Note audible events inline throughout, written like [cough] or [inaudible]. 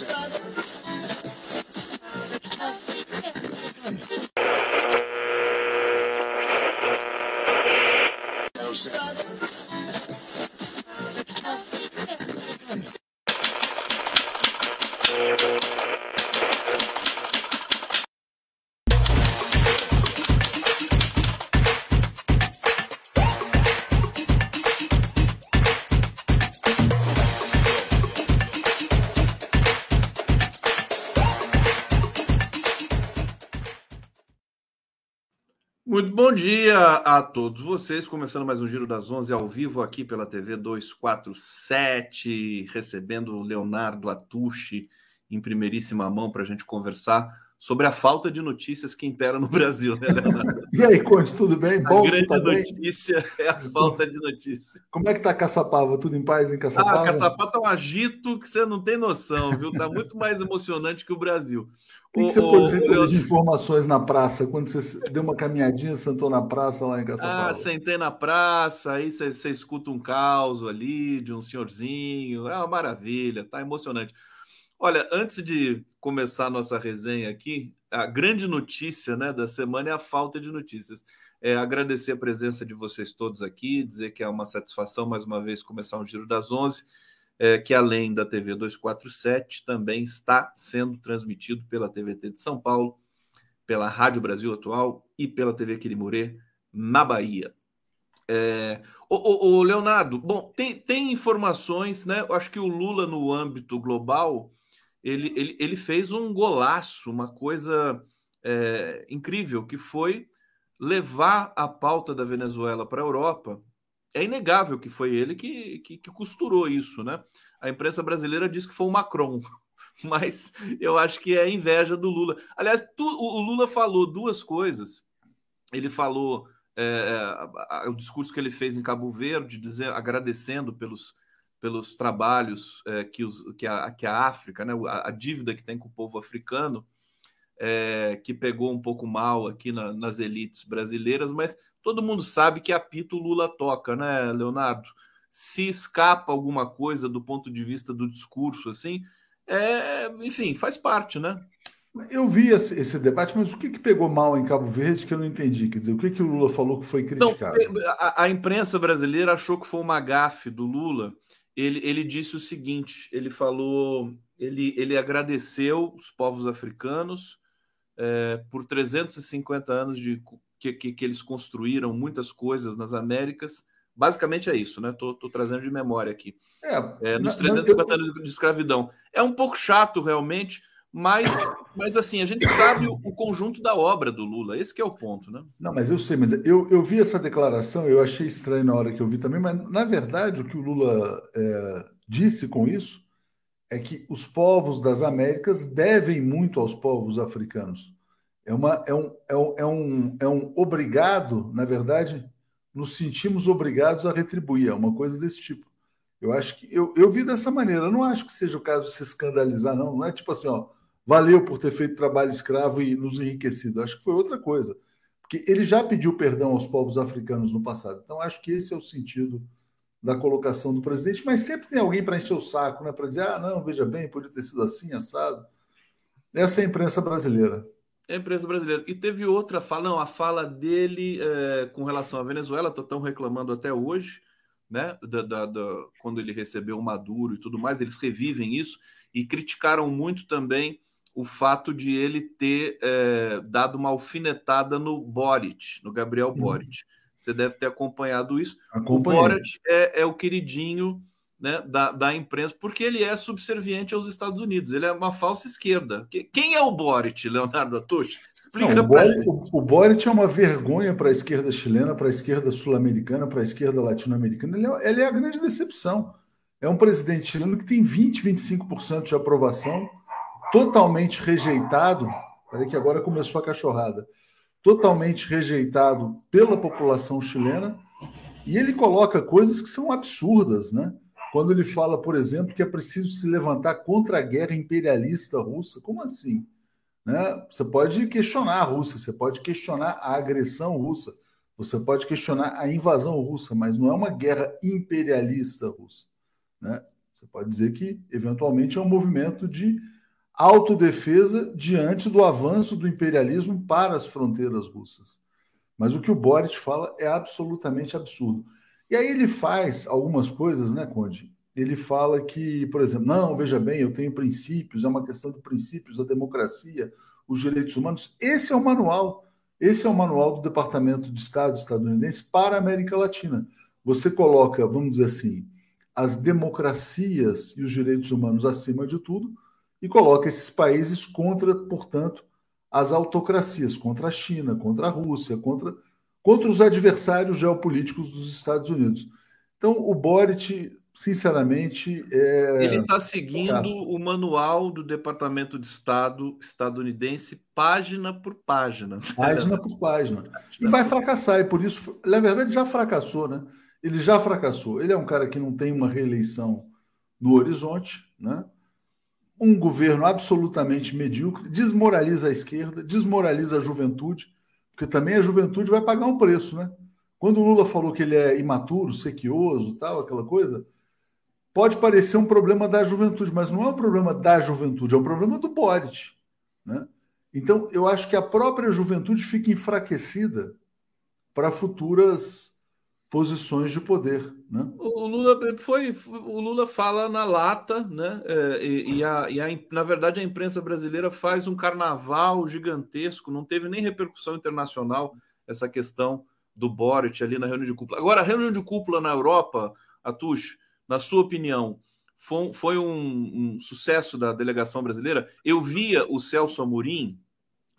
Muito bom dia a todos vocês. Começando mais um Giro das Onze ao vivo aqui pela TV 247, recebendo o Leonardo Atushi em primeiríssima mão para a gente conversar sobre a falta de notícias que impera no Brasil, né, Leonardo? [laughs] e aí, Conte, tudo bem? Bom, a grande tá notícia é a falta de notícia. Como é que tá Caçapava? Tudo em paz em Caçapava? Ah, Caçapava tá um agito que você não tem noção, viu? Tá muito mais emocionante que o Brasil. O que, que você pôde recolher de informações na praça? Quando você deu uma caminhadinha, sentou na praça lá em Caçapava? Ah, sentei na praça, aí você, você escuta um caos ali de um senhorzinho. É uma maravilha, tá emocionante. Olha, antes de começar a nossa resenha aqui, a grande notícia né, da semana é a falta de notícias. É, agradecer a presença de vocês todos aqui, dizer que é uma satisfação mais uma vez começar um Giro das Onze, é, que além da TV 247 também está sendo transmitido pela TVT de São Paulo, pela Rádio Brasil Atual e pela TV Quirimurê na Bahia. É, o, Leonardo, bom, tem, tem informações, né? Eu acho que o Lula, no âmbito global, ele, ele, ele fez um golaço, uma coisa é, incrível, que foi levar a pauta da Venezuela para a Europa. É inegável que foi ele que, que, que, costurou isso, né? A imprensa brasileira diz que foi o Macron, [laughs] mas eu acho que é inveja do Lula. Aliás, tu, o Lula falou duas coisas. Ele falou é, o discurso que ele fez em Cabo Verde, dizer, agradecendo pelos pelos trabalhos é, que, os, que, a, que a África, né, a, a, dívida que tem com o povo africano, é, que pegou um pouco mal aqui na, nas elites brasileiras, mas todo mundo sabe que apito Lula toca, né, Leonardo? Se escapa alguma coisa do ponto de vista do discurso, assim, é, enfim, faz parte, né? Eu vi esse, esse, debate, mas o que, que pegou mal em Cabo Verde que eu não entendi? Quer dizer, o que, que o Lula falou que foi criticado? Não, a, a imprensa brasileira achou que foi uma gafe do Lula ele, ele disse o seguinte: ele falou, ele, ele agradeceu os povos africanos é, por 350 anos de que, que, que, eles construíram muitas coisas nas Américas. Basicamente é isso, né? Tô trazendo de memória aqui. É, é, nos 350 eu... anos de escravidão. É um pouco chato, realmente, mas, mas assim, a gente sabe o, o, conjunto da obra do Lula, esse é o ponto, né? Não, mas eu sei, mas eu, eu vi essa declaração, eu achei estranho na hora que eu vi também, mas na verdade o que o Lula é, disse com isso é que os povos das Américas devem muito aos povos africanos. É, uma, é, um, é, um, é, um, é um obrigado, na verdade, nos sentimos obrigados a retribuir, é uma coisa desse tipo. Eu acho que eu, eu vi dessa maneira. Eu não acho que seja o caso de se escandalizar, não. Não é tipo assim, ó, valeu por ter feito trabalho escravo e nos enriquecido. Acho que foi outra coisa. Porque ele já pediu perdão aos povos africanos no passado. Então, acho que esse é o sentido da colocação do presidente. Mas sempre tem alguém para encher o saco, né? para dizer, ah, não, veja bem, podia ter sido assim, assado. Essa é a imprensa brasileira. É a imprensa brasileira. E teve outra fala, não, a fala dele é, com relação à Venezuela, estão reclamando até hoje, né? Da, da, da, quando ele recebeu o Maduro e tudo mais, eles revivem isso e criticaram muito também o fato de ele ter é, dado uma alfinetada no Boric, no Gabriel uhum. Boric. Você deve ter acompanhado isso. Acompanhei. O Boric é, é, o queridinho né, da, da imprensa, porque ele é subserviente aos Estados Unidos. Ele é uma falsa esquerda. Quem é o Boric, Leonardo Atush? Explica Não, o, Boric, o, o Boric é uma vergonha para a esquerda chilena, para a esquerda sul-americana, para a esquerda latino-americana. Ele, é, ele é a grande decepção. É um presidente chileno que tem 20, 25% de aprovação totalmente rejeitado. Peraí, que agora começou a cachorrada. Totalmente rejeitado pela população chilena. E ele coloca coisas que são absurdas, né? Quando ele fala, por exemplo, que é preciso se levantar contra a guerra imperialista russa. Como assim? Né? Você pode questionar a Rússia, você pode questionar a agressão russa, você pode questionar a invasão russa, mas não é uma guerra imperialista russa. Né? Você pode dizer que, eventualmente, é um movimento de autodefesa diante do avanço do imperialismo para as fronteiras russas. Mas o que o Boric fala é absolutamente absurdo. E aí ele faz algumas coisas, né, Conde? Ele fala que, por exemplo, não, veja bem, eu tenho princípios, é uma questão de princípios, a democracia, os direitos humanos. Esse é o manual. Esse é o manual do Departamento de Estado estadunidense para a América Latina. Você coloca, vamos dizer assim, as democracias e os direitos humanos acima de tudo e coloca esses países contra, portanto, as autocracias, contra a China, contra a Rússia, contra, contra os adversários geopolíticos dos Estados Unidos. Então, o Boric, sinceramente, é... ele está seguindo o manual do Departamento de Estado estadunidense, página por página. [laughs] Página por página. E vai fracassar, e por isso, na verdade, já fracassou, né? Ele já fracassou. Ele é um cara que não tem uma reeleição no horizonte, né? Um governo absolutamente medíocre, desmoraliza a esquerda, desmoraliza a juventude, porque também a juventude vai pagar um preço, né? Quando o Lula falou que ele é imaturo, sequioso, tal, aquela coisa, pode parecer um problema da juventude, mas não é um problema da juventude, é um problema do Boric, né? Então, eu acho que a própria juventude fica enfraquecida para futuras posições de poder. Né? O Lula foi, o Lula fala na lata, né? É, e, e, a, e a, na verdade a imprensa brasileira faz um carnaval gigantesco, não teve nem repercussão internacional essa questão do Boric ali na reunião de cúpula. Agora, a reunião de cúpula na Europa, Atush, na sua opinião, foi, foi um, um, sucesso da delegação brasileira? Eu via o Celso Amorim,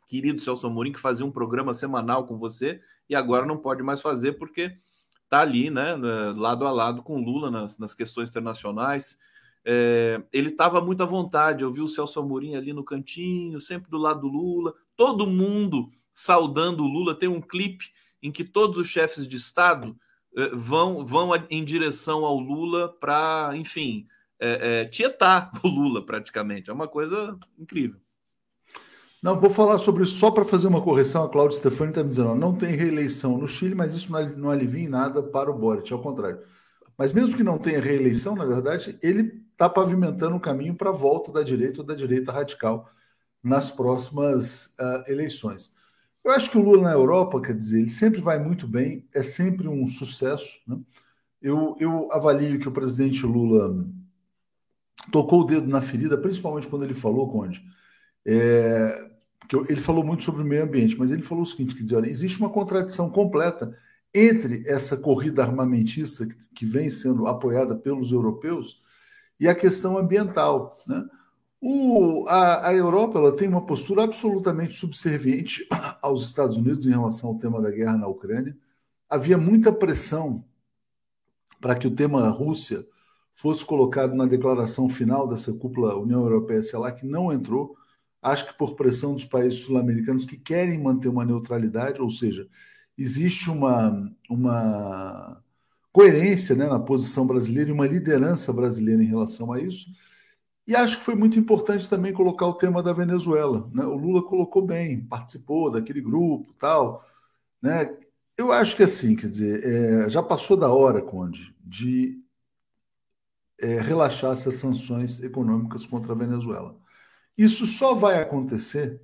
querido Celso Amorim, que fazia um programa semanal com você, e agora não pode mais fazer porque está ali, né, lado a lado com Lula nas, nas questões internacionais. É, ele estava muito à vontade. Eu vi o Celso Amorim ali no cantinho, sempre do lado do Lula, todo mundo saudando o Lula. Tem um clipe em que todos os chefes de Estado é, vão, vão em direção ao Lula para, enfim, é, é, tietar o Lula praticamente. É uma coisa incrível. Não, vou falar sobre isso só para fazer uma correção. A Cláudia Stefani está me dizendo: não tem reeleição no Chile, mas isso não alivia em nada para o Boric, ao contrário. Mas mesmo que não tenha reeleição, na verdade, ele está pavimentando o um caminho para a volta da direita ou da direita radical nas próximas uh, eleições. Eu acho que o Lula na Europa, quer dizer, ele sempre vai muito bem, é sempre um sucesso. Né? Eu, eu avalio que o presidente Lula tocou o dedo na ferida, principalmente quando ele falou, Conde, é, que ele falou muito sobre o meio ambiente, mas ele falou o seguinte: que diz, olha, existe uma contradição completa entre essa corrida armamentista que, que vem sendo apoiada pelos europeus e a questão ambiental. Né? O, a, a, Europa ela tem uma postura absolutamente subserviente [coughs] aos Estados Unidos em relação ao tema da guerra na Ucrânia. Havia muita pressão para que o tema Rússia fosse colocado na declaração final dessa cúpula União Europeia, sei que não entrou acho que por pressão dos países sul-americanos que querem manter uma neutralidade, ou seja, existe uma, uma coerência né, na posição brasileira e uma liderança brasileira em relação a isso. E acho que foi muito importante também colocar o tema da Venezuela. Né? O Lula colocou bem, participou daquele grupo tal. Né? Eu acho que assim, quer dizer, é, já passou da hora, Conde, de é, relaxar essas sanções econômicas contra a Venezuela. Isso só vai acontecer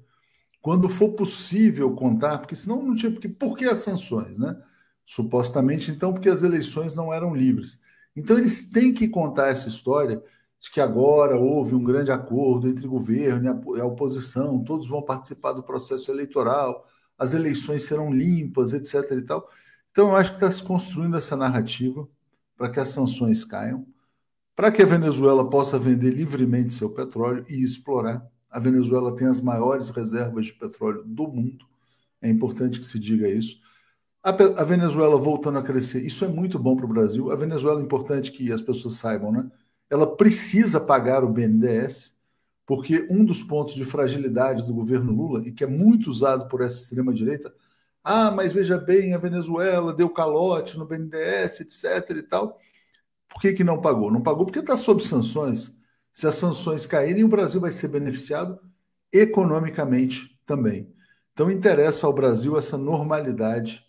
quando for possível contar, porque senão não tinha. Porque, por que as sanções, né? Supostamente, então, porque as eleições não eram livres. Então, eles têm que contar essa história de que agora houve um grande acordo entre o governo e a oposição, todos vão participar do processo eleitoral, as eleições serão limpas, etc. e tal. Então, eu acho que está se construindo essa narrativa para que as sanções caiam para que a Venezuela possa vender livremente seu petróleo e explorar. A Venezuela tem as maiores reservas de petróleo do mundo, é importante que se diga isso. A, a Venezuela voltando a crescer, isso é muito bom para o Brasil. A Venezuela é importante que as pessoas saibam, né? Ela precisa pagar o BNDES, porque um dos pontos de fragilidade do governo Lula, e que é muito usado por essa extrema-direita, ah, mas veja bem, a Venezuela deu calote no BNDES, etc. e tal. Por que, que não pagou? Não pagou porque está sob sanções. Se as sanções caírem, o Brasil vai ser beneficiado economicamente também. Então, interessa ao Brasil essa normalidade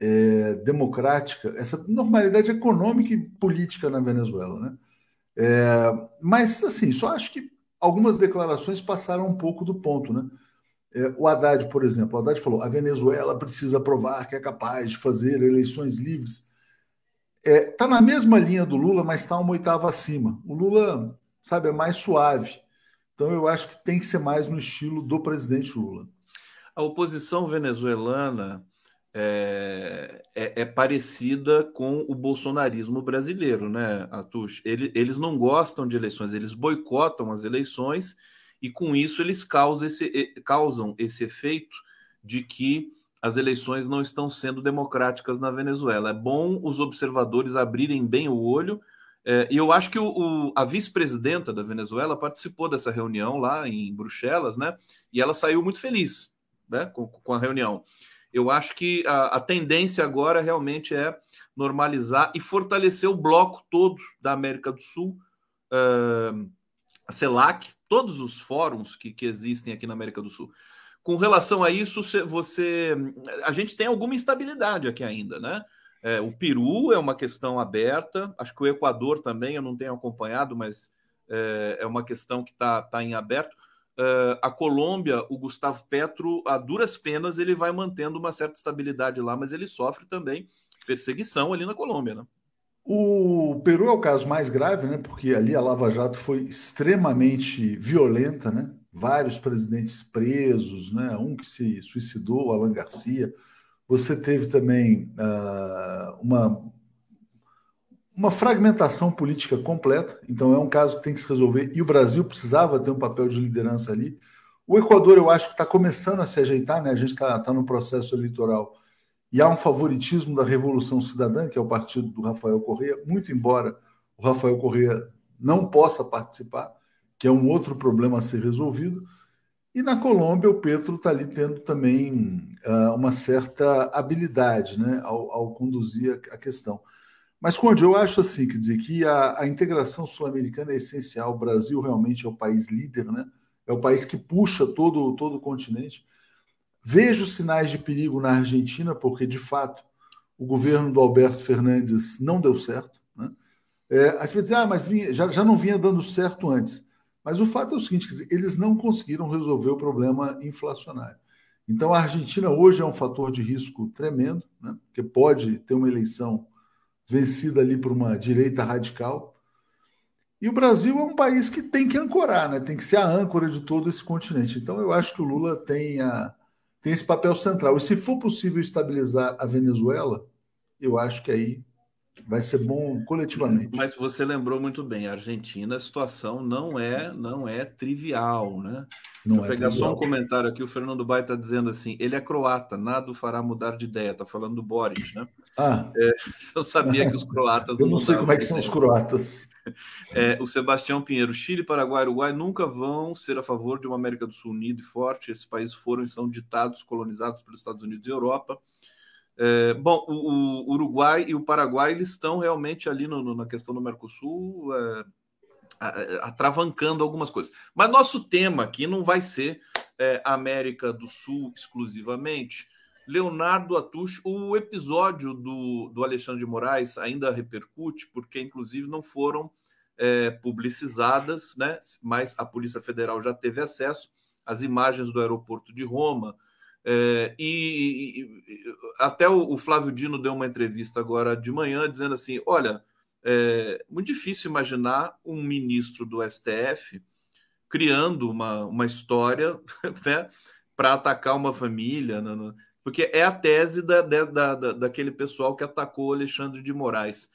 é, democrática, essa normalidade econômica e política na Venezuela. Né? É, mas, assim, só acho que algumas declarações passaram um pouco do ponto, né? É, o Haddad, por exemplo, o Haddad falou: a Venezuela precisa provar que é capaz de fazer eleições livres. Está é, tá na mesma linha do Lula, mas está uma oitava acima. O Lula, sabe, é mais suave. Então eu acho que tem que ser mais no estilo do presidente Lula. A oposição venezuelana é, é, é, parecida com o bolsonarismo brasileiro, né, Atush? Ele, eles não gostam de eleições, eles boicotam as eleições e com isso eles causam esse, causam esse efeito de que as eleições não estão sendo democráticas na Venezuela. É bom os observadores abrirem bem o olho. É, e eu acho que o, o, a vice-presidenta da Venezuela participou dessa reunião lá em Bruxelas, né? E ela saiu muito feliz né, com, com a reunião. Eu acho que a, a, tendência agora realmente é normalizar e fortalecer o bloco todo da América do Sul, uh, a CELAC, todos os fóruns que, que existem aqui na América do Sul. Com relação a isso, você, a gente tem alguma instabilidade aqui ainda, né? É, o Peru é uma questão aberta, acho que o Equador também, eu não tenho acompanhado, mas é, é uma questão que está tá em aberto. Uh, a Colômbia, o Gustavo Petro, a duras penas, ele vai mantendo uma certa estabilidade lá, mas ele sofre também perseguição ali na Colômbia, né? O Peru é o caso mais grave, né? Porque ali a Lava Jato foi extremamente violenta, né? Vários presidentes presos, né? Um que se suicidou, Alan Garcia. Você teve também uh, uma uma fragmentação política completa, então é um caso que tem que se resolver e o Brasil precisava ter um papel de liderança ali. O Equador, eu acho que está começando a se ajeitar, né? A gente está tá no processo eleitoral e há um favoritismo da Revolução Cidadã, que é o partido do Rafael Correa, muito embora o Rafael Correa não possa participar, que é um outro problema a ser resolvido. E na Colômbia, o Petro está ali tendo também uh, uma certa habilidade né, ao, ao conduzir a, questão. Mas, Conde, eu acho assim, quer dizer, que a, a integração sul-americana é essencial. O Brasil realmente é o país líder, né? É o país que puxa todo, todo o continente. Vejo sinais de perigo na Argentina, porque, de fato, o governo do Alberto Fernandes não deu certo. Né? É, aí você vai dizer, ah, mas vinha, já, já não vinha dando certo antes. Mas o fato é o seguinte: dizer, eles não conseguiram resolver o problema inflacionário. Então, a Argentina hoje é um fator de risco tremendo, né? porque pode ter uma eleição vencida ali por uma direita radical. E o Brasil é um país que tem que ancorar, né? tem que ser a âncora de todo esse continente. Então, eu acho que o Lula tem, a, tem esse papel central. E se for possível estabilizar a Venezuela, eu acho que aí vai ser bom coletivamente. Mas você lembrou muito bem, a Argentina, a situação não é não é trivial, né? Não Vou é pegar trivial. só um comentário aqui, o Fernando Bai está dizendo assim, ele é croata, nada o fará mudar de ideia, tá falando do Boris, né? Ah. É, [laughs] eu sabia que os croatas Eu não, não sei como é que são os croatas. É, o Sebastião Pinheiro, Chile, Paraguai Uruguai nunca vão ser a favor de uma América do Sul unida e forte. Esses países foram e são ditados, colonizados pelos Estados Unidos e Europa. É, bom, o, o, Uruguai e o Paraguai eles estão realmente ali no, no, na questão do Mercosul é, atravancando algumas coisas. Mas nosso tema aqui não vai ser é, América do Sul exclusivamente. Leonardo Atush, o episódio do, do Alexandre de Moraes ainda repercute, porque inclusive não foram é, publicizadas, né? mas a Polícia Federal já teve acesso às imagens do aeroporto de Roma é, e, e, até o, o, Flávio Dino deu uma entrevista agora de manhã dizendo assim: olha, é muito difícil imaginar um ministro do STF criando uma, uma história [laughs] né, para atacar uma família, né, né, porque é a tese da, da, da, daquele pessoal que atacou Alexandre de Moraes.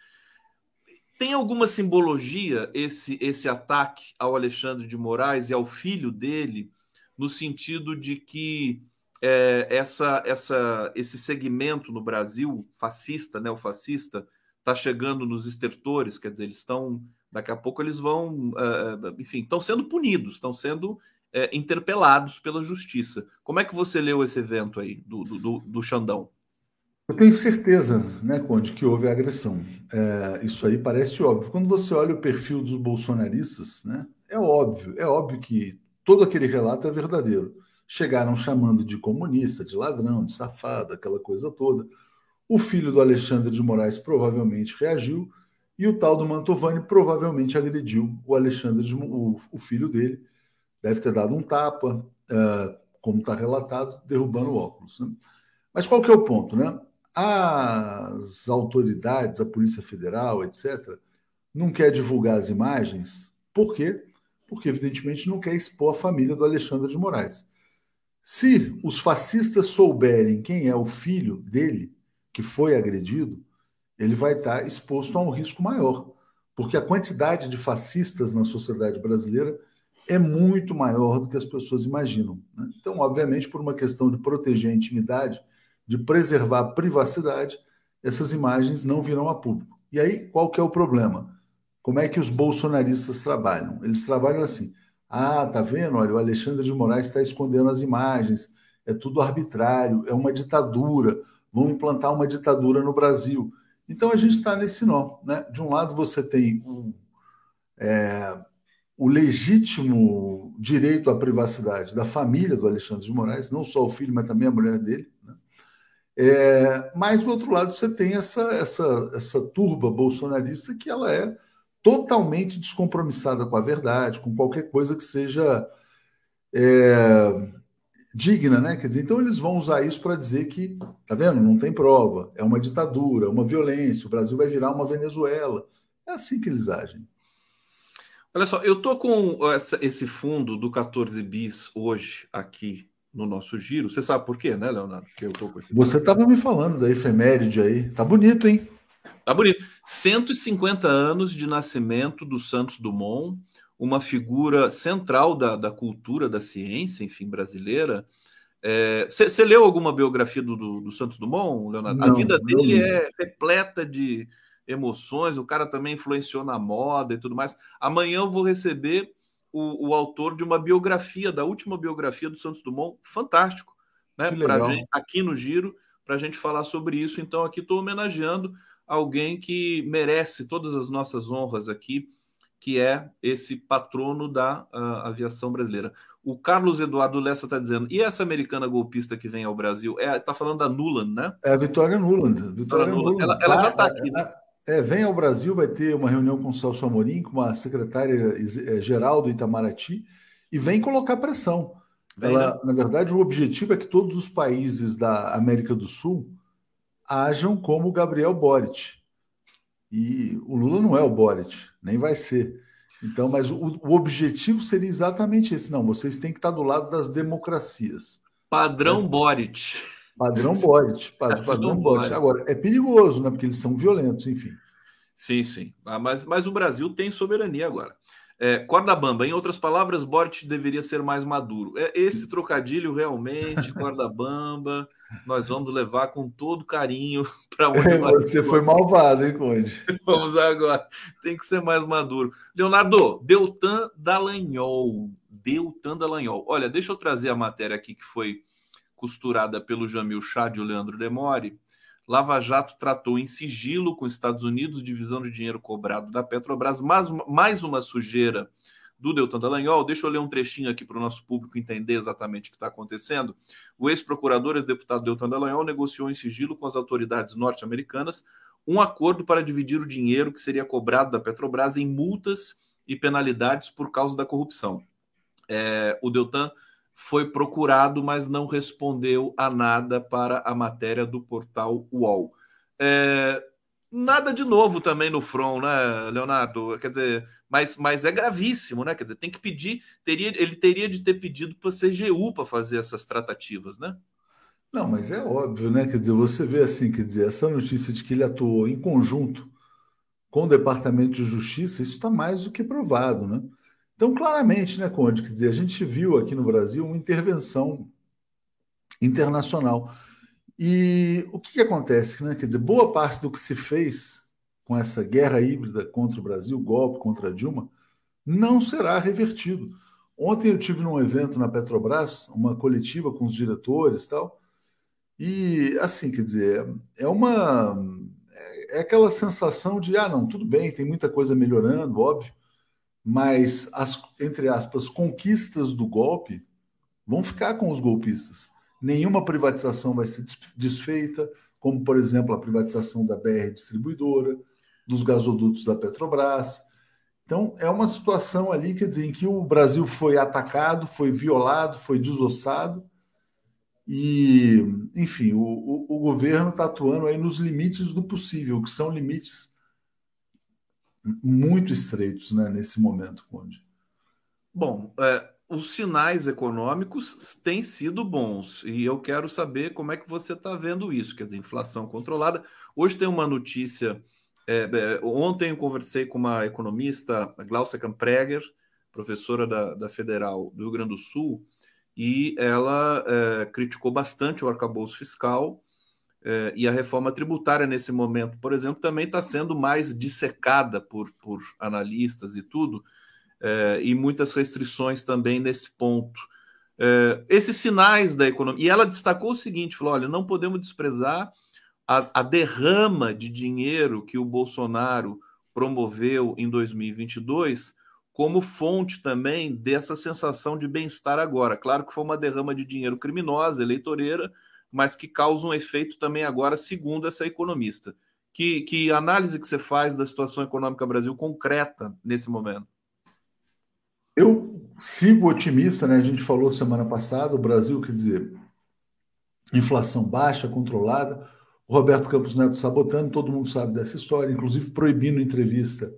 Tem alguma simbologia esse, esse ataque ao Alexandre de Moraes e ao filho dele, no sentido de que é, essa, essa, esse segmento no Brasil fascista, neofascista, está chegando nos estertores, quer dizer, eles estão, daqui a pouco eles vão, uh, enfim, estão sendo punidos, estão sendo uh, interpelados pela justiça. Como é que você leu esse evento aí do, do, do Xandão? Eu tenho certeza, né, Conde, que houve agressão. É, isso aí parece óbvio. Quando você olha o perfil dos bolsonaristas, né, é óbvio, é óbvio que todo aquele relato é verdadeiro chegaram chamando de comunista, de ladrão, de safado, aquela coisa toda. O filho do Alexandre de Moraes provavelmente reagiu e o tal do Mantovani provavelmente agrediu o Alexandre, o, o filho dele, deve ter dado um tapa, uh, como está relatado, derrubando o óculos. Né? Mas qual que é o ponto, né? As autoridades, a Polícia Federal, etc., não quer divulgar as imagens, por quê? Porque, evidentemente, não quer expor a família do Alexandre de Moraes. Se os fascistas souberem quem é o filho dele, que foi agredido, ele vai estar exposto a um risco maior, porque a quantidade de fascistas na sociedade brasileira é muito maior do que as pessoas imaginam. Né? Então, obviamente, por uma questão de proteger a intimidade, de preservar a privacidade, essas imagens não virão a público. E aí, qual que é o problema? Como é que os bolsonaristas trabalham? Eles trabalham assim: ah, tá vendo? Olha, o Alexandre de Moraes está escondendo as imagens, é tudo arbitrário, é uma ditadura, vão implantar uma ditadura no Brasil. Então a gente está nesse nó. Né? De um lado, você tem o, é, o legítimo direito à privacidade da família do Alexandre de Moraes, não só o filho, mas também a mulher dele. Né? É, mas do outro lado, você tem essa, essa, essa turba bolsonarista que ela é totalmente descompromissada com a verdade, com qualquer coisa que seja é, digna, né? Quer dizer, então eles vão usar isso para dizer que, tá vendo? Não tem prova, é uma ditadura, uma violência, o Brasil vai virar uma Venezuela. É assim que eles agem. Olha só, eu tô com essa, esse fundo do 14 bis hoje aqui no nosso giro. Você sabe por quê, né, Leonardo? Que eu tô com esse Você estava me falando da efeméride aí. Tá bonito, hein? Tá bonito. 150 anos de nascimento do Santos Dumont uma figura central da, da cultura, da ciência, enfim, brasileira. Você é, leu alguma biografia do, do, do Santos Dumont, Leonardo? Não, a vida dele não. é repleta de emoções, o cara também influenciou na moda e tudo mais. Amanhã eu vou receber o, o autor de uma biografia, da última biografia do Santos Dumont, fantástico, né? Gente, aqui no Giro, para a gente falar sobre isso. Então, aqui estou homenageando alguém que merece todas as nossas honras aqui que é esse patrono da uh, aviação brasileira. O Carlos Eduardo Lessa está dizendo, e essa americana golpista que vem ao Brasil? Está é, tá falando da Nuland, né? É a Vitória Nuland. Vitória Nuland. Ela, ela já está aqui. Né? É, vem ao Brasil, vai ter uma reunião com o Celso Amorim, com a secretária-geral do Itamaraty, e vem colocar pressão. Vem, ela, né? Na verdade, o objetivo é que todos os países da América do Sul ajam como Gabriel Boric. E o Lula não é o Boric, nem vai ser. Então, mas o, o, objetivo seria exatamente esse. Não, vocês têm que estar do lado das democracias. Padrão mas, Boric. Padrão Boric. Padrão, padrão Boric. Agora, é perigoso, né? Porque eles são violentos, enfim. Sim, sim. Ah, mas, mas o Brasil tem soberania agora. É, corda bamba, em outras palavras, Bort deveria ser mais maduro. É, esse trocadilho realmente, [laughs] corda bamba, nós vamos levar com todo carinho [laughs] para onde é, Você foi malvado, hein, Conde? [laughs] Vamos agora. Tem que ser mais maduro. Leonardo, Deltan Dallagnol. Deltan Dallagnol. Olha, deixa eu trazer a matéria aqui que foi costurada pelo Jamil Chad e o Leandro Demore. Lava Jato tratou em sigilo com Estados Unidos divisão de dinheiro cobrado da Petrobras, mais, mais uma sujeira do Deltan Dallagnol. Deixa eu ler um trechinho aqui para o nosso público entender exatamente o que está acontecendo. O ex-procurador, ex-deputado Deltan Dallagnol, negociou em sigilo com as autoridades norte-americanas um acordo para dividir o dinheiro que seria cobrado da Petrobras em multas e penalidades por causa da corrupção. É, o Deltan foi procurado, mas não respondeu a nada para a matéria do portal UOL. É, nada de novo também no front, né, Leonardo? Quer dizer, mas, mas é gravíssimo, né? Quer dizer, tem que pedir, teria, ele teria de ter pedido para a CGU para fazer essas tratativas, né? Não, mas é óbvio, né? Quer dizer, você vê assim, quer dizer, essa notícia de que ele atuou em conjunto com o Departamento de Justiça, isso está mais do que provado, né? Então, claramente, né, Conde, quer dizer, a gente viu aqui no Brasil uma intervenção internacional. E o que, que acontece? Né? Quer dizer, boa parte do que se fez com essa guerra híbrida contra o Brasil, golpe contra Dilma, não será revertido. Ontem eu tive num evento na Petrobras, uma coletiva com os diretores e tal, e assim, quer dizer, é uma é aquela sensação de ah, não, tudo bem, tem muita coisa melhorando, óbvio, mas as, entre aspas, conquistas do golpe vão ficar com os golpistas. Nenhuma privatização vai ser desfeita, como, por exemplo, a privatização da BR Distribuidora. dos gasodutos da Petrobras. Então, é uma situação ali, quer dizer, em que o Brasil foi atacado, foi violado, foi desossado, e, enfim, o, o, o governo está atuando aí nos limites do possível, que são limites muito estreitos né, nesse momento, Conde. Bom, é, os sinais econômicos têm sido bons e eu quero saber como é que você está vendo isso, quer dizer, inflação controlada. Hoje tem uma notícia é, é, ontem eu conversei com uma economista, a Glaucia Kampreger, professora da, da Federal do Rio Grande do Sul, e ela é, criticou bastante o arcabouço fiscal é, e a reforma tributária nesse momento, por exemplo, também está sendo mais dissecada por, por analistas e tudo, é, e muitas restrições também nesse ponto. É, esses sinais da economia. E ela destacou o seguinte: falou, olha, não podemos desprezar a, a derrama de dinheiro que o Bolsonaro promoveu em 2022 como fonte também dessa sensação de bem-estar agora. Claro que foi uma derrama de dinheiro criminosa, eleitoreira, mas que causa um efeito também agora, segundo essa economista. Que, que análise que você faz da situação econômica do Brasil concreta nesse momento? Eu sigo otimista, né? A gente falou semana passada, o Brasil, quer dizer, inflação baixa, controlada, o Roberto Campos Neto sabotando, todo mundo sabe dessa história, inclusive proibindo entrevista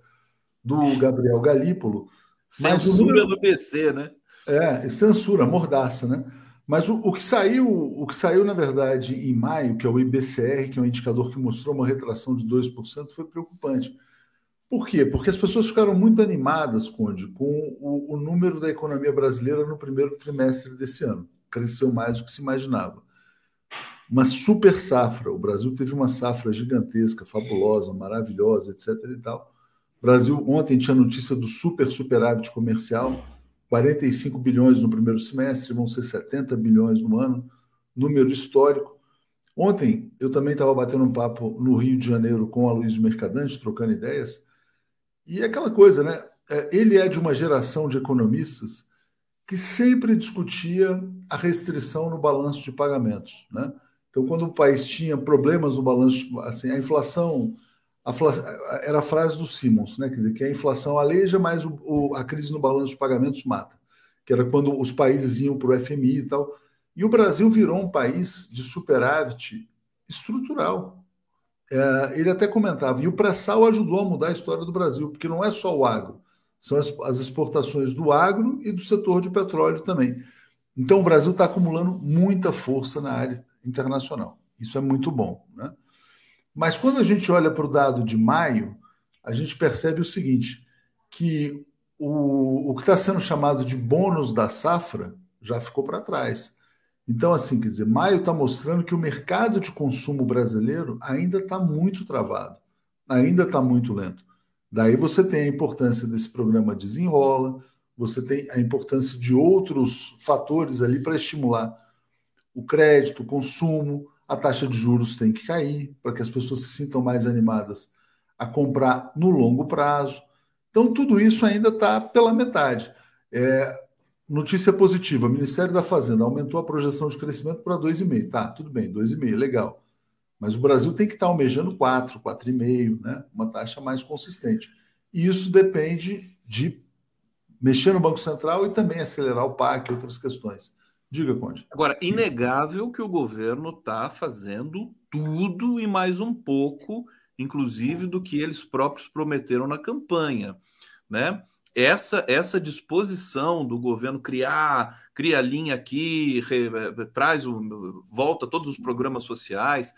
do Gabriel Galípolo. Censura número... do PC, né? É, censura, mordaça, né? Mas o, o, que saiu, o que saiu, na verdade, em maio, que é o IBCR, que é um indicador que mostrou uma retração de 2%, foi preocupante. Por quê? Porque as pessoas ficaram muito animadas, Conde, com o, o número da economia brasileira no primeiro trimestre desse ano. Cresceu mais do que se imaginava uma super safra. O Brasil teve uma safra gigantesca, fabulosa, maravilhosa, etc. E tal. O Brasil ontem tinha notícia do super superávit comercial, 45 bilhões no primeiro semestre, vão ser 70 bilhões no ano, número histórico. Ontem eu também estava batendo um papo no Rio de Janeiro com a Luiz Mercadante, trocando ideias, e aquela coisa, né? É, ele é de uma geração de economistas que sempre discutia a restrição no balanço de pagamentos, né? Então, quando o país tinha problemas no balanço, assim, a inflação, era a frase do Simmons, né? Quer dizer, que a inflação aleija, mas o, o, a crise no balanço de pagamentos mata. Que era quando os países iam para o FMI e tal. E o Brasil virou um país de superávit estrutural. É, ele até comentava, e o pré-sal ajudou a mudar a história do Brasil, porque não é só o agro, são as, as exportações do agro e do setor de petróleo também. Então o Brasil está acumulando muita força na área internacional. Isso é muito bom. Né? Mas quando a gente olha para o dado de maio, a gente percebe o seguinte: que o, o que está sendo chamado de bônus da safra já ficou para trás. Então, assim, quer dizer, maio está mostrando que o mercado de consumo brasileiro ainda está muito travado, ainda está muito lento. Daí você tem a importância desse programa Desenrola, você tem a importância de outros fatores ali para estimular o crédito, o consumo, a taxa de juros tem que cair para que as pessoas se sintam mais animadas a comprar no longo prazo. Então, tudo isso ainda está pela metade. É, notícia positiva: o Ministério da Fazenda aumentou a projeção de crescimento para 2,5. Tá, tudo bem, 2,5, legal. Mas o Brasil tem que estar tá almejando 4, 4,5, né? uma taxa mais consistente. E isso depende de mexer no Banco Central e também acelerar o PAC e outras questões. Diga, Conde. Agora, inegável que o governo está fazendo tudo e mais um pouco, inclusive do que eles próprios prometeram na campanha, né? Essa, essa disposição do governo criar, cria linha aqui, re, traz o, volta todos os programas sociais,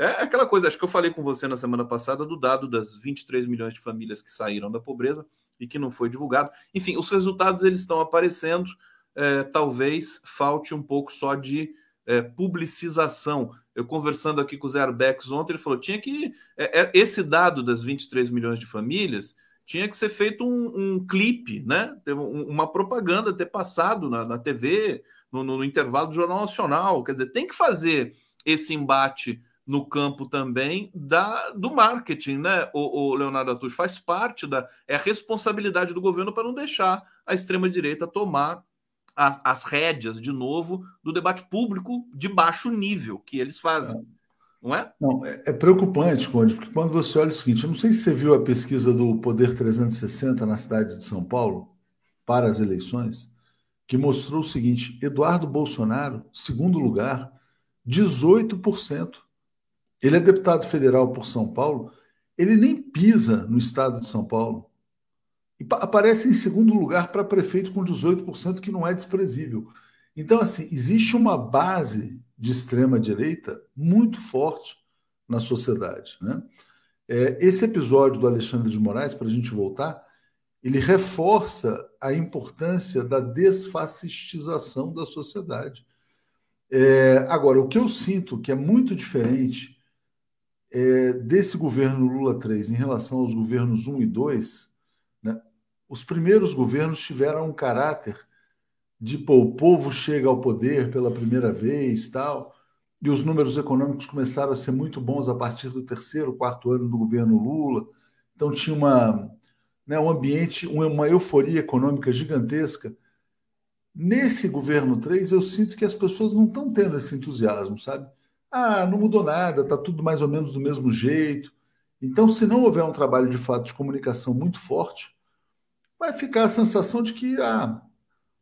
é aquela coisa, acho que eu falei com você na semana passada do dado das 23 milhões de famílias que saíram da pobreza e que não foi divulgado. Enfim, os resultados eles estão aparecendo é, talvez falte um pouco só de é, publicização. Eu conversando aqui com o Zé Arbex ontem, ele falou tinha que é, é esse dado das 23 milhões de famílias tinha que ser feito um, um clipe, né? uma propaganda ter passado na, na TV, no, no, intervalo do Jornal Nacional. Quer dizer, tem que fazer esse embate no campo também da, do marketing, né? O, o Leonardo Atush faz parte da é a responsabilidade do governo para não deixar a extrema direita tomar as, as rédeas, de novo, do debate público de baixo nível que eles fazem. não é? Não, é, é, preocupante, Conde, porque quando você olha o seguinte, eu não sei se você viu a pesquisa do Poder 360 na cidade de São Paulo para as eleições, que mostrou o seguinte: Eduardo Bolsonaro, segundo lugar, 18%. Ele é deputado federal por São Paulo, ele nem pisa no estado de São Paulo. E aparece em segundo lugar para prefeito com 18%, que não é desprezível. Então, assim, existe uma base de extrema-direita muito forte na sociedade. Né? É, esse episódio do Alexandre de Moraes, para a gente voltar, ele reforça a importância da desfascistização da sociedade. É, agora, o que eu sinto que é muito diferente é, desse governo Lula 3 em relação aos governos 1 e 2, né, os primeiros governos tiveram um caráter de pô, o povo chega ao poder pela primeira vez, tal, e os números econômicos começaram a ser muito bons a partir do terceiro, quarto ano do governo Lula. Então tinha uma, né, um ambiente, uma euforia econômica gigantesca. Nesse governo 3, eu sinto que as pessoas não estão tendo esse entusiasmo, sabe? Ah, não mudou nada, está tudo mais ou menos do mesmo jeito. Então, se não houver um trabalho de fato de comunicação muito forte, vai ficar a sensação de que ah,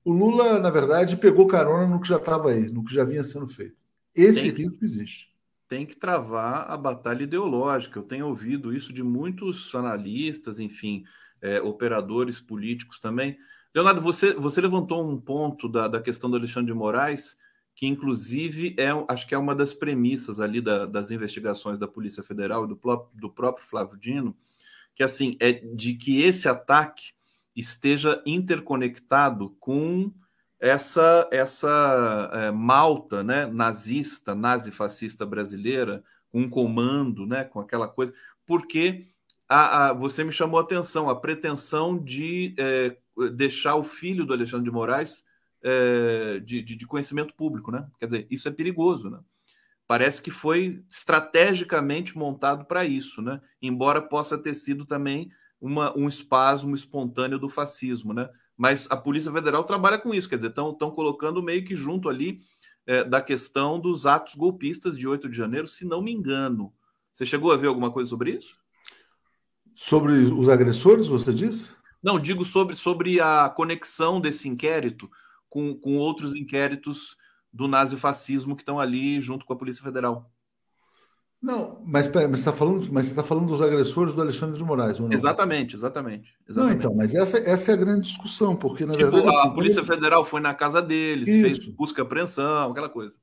o Lula, na verdade, pegou carona no que já estava aí, no que já vinha sendo feito. Esse tem, risco existe. Tem que travar a batalha ideológica. Eu tenho ouvido isso de muitos analistas, enfim, é, operadores políticos também. Leonardo, você, você levantou um ponto da, da questão do Alexandre de Moraes, que inclusive é, acho que é uma das premissas ali da, das investigações da Polícia Federal e do, do próprio Flávio Dino, que assim é de que esse ataque esteja interconectado com essa essa é, malta né, nazista, nazi-fascista brasileira, com um comando, né, com aquela coisa, porque a, a, você me chamou a atenção, a pretensão de é, deixar o filho do Alexandre de Moraes é, de, de, de, conhecimento público, né? Quer dizer, isso é perigoso, né? Parece que foi estrategicamente montado para isso, né? Embora possa ter sido também uma, um espasmo espontâneo do fascismo, né? Mas a Polícia Federal trabalha com isso, quer dizer, estão colocando meio que junto ali é, da questão dos atos golpistas de 8 de janeiro, se não me engano. Você chegou a ver alguma coisa sobre isso? Sobre os agressores, você disse? Não, digo sobre, sobre a conexão desse inquérito com, com outros inquéritos do nazifascismo que estão ali junto com a Polícia Federal. Não, mas, mas você está falando, mas você está falando dos agressores do Alexandre de Moraes, não? Exatamente, exatamente, exatamente. Não, então, mas essa, essa é a grande discussão, porque na tipo, verdade. A assim, Polícia Federal foi na casa deles, Isso. fez busca e apreensão, aquela coisa.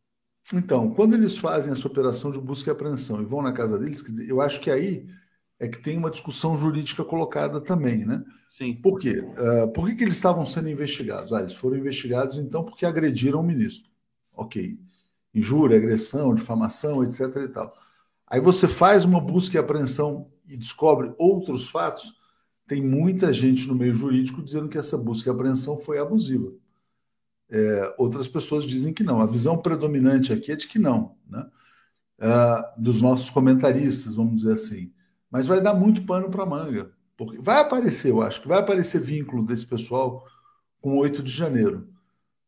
Então, quando eles fazem essa operação de busca e apreensão e vão na casa deles, eu acho que aí é que tem uma discussão jurídica colocada também, né? Sim. Por quê? Uh, por que, que eles estavam sendo investigados? Ah, eles foram investigados, então, porque agrediram o ministro. Ok. Injúria, agressão, difamação, etc. e tal. Aí você faz uma busca e apreensão e descobre outros fatos, tem muita gente no meio jurídico dizendo que essa busca e apreensão foi abusiva. É, outras pessoas dizem que não. A visão predominante aqui é de que não, né? Uh, dos nossos comentaristas, vamos dizer assim. Mas vai dar muito pano para manga. Porque vai aparecer, eu acho que vai aparecer vínculo desse pessoal com 8 de janeiro.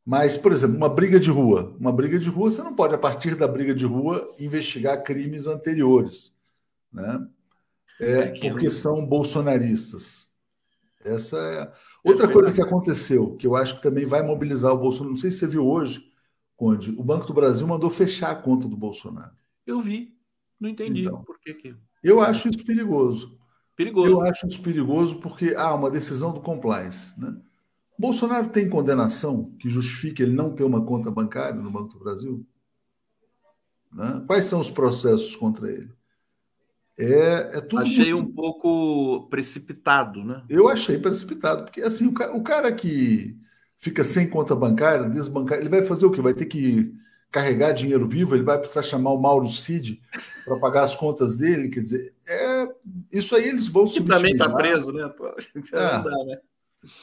Mas, por exemplo, uma briga de rua. Uma briga de rua, você não pode, a partir da briga de rua, investigar crimes anteriores. Né? É, é porque são bolsonaristas. Essa é. Outra coisa que aconteceu, que eu acho que também vai mobilizar o Bolsonaro. Não sei se você viu hoje, Conde, o Banco do Brasil mandou fechar a conta do Bolsonaro. Eu vi. Não entendi então, por que, que. Eu acho isso perigoso. Perigoso. Eu acho isso perigoso porque há ah, uma decisão do compliance. Né? Bolsonaro tem condenação que justifique ele não ter uma conta bancária no Banco do Brasil? Né? Quais são os processos contra ele? É, é tudo achei muito... um pouco precipitado, né? Eu achei precipitado, porque assim, o cara, o cara que fica sem conta bancária, desbancar, ele vai fazer o quê? Vai ter que carregar dinheiro vivo, ele vai precisar chamar o Mauro Cid para pagar as contas dele, quer dizer, é, isso aí eles vão se. também está preso, né? É. [laughs] não, dá, né?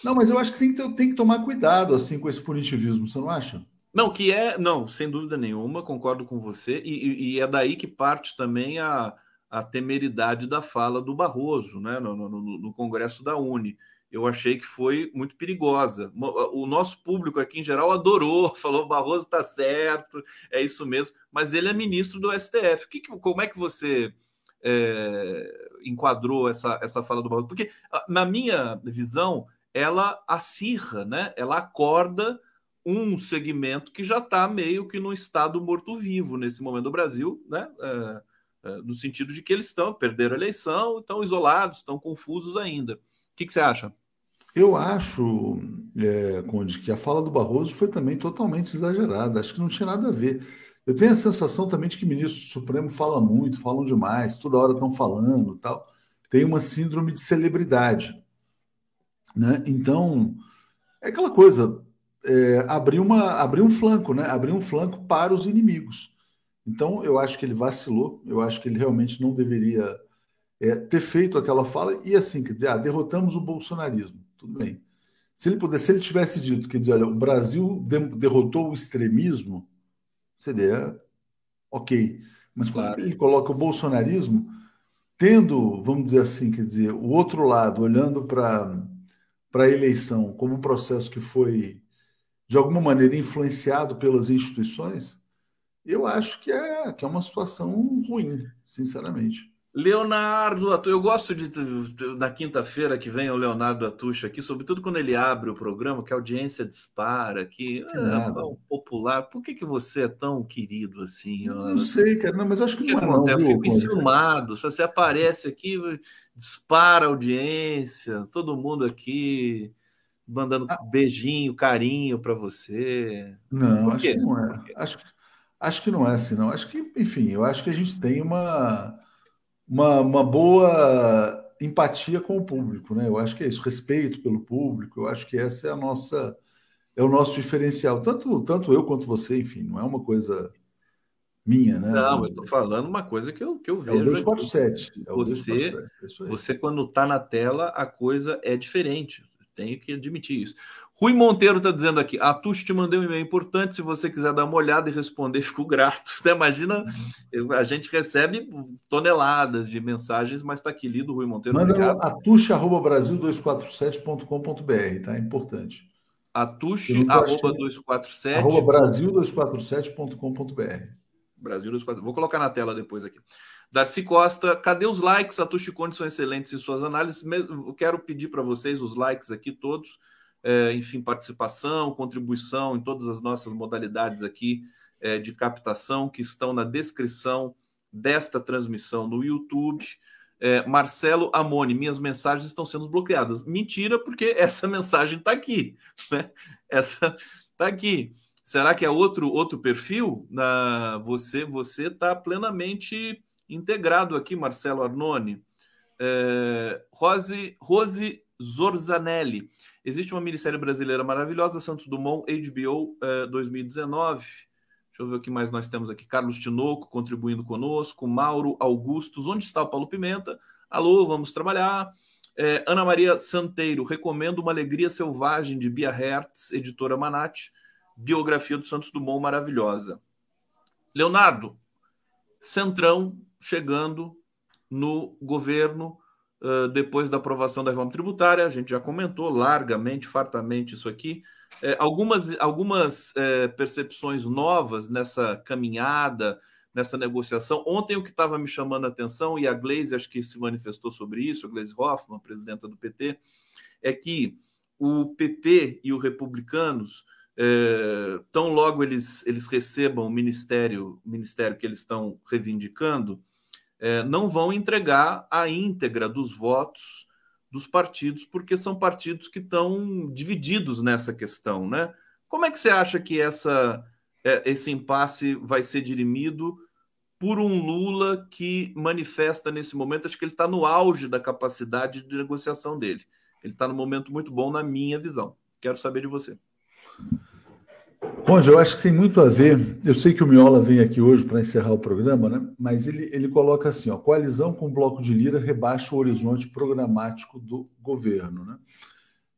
Não, mas eu acho que tem, que tem que tomar cuidado assim com esse punitivismo, você não acha? Não, que é, não, sem dúvida nenhuma, concordo com você, e, e é daí que parte também a, a temeridade da fala do Barroso, né, no, no, no Congresso da Uni. eu achei que foi muito perigosa. O nosso público aqui em geral adorou, [laughs] falou: Barroso está certo, é isso mesmo, mas ele é ministro do STF. Que, como é que você é, enquadrou essa, essa fala do Barroso? Porque, na minha visão, ela acirra, né? ela acorda um segmento que já está meio que no estado morto-vivo nesse momento do Brasil, né? É, é, no sentido de que eles estão, perderam a eleição, estão isolados, estão confusos ainda. O que, que você acha? Eu acho, é, Conde, que a fala do Barroso foi também totalmente exagerada. Acho que não tinha nada a ver. Eu tenho a sensação também de que ministro do Supremo fala muito, falam demais, toda hora estão falando tal. Tem uma síndrome de celebridade. Né? Então, é aquela coisa, é, abrir, uma, abrir um flanco, né? abrir um flanco para os inimigos. Então, eu acho que ele vacilou, eu acho que ele realmente não deveria é, ter feito aquela fala e assim, quer dizer, ah, derrotamos o bolsonarismo. Tudo bem. Se ele pudesse, se ele tivesse dito, quer dizer, olha, o Brasil de, derrotou o extremismo, seria ok. Mas quando claro. ele coloca o bolsonarismo, tendo, vamos dizer assim, quer dizer, o outro lado, olhando para a eleição como um processo que foi, de alguma maneira, influenciado pelas instituições, eu acho que é, que é uma situação ruim, sinceramente. Leonardo Atush, eu gosto de, da quinta-feira que vem o Leonardo Atush aqui, sobretudo quando ele abre o programa, que a audiência dispara, que, que é tão popular. Por que, que você é tão querido assim? Não, não sei, cara, não, mas acho que, que não é, não, Eu fico enciumado. Se você aparece aqui, dispara a audiência, todo mundo aqui mandando ah. beijinho, carinho para você. Não, acho que não é. Acho, acho que não é assim, não. Acho que, enfim, eu acho que a gente tem uma uma, uma boa empatia com o público, né? Eu acho que é isso, respeito pelo público. Eu acho que essa é a nossa é o nosso diferencial, tanto tanto eu quanto você, enfim, não é uma coisa minha, né? Não, eu estou falando uma coisa que eu, que eu vejo. É o 247. É o você, 247, é você, quando está na tela, a coisa é diferente. Tenho que admitir isso. Rui Monteiro está dizendo aqui: a Tuxo te mandei um e-mail importante. Se você quiser dar uma olhada e responder, [laughs] fico grato. Né? Imagina, a gente recebe toneladas de mensagens, mas está aqui lido, Rui Monteiro. Manda atush.brasil247.com.br, tá? Importante. Atush.247. Brasil247.com.br. Brasil 247. Vou colocar na tela depois aqui. Darcy Costa, cadê os likes? Atush Conde são excelentes em suas análises. Eu quero pedir para vocês os likes aqui todos é, enfim, participação, contribuição em todas as nossas modalidades aqui é, de captação que estão na descrição desta transmissão no YouTube. É, Marcelo Amoni, minhas mensagens estão sendo bloqueadas. Mentira, porque [laughs] essa mensagem está aqui. Né? Essa está aqui. Será que é outro outro perfil? Na, você você está plenamente integrado aqui, Marcelo Arnone. É, Rose, Rose Zorzanelli. Existe uma minissérie brasileira maravilhosa, Santos Dumont, HBO eh, 2019. Deixa eu ver o que mais nós temos aqui. Carlos Tinoco contribuindo conosco, Mauro Augustos. Onde está o Paulo Pimenta? Alô, vamos trabalhar. É, Ana Maria Santeiro, recomendo Uma Alegria Selvagem, de Bia Hertz, editora Manati. Biografia do Santos Dumont, maravilhosa. Leonardo, Centrão chegando no governo uh, depois da aprovação da reforma tributária, a gente já comentou largamente, fartamente isso aqui. É, algumas algumas é, percepções novas nessa caminhada, nessa negociação. Ontem o que estava me chamando a atenção, e a Glaze acho que se manifestou sobre isso, a Glaze Hoffman, presidenta do PT, é que o PP e os republicanos, é, tão logo eles, eles recebam o ministério, ministério que eles estão reivindicando, é, não vão entregar a íntegra dos votos dos partidos, porque são partidos que estão divididos nessa questão, né? Como é que você acha que essa, é, esse impasse vai ser dirimido por um Lula que manifesta nesse momento, acho que ele está no auge da capacidade de negociação dele. Ele está num momento muito bom, na minha visão. Quero saber de você. Conde, eu acho que tem muito a ver. Eu sei que o Miola vem aqui hoje para encerrar o programa, né? mas ele, ele coloca assim: ó, coalizão com o bloco de Lira rebaixa o horizonte programático do governo. Né?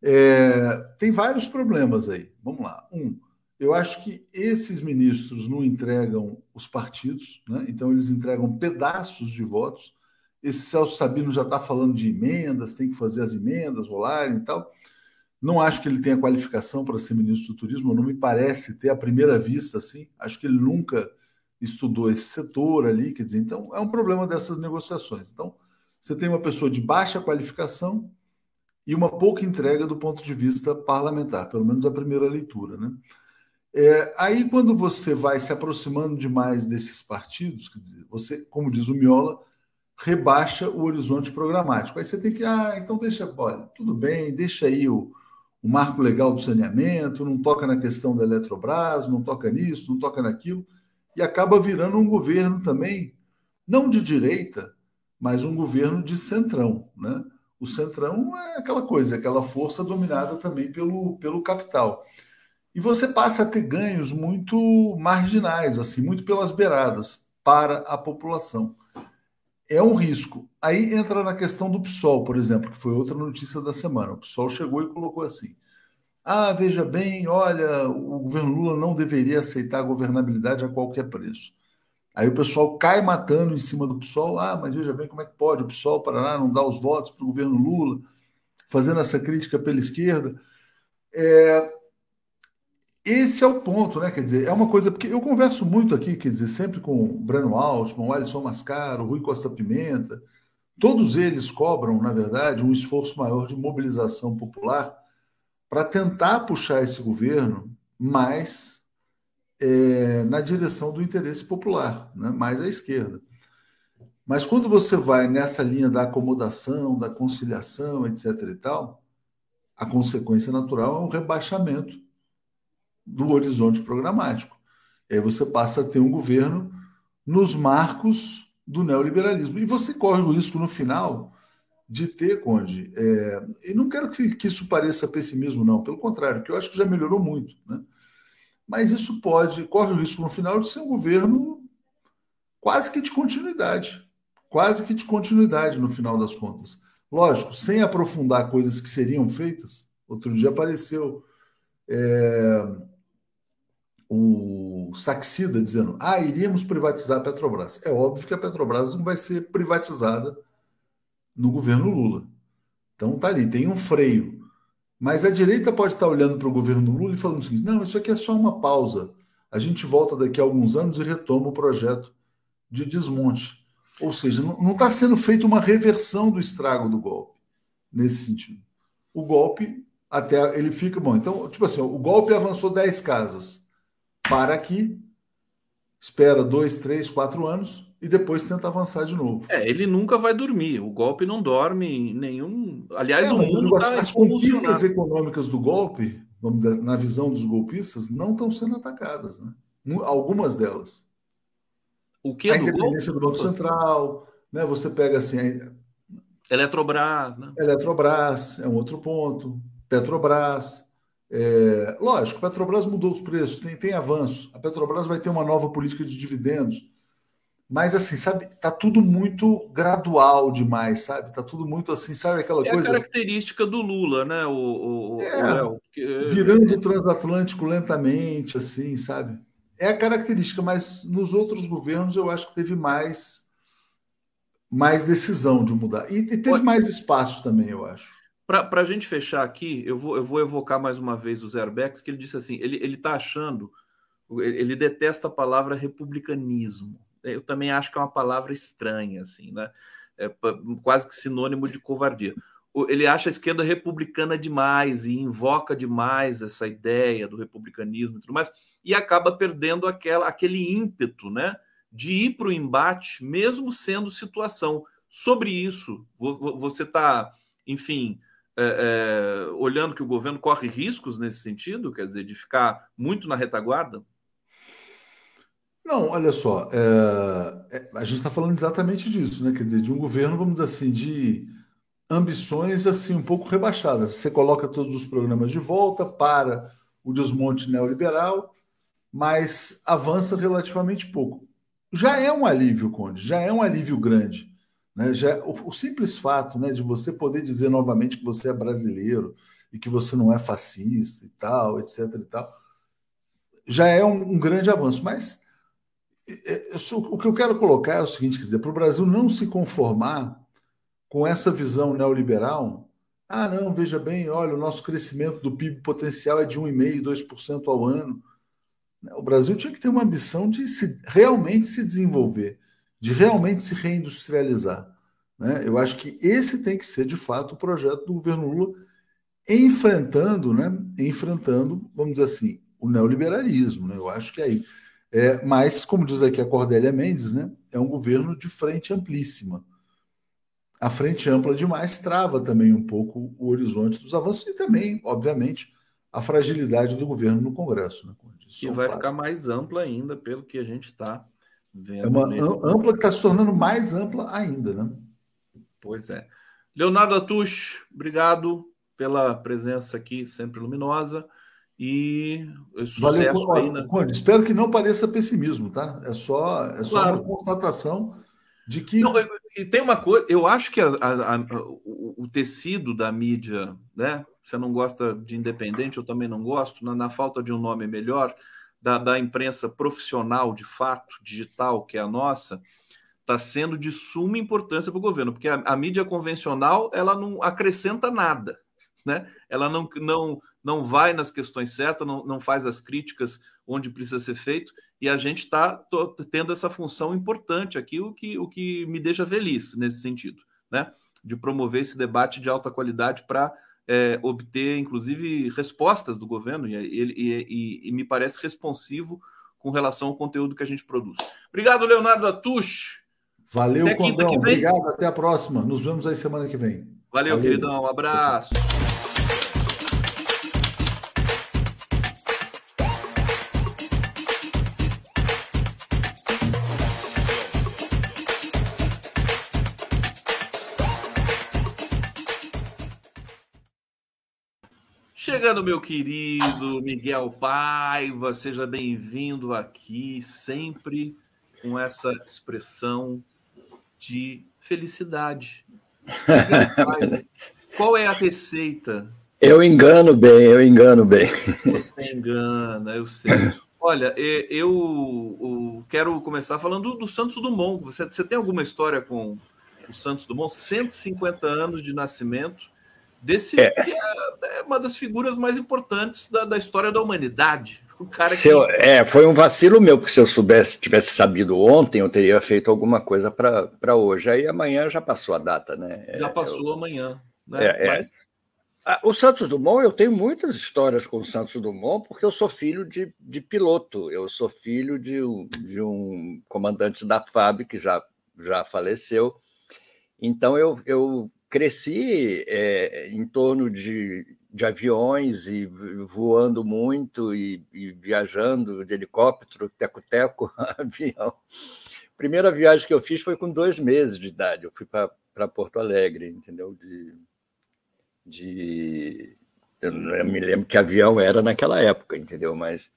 É, tem vários problemas aí. Vamos lá. Um, eu acho que esses ministros não entregam os partidos, né? então eles entregam pedaços de votos. esse Celso Sabino já está falando de emendas, tem que fazer as emendas rolarem e tal. Não acho que ele tenha qualificação para ser ministro do turismo, não me parece ter à primeira vista assim. Acho que ele nunca estudou esse setor ali, quer dizer, então é um problema dessas negociações. Então, você tem uma pessoa de baixa qualificação e uma pouca entrega do ponto de vista parlamentar, pelo menos a primeira leitura, né? É, aí, quando você vai se aproximando demais desses partidos, dizer, você, como diz o Miola, rebaixa o horizonte programático. Aí você tem que, ah, então deixa, olha, tudo bem, deixa aí o, o marco legal do saneamento, não toca na questão da Eletrobras, não toca nisso, não toca naquilo, e acaba virando um governo também, não de direita, mas um governo de centrão, né? O centrão é aquela coisa, aquela força dominada também pelo, pelo capital. E você passa a ter ganhos muito marginais, assim, muito pelas beiradas para a população. É um risco. Aí entra na questão do PSOL, por exemplo, que foi outra notícia da semana. O PSOL chegou e colocou assim: ah, veja bem, olha, o governo Lula não deveria aceitar a governabilidade a qualquer preço. Aí o pessoal cai matando em cima do PSOL. Ah, mas veja bem como é que pode o PSOL Paraná não dar os votos para o governo Lula, fazendo essa crítica pela esquerda. É, esse é o ponto, né? Quer dizer, é uma coisa, porque eu converso muito aqui, quer dizer, sempre com o Breno Altman, o Alisson Mascaro, Rui Costa Pimenta. Todos eles cobram, na verdade, um esforço maior de mobilização popular para tentar puxar esse governo mais é, na direção do interesse popular, né? mais à esquerda. Mas quando você vai nessa linha da acomodação, da conciliação, etc. e tal, a consequência natural é um rebaixamento do horizonte programático. E aí você passa a ter um governo nos marcos do neoliberalismo. E você corre o risco no final de ter, Conde, é, e não quero que, que isso pareça pessimismo, não, pelo contrário, que eu acho que já melhorou muito, né? mas isso pode, corre o risco no final de ser um governo quase que de continuidade. Quase que de continuidade no final das contas. Lógico, sem aprofundar coisas que seriam feitas. Outro dia apareceu é, o Saxida dizendo: ah, iríamos privatizar a Petrobras. É óbvio que a Petrobras não vai ser privatizada no governo Lula. Então tá ali, tem um freio. Mas a direita pode estar olhando para o governo Lula e falando o seguinte: não, isso aqui é só uma pausa. A gente volta daqui a alguns anos e retoma o projeto de desmonte. Ou seja, não está sendo feita uma reversão do estrago do golpe, nesse sentido. O golpe, até ele fica bom. Então, tipo assim, o golpe avançou 10 casas. Para aqui, espera dois, três, quatro anos, e depois tenta avançar de novo. É, ele nunca vai dormir. O golpe não dorme em nenhum. Aliás, é, o mundo as, tá as conquistas econômicas do golpe, na visão dos golpistas, não estão sendo atacadas, né? Algumas delas. O que a do independência golpe? do Banco Central, né? Você pega assim, Eletrobras, né? Eletrobras é um outro ponto. Petrobras. É, lógico, a Petrobras mudou os preços, tem, tem avanço. A Petrobras vai ter uma nova política de dividendos mas assim, sabe, tá tudo muito gradual demais, sabe? Tá tudo muito assim, sabe aquela é coisa. É a característica do Lula, né? O, o, é, o virando o transatlântico lentamente, assim, sabe? É a característica, mas nos outros governos eu acho que teve mais mais decisão de mudar. E, e teve mais espaço também, eu acho. Para a gente fechar aqui, eu vou, eu vou evocar mais uma vez o Zerbex, que ele disse assim: ele está achando, ele, ele detesta a palavra republicanismo eu também acho que é uma palavra estranha, assim, né? É quase que sinônimo de covardia. Ele acha a esquerda republicana demais e invoca demais essa ideia do republicanismo e tudo mais, e acaba perdendo aquela, aquele ímpeto, né? De ir para o embate, mesmo sendo situação. Sobre isso, você está, enfim, é, é, olhando que o governo corre riscos nesse sentido, quer dizer, de ficar muito na retaguarda? Não, olha só, é, é, a gente está falando exatamente disso, né? Quer dizer, de um governo, vamos dizer assim, de ambições assim um pouco rebaixadas. Você coloca todos os programas de volta para o desmonte neoliberal, mas avança relativamente pouco. Já é um alívio, Conde, já é um alívio grande. Né? Já, o, o simples fato né, de você poder dizer novamente que você é brasileiro e que você não é fascista e tal, etc. e tal, já é um, um grande avanço. Mas o que eu quero colocar é o seguinte: quer dizer, para o Brasil não se conformar com essa visão neoliberal, ah, não, veja bem, olha, o nosso crescimento do PIB potencial é de 1,5%, 2% ao ano. O Brasil tinha que ter uma ambição de se, realmente se desenvolver, de realmente se reindustrializar. Né? Eu acho que esse tem que ser, de fato, o projeto do governo Lula, enfrentando, né? enfrentando, vamos dizer assim, o neoliberalismo. Né? Eu acho que é aí. É, mas, como diz aqui a Cordélia Mendes, né? é um governo de frente amplíssima. A frente ampla demais trava também um pouco o horizonte dos avanços e também, obviamente, a fragilidade do governo no Congresso. Né? E vai ficar mais ampla ainda, pelo que a gente está vendo. É uma ampla que está se tornando mais ampla ainda, né? Pois é. Leonardo Atush, obrigado pela presença aqui, sempre luminosa. E sucesso Valeu, aí na... Conde, espero que não pareça pessimismo, tá? É só, é só claro. uma constatação de que. Não, e tem uma coisa, eu acho que a, a, a, o, o, tecido da mídia, né? Você não gosta de independente, eu também não gosto, na, na falta de um nome melhor, da, da imprensa profissional, de fato, digital, que é a nossa, está sendo de suma importância para o governo, porque a, a mídia convencional ela não acrescenta nada né? Ela não, não, não vai nas questões certas, não, não faz as críticas onde precisa ser feito, e a gente está tendo essa função importante aqui, o que, o que me deixa feliz nesse sentido, né? De promover esse debate de alta qualidade para é, obter, inclusive, respostas do governo, e, e, e, e, me parece responsivo com relação ao conteúdo que a gente produz. Obrigado, Leonardo Atush. Valeu, Condão. Obrigado, até a próxima. Nos vemos aí semana que vem. Valeu, Valeu. queridão. Um abraço. Chegando, meu querido Miguel Paiva, seja bem-vindo aqui, sempre com essa expressão de felicidade. Qual é a receita? Eu engano bem, eu engano bem. Você engana, eu sei. Olha, eu, quero começar falando do, Santos Dumont. Você tem alguma história com o Santos Dumont? 150 anos de nascimento desse é. que é, é uma das figuras mais importantes da, da história da humanidade. O cara que... Eu, é, foi um vacilo meu, porque se eu soubesse, tivesse sabido ontem, eu teria feito alguma coisa para hoje. Aí amanhã já passou a data, né? Já passou eu... amanhã. Né? É, é. Mas... Ah, o Santos Dumont, eu tenho muitas histórias com o Santos Dumont, porque eu sou filho de, de piloto, eu sou filho de um, de um comandante da FAB que já, já faleceu. Então eu, eu cresci é, em torno de, de aviões e voando muito e, e viajando de helicóptero, teco-teco, [laughs] avião. A primeira viagem que eu fiz foi com dois meses de idade. Eu fui para Porto Alegre, entendeu? De, de eu me lembro que avião era naquela época, entendeu? Mas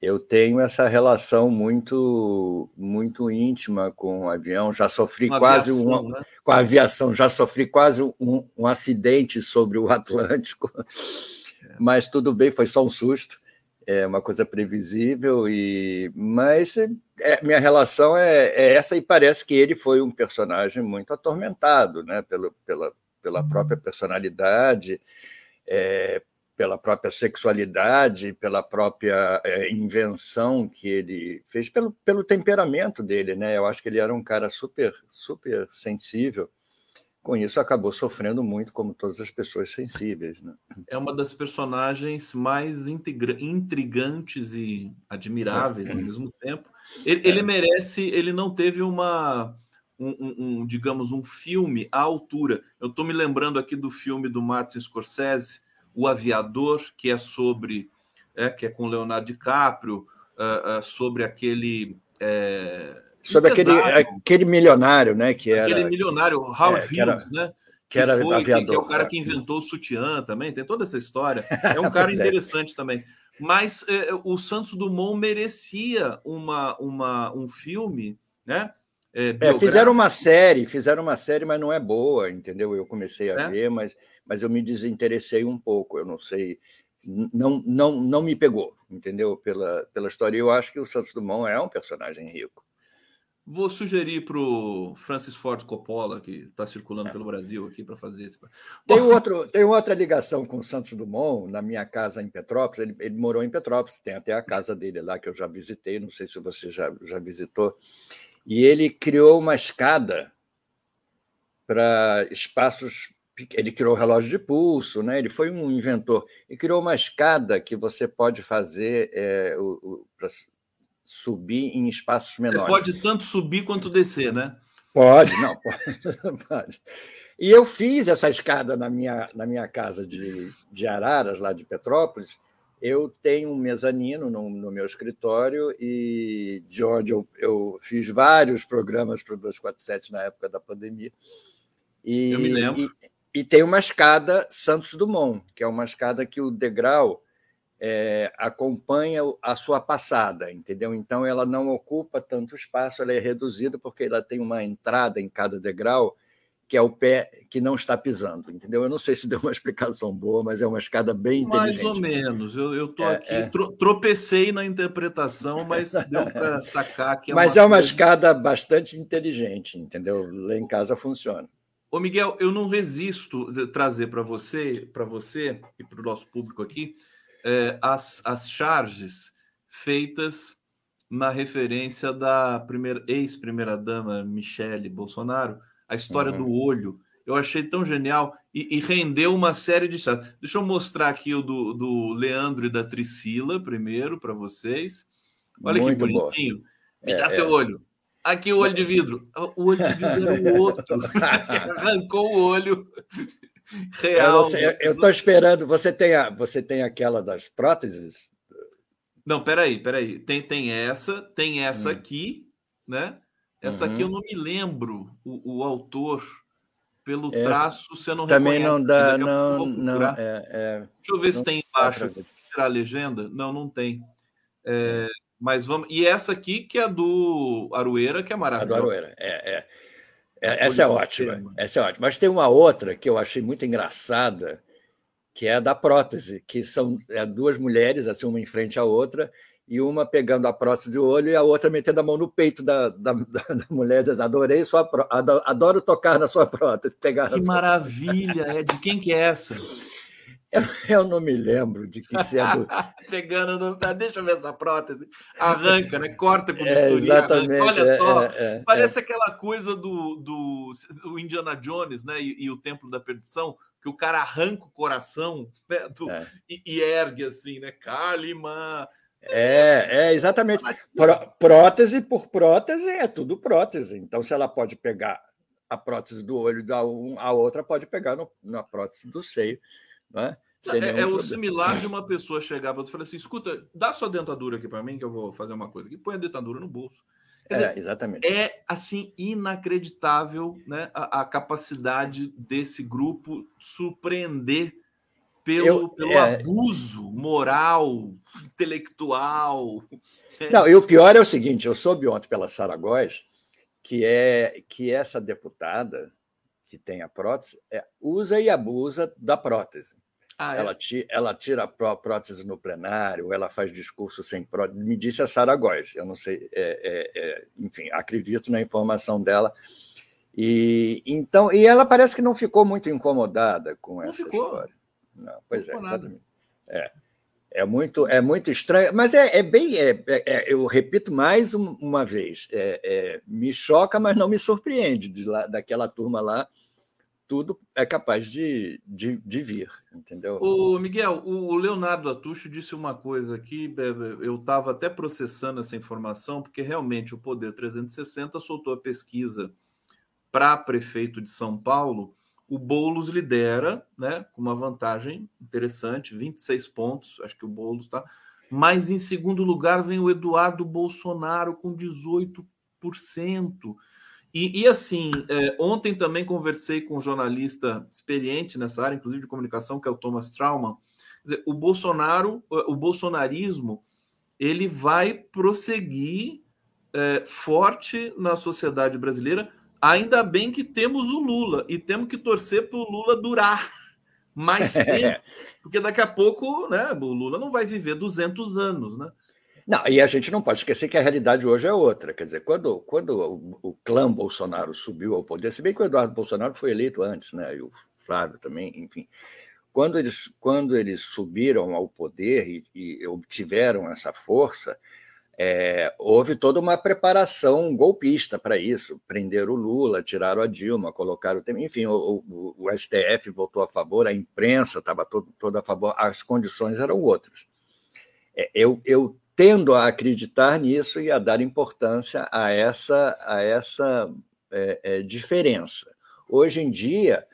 eu tenho essa relação muito muito íntima com o avião. Já sofri quase aviação, um, né? com a aviação, já sofri quase um, um acidente sobre o [laughs] Atlântico, mas tudo bem, foi só um susto. É uma coisa previsível e mas é, minha relação é, é, essa e parece que ele foi um personagem muito atormentado, né? Pelo, pela pela própria personalidade. É, pela própria sexualidade, pela própria é, invenção que ele fez, pelo, pelo temperamento dele, né? Eu acho que ele era um cara super, super sensível. Com isso, acabou sofrendo muito, como todas as pessoas sensíveis. Né? É uma das personagens mais intrigantes e admiráveis ao mesmo tempo. Ele, ele, é. merece, ele não teve uma, um, um, um digamos, um filme à altura. Eu estou me lembrando aqui do filme do Martin Scorsese, o Aviador, que é sobre, é, que é com Leonardo DiCaprio, uh, uh, sobre aquele. É, sobre aquele, aquele milionário, né? Que aquele era, milionário, Howard é, Hughes, né? Que, era foi, aviador, que, é o cara que inventou o sutiã também, tem toda essa história. [laughs] É um cara é. interessante também. Mas o Santos Dumont merecia uma, uma, um filme, né? É, é, fizeram uma série, fizeram uma série, mas não é boa, entendeu? Eu comecei a é? ver, mas, mas eu me desinteressei um pouco. Eu não sei não, não, não me pegou, entendeu? Pela, pela história. Eu acho que o Santos Dumont é um personagem rico. Vou sugerir para o Francis Ford Coppola, que está circulando é. pelo Brasil aqui para fazer esse. Tem, outro, tem outra ligação com o Santos Dumont, na minha casa em Petrópolis. Ele, ele, morou em Petrópolis, tem até a casa dele lá que eu já visitei, não sei se você já, já visitou. E ele criou uma escada para espaços. Ele criou o relógio de pulso, né? ele foi um inventor. E criou uma escada que você pode fazer é, o, subir em espaços menores. Você pode tanto subir quanto descer, né? Pode, não, [laughs] pode. pode. E eu fiz essa escada na minha, na minha casa de, de Araras, lá de Petrópolis. Eu tenho um mezanino no, no meu escritório e, George, eu, eu fiz vários programas para o 247 na época da pandemia. E, eu me lembro. E, e tem uma escada Santos Dumont, que é uma escada que o degrau é, acompanha a sua passada, entendeu? Então ela não ocupa tanto espaço, ela é reduzida porque ela tem uma entrada em cada degrau que é o pé que não está pisando, entendeu? Eu não sei se deu uma [laughs] explicação boa, mas é uma escada bem inteligente. Mais ou menos. Eu estou é, aqui, é... tropecei na interpretação, mas deu [laughs] para sacar que é Mas uma é uma coisa... escada bastante inteligente, entendeu? Lá em casa funciona. Ô Miguel, eu não resisto de trazer para você, para você e para o nosso público aqui, é, as, as charges feitas na referência da primeira ex-primeira-dama Michele Bolsonaro, a história uhum. do olho. Eu achei tão genial e, e, rendeu uma série de charges. Deixa eu mostrar aqui o do, do Leandro e da Priscila primeiro para vocês. Olha Muito que bonitinho. Boa. Me dá é, seu é. olho. Aqui o olho de vidro. O olho de vidro era o [laughs] outro. [laughs] Arrancou o olho. Real. Eu estou esperando. Você tem, a, você tem aquela das próteses? Não, peraí, peraí. Tem, tem essa, tem essa hum. aqui, né? Essa uhum. aqui eu uhum. não me lembro o, o autor pelo é, traço, você não Também não dá, não, não. É, é, Deixa eu ver se tem embaixo. Tirar a legenda? Não, não tem. É, mas vamos. E essa aqui que é do Aroeira, que é maravilhosa. A do Aroeira, é, é. É, essa é ótima. Essa é ótima. Mas tem uma outra que eu achei muito engraçada, que é a da prótese, que são é, duas mulheres, assim, uma em frente à outra, e uma pegando a prótese de olho e a outra metendo a mão no peito da, da, da mulher, diz, adorei sua prótese, adoro tocar na sua prótese. Pegar que maravilha! É de quem que é essa? Eu, eu, não me lembro de que sendo. [laughs] Pegando no. Ah, deixa eu ver essa prótese. Arranca, né? Corta com é, Exatamente. Olha é, só. É, é, parece aquela coisa do, do o Indiana Jones, né? E, e, o Templo da Perdição, que o cara arranca o coração né? do, é. e, e, ergue assim, né? Kalima. É, é exatamente. Pró prótese por prótese é tudo prótese. Então, se ela pode pegar a prótese do olho da um, a outra pode pegar no, na prótese do seio. Né? É, é o similar de uma pessoa chegar para você e falar assim: escuta, dá sua dentadura aqui para mim, que eu vou fazer uma coisa aqui. Põe a dentadura no bolso. é, exatamente. É assim inacreditável né, a, a capacidade desse grupo surpreender pelo, eu, pelo é... abuso moral, intelectual. Né? Não, e o pior é o seguinte: eu soube ontem pela Sara Góes que é que essa deputada que tem a prótese é, usa e abusa da prótese. Ah, é? ela, tira, ela tira a prótese no plenário, ela faz discurso sem prótese. Me disse a Sara Góes, eu não sei, é, é, é, enfim, acredito na informação dela. E então, e ela parece que não ficou muito incomodada com não essa ficou. história. Não, pois é, exatamente. É. É muito, é muito estranho, mas é, é bem. É, é, é eu repito mais uma vez: é, me choca, mas não me surpreende. De lá, daquela turma lá, tudo é capaz de, de, de vir, entendeu? O Miguel, o Leonardo Atucho disse uma coisa aqui, eu estava até processando essa informação, porque realmente o Poder 360 soltou a pesquisa para prefeito de São Paulo o Boulos lidera, né, com uma vantagem interessante, 26 pontos, acho que o Boulos está. Mas em segundo lugar vem o Eduardo Bolsonaro com 18%. E, e assim, é, ontem também conversei com um jornalista experiente nessa área, inclusive de comunicação, que é o Thomas Trauman. Dizer, o Bolsonaro, o bolsonarismo, ele vai prosseguir é, forte na sociedade brasileira Ainda bem que temos o Lula e temos que torcer para o Lula durar [laughs] mais tempo, porque daqui a pouco né, o Lula não vai viver 200 anos. Né? Não, e a gente não pode esquecer que a realidade hoje é outra. Quer dizer, quando, quando o, o clã Bolsonaro subiu ao poder, se bem que o Eduardo Bolsonaro foi eleito antes, né, e o Flávio também, enfim. Quando eles, quando eles subiram ao poder e, e obtiveram essa força, é, houve toda uma preparação golpista para isso. Prenderam o Lula, tiraram a Dilma, colocaram. Enfim, o, o, o STF votou a favor, a imprensa estava toda a favor, as condições eram outras. É, eu, eu tendo a acreditar nisso e a dar importância a essa, a essa é, é, diferença. Hoje em dia,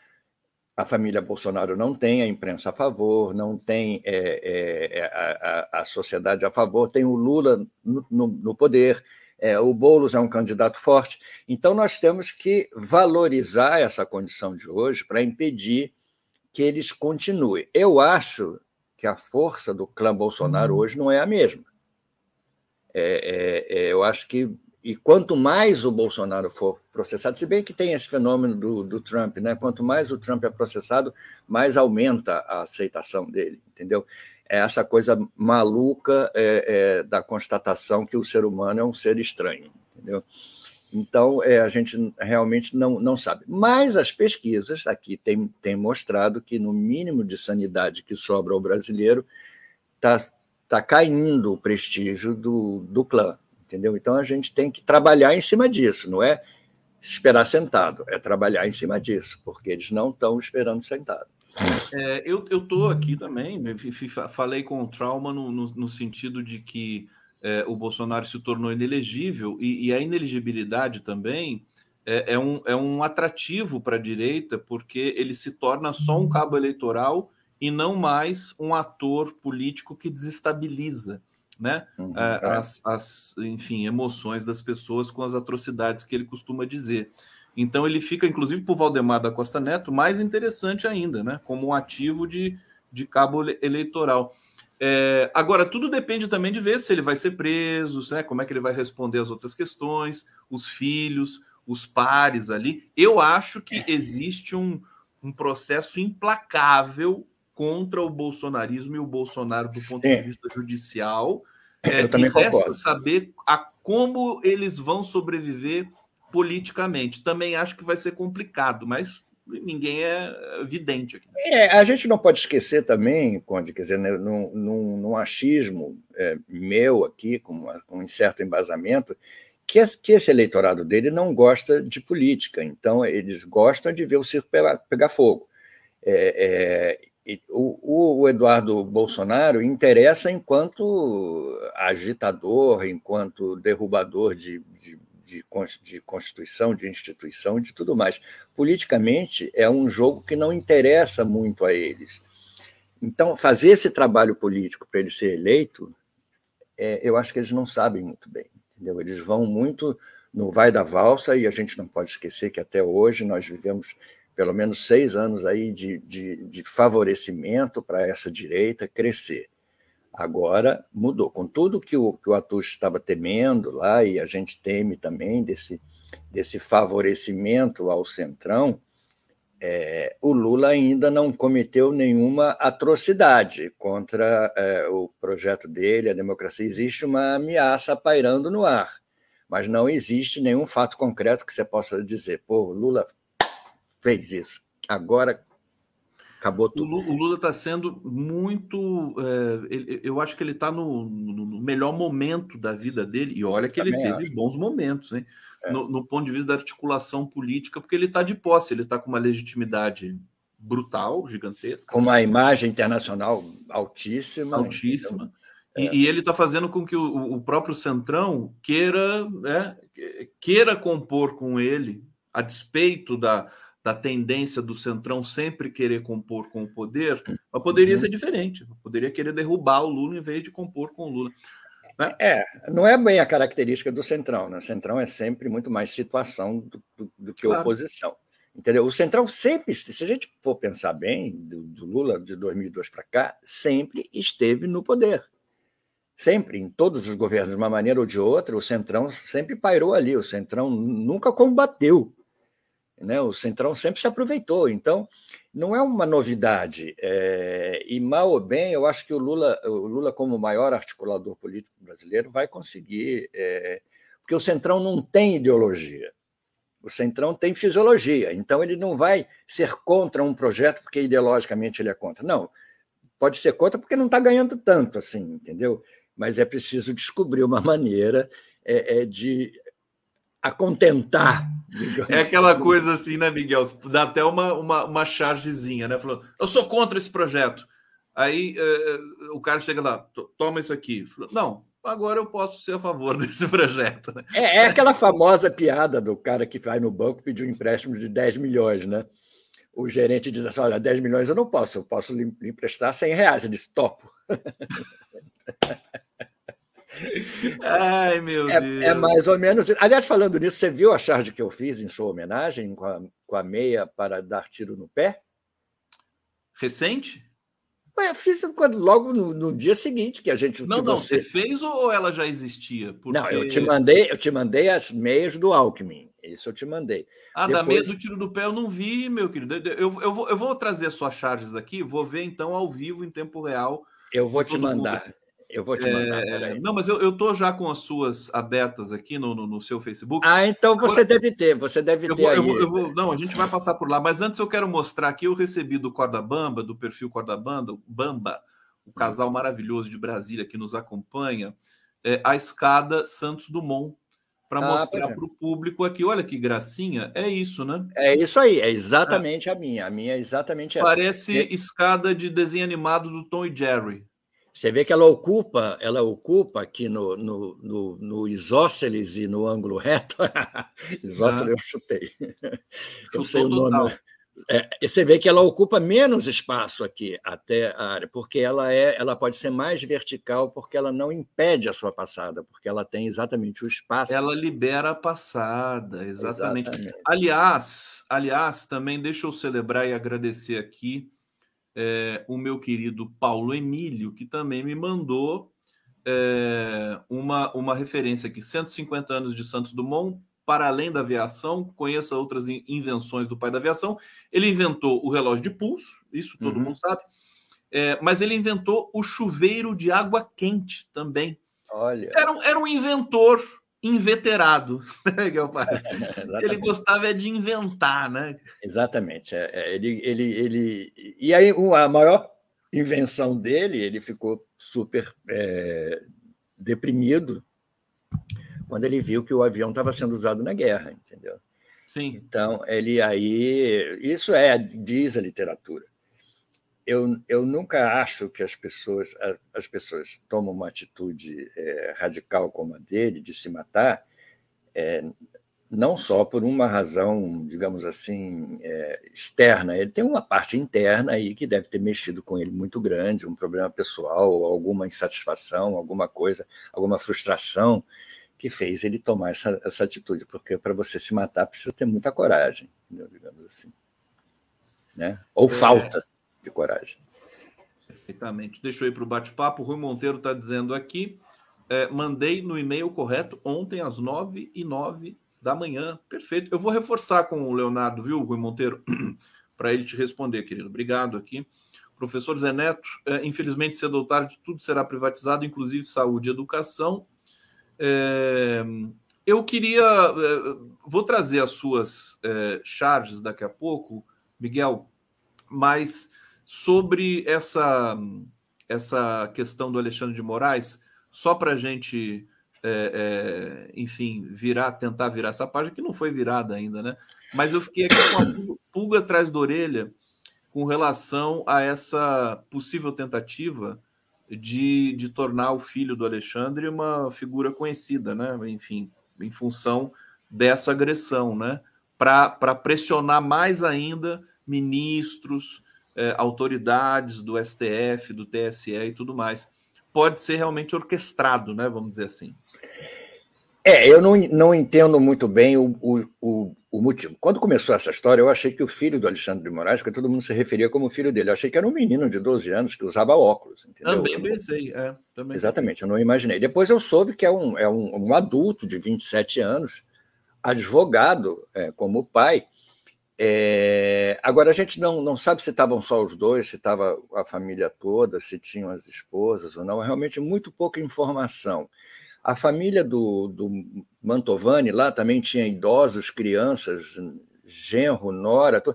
a família Bolsonaro não tem a imprensa a favor, não tem é, é, a, a, sociedade a favor, tem o Lula no, no, no poder, é, o Boulos é um candidato forte. Então, nós temos que valorizar essa condição de hoje para impedir que eles continuem. Eu acho que a força do clã Bolsonaro uhum. hoje não é a mesma. É, é, é, eu acho que e quanto mais o Bolsonaro for processado, se bem que tem esse fenômeno do, do Trump, né? Quanto mais o Trump é processado, mais aumenta a aceitação dele, entendeu? É essa coisa maluca é, é, da constatação que o ser humano é um ser estranho, entendeu? Então, é, a gente realmente não, não sabe. Mas as pesquisas aqui têm, têm mostrado que, no mínimo de sanidade que sobra ao brasileiro, está tá caindo o prestígio do, do clã, entendeu? Então a gente tem que trabalhar em cima disso, não é esperar sentado, é trabalhar em cima disso, porque eles não estão esperando sentado. É, eu estou aqui também, falei com o Trauma no, no, no sentido de que é, o Bolsonaro se tornou inelegível e, e a inelegibilidade também é, é, um, é um atrativo para a direita, porque ele se torna só um cabo eleitoral e não mais um ator político que desestabiliza né? Uhum, é. as, as, enfim, emoções das pessoas com as atrocidades que ele costuma dizer. Então ele fica, inclusive, por Valdemar da Costa Neto, mais interessante ainda, né? Como um ativo de, de cabo eleitoral. É, agora, tudo depende também de ver se ele vai ser preso, né? como é que ele vai responder as outras questões, os filhos, os pares ali. Eu acho que é. existe um, um processo implacável contra o bolsonarismo e o Bolsonaro do ponto Sim. de vista judicial. É, Eu também resta concordo. saber a como eles vão sobreviver politicamente. Também acho que vai ser complicado, mas ninguém é vidente aqui. É, a gente não pode esquecer também, Conde, quer dizer, né, num, num, num achismo é, meu aqui, com, com um certo embasamento, que esse, que esse, eleitorado dele não gosta de política, então eles gostam de ver o circo pegar, pegar fogo. É, é, o, o, Eduardo Bolsonaro interessa enquanto agitador, enquanto derrubador de, de, de, de, Constituição, de instituição, de tudo mais. Politicamente, é um jogo que não interessa muito a eles. Então, fazer esse trabalho político para ele ser eleito, é, eu acho que eles não sabem muito bem. Entendeu? Eles vão muito no vai da valsa, e a gente não pode esquecer que até hoje nós vivemos pelo menos seis anos aí de, de, de favorecimento para essa direita crescer. Agora mudou. Com tudo que o, que o Atush estava temendo lá, e a gente teme também desse, desse favorecimento ao Centrão, é, o Lula ainda não cometeu nenhuma atrocidade contra é, o projeto dele, a democracia. Existe uma ameaça pairando no ar, mas não existe nenhum fato concreto que você possa dizer, pô, Lula fez isso. Agora acabou tudo. O Lula está sendo muito. É, eu acho que ele está no, no, melhor momento da vida dele, e olha que Também ele teve acho. bons momentos, hein? É. No, no, ponto de vista da articulação política, porque ele está de posse, ele está com uma legitimidade brutal, gigantesca. Com uma imagem internacional altíssima. Altíssima. E, é. e, ele está fazendo com que o, o próprio Centrão queira, né, queira compor com ele, a despeito da, da tendência do Centrão sempre querer compor com o poder, mas poderia uhum. ser diferente. Poderia querer derrubar o Lula em vez de compor com o Lula. Né? É, não é bem a característica do Centrão. Né? O Centrão é sempre muito mais situação do, do, do que claro. oposição. Entendeu? O Centrão sempre, se a gente for pensar bem, do, do Lula de 2002 para cá, sempre esteve no poder. Sempre, em todos os governos, de uma maneira ou de outra, o Centrão sempre pairou ali. O Centrão nunca combateu Né? O Centrão sempre se aproveitou. Então, não é uma novidade. É... E, mal ou bem, eu acho que o Lula, o Lula como maior articulador político brasileiro, vai conseguir. É... Porque o Centrão não tem ideologia. O Centrão tem fisiologia. Então, ele não vai ser contra um projeto porque ideologicamente ele é contra. Não. Pode ser contra porque não está ganhando tanto assim, entendeu? Mas é preciso descobrir uma maneira é, é de acontentar. É aquela coisa assim, né, Miguel? Dá até uma, uma, uma chargezinha, né? Falou, eu sou contra esse projeto. Aí uh, o cara chega lá, toma isso aqui. Falou, não, agora eu posso ser a favor [laughs] desse projeto. Né? É, é, aquela famosa piada do cara que vai no banco pedir um empréstimo de 10 milhões, né? O gerente diz assim: olha, 10 milhões eu não posso, eu posso lhe emprestar 100 reais. Ele diz: topo. [laughs] Ai, meu é, Deus. É mais ou menos. Aliás, falando nisso, você viu a charge que eu fiz em sua homenagem com a, com a meia para dar tiro no pé? Recente? Ué, fiz quando, logo no, no, dia seguinte que a gente. Não, não, você... você fez ou ela já existia? Porque... Não, eu te mandei, eu te mandei as meias do Alckmin. Isso eu te mandei. Ah, Depois... da meia do tiro do pé eu não vi, meu querido. Eu, eu, vou, eu vou trazer as suas charges aqui, vou ver então ao vivo, em tempo real. Eu vou te mandar. Mundo. Eu vou te mandar. É... Não, mas eu, eu tô já com as suas abertas aqui no, no, no seu Facebook. Ah, então você Agora, deve ter, você deve eu ter. Vou, eu, vou, eu vou, não, a gente vai passar por lá. Mas antes eu quero mostrar aqui, eu recebi do Corda Bamba, do perfil Corda Bamba, Bamba, o casal maravilhoso de Brasília que nos acompanha, é, a escada Santos Dumont para ah, mostrar é. para o público aqui. Olha que gracinha, é isso, né? É isso aí, é exatamente é. a minha. A minha é exatamente essa. Parece escada de desenho animado do Tom e Jerry. Você vê que ela ocupa, ela ocupa aqui no, no, no, no isósceles e no ângulo reto. [laughs] isósceles eu chutei. Eu sei o nome. É, você vê que ela ocupa menos espaço aqui até a área, porque ela é, ela pode ser mais vertical, porque ela não impede a sua passada, porque ela tem exatamente o espaço. Ela libera a passada, exatamente. exatamente. Aliás, aliás, também deixa eu celebrar e agradecer aqui é, o meu querido Paulo Emílio, que também me mandou é, uma, uma referência aqui: 150 anos de Santos Dumont, para além da aviação, conheça outras invenções do pai da aviação. Ele inventou o relógio de pulso, isso todo uhum. mundo sabe, é, mas ele inventou o chuveiro de água quente também. Olha. Era era um inventor inveterado, [laughs] né, ele gostava é de inventar, né? Exatamente. É, é, ele, ele, ele... E aí, a maior invenção dele, ele ficou super é, deprimido quando ele viu que o avião estava sendo usado na guerra, entendeu? Sim. Então, ele aí... Isso é, diz a literatura eu, eu nunca acho que as pessoas, as pessoas tomam uma atitude é, radical como a dele, de se matar, é, não só por uma razão, digamos assim, é, externa. Ele tem uma parte interna aí que deve ter mexido com ele muito grande, um problema pessoal, alguma insatisfação, alguma coisa, alguma frustração que fez ele tomar essa, essa atitude, porque para você se matar precisa ter muita coragem, digamos assim. Né? Ou é. falta de coragem. Perfeitamente. Deixa eu ir para o bate-papo. Rui Monteiro está dizendo aqui. É, mandei no e-mail correto ontem às nove e nove da manhã. Perfeito. Eu vou reforçar com o Leonardo, viu, Rui Monteiro, [clears throat] para ele te responder, querido. Obrigado aqui. Professor Zé Neto, é, infelizmente, cedo ou tarde, tudo será privatizado, inclusive saúde e educação. É, eu queria. É, vou trazer as suas é, charges daqui a pouco, Miguel, mas sobre essa, essa questão do Alexandre de Moraes, só para a gente, é, é, enfim, virar, tentar virar essa página, que não foi virada ainda, né? Mas eu fiquei aqui com a pulga atrás da orelha com relação a essa possível tentativa de, de tornar o filho do Alexandre uma figura conhecida, né? Enfim, em função dessa agressão, né? Para pressionar mais ainda ministros, é, autoridades do STF, do TSE e tudo mais. Pode ser realmente orquestrado, né? Vamos dizer assim. É, eu não, não entendo muito bem o, o, o, motivo. Quando começou essa história, eu achei que o filho do Alexandre de Moraes, que todo mundo se referia como filho dele, eu achei que era um menino de 12 anos que usava óculos. Entendeu? Também pensei, é. Também Exatamente, eu não imaginei. Depois eu soube que é um, é um, um adulto de 27 anos, advogado é, como pai, É... Agora, a gente não, não sabe se estavam só os dois, se estava a família toda, se tinham as esposas ou não. É realmente muito pouca informação. A família do, do Mantovani lá também tinha idosos, crianças, genro, nora. To...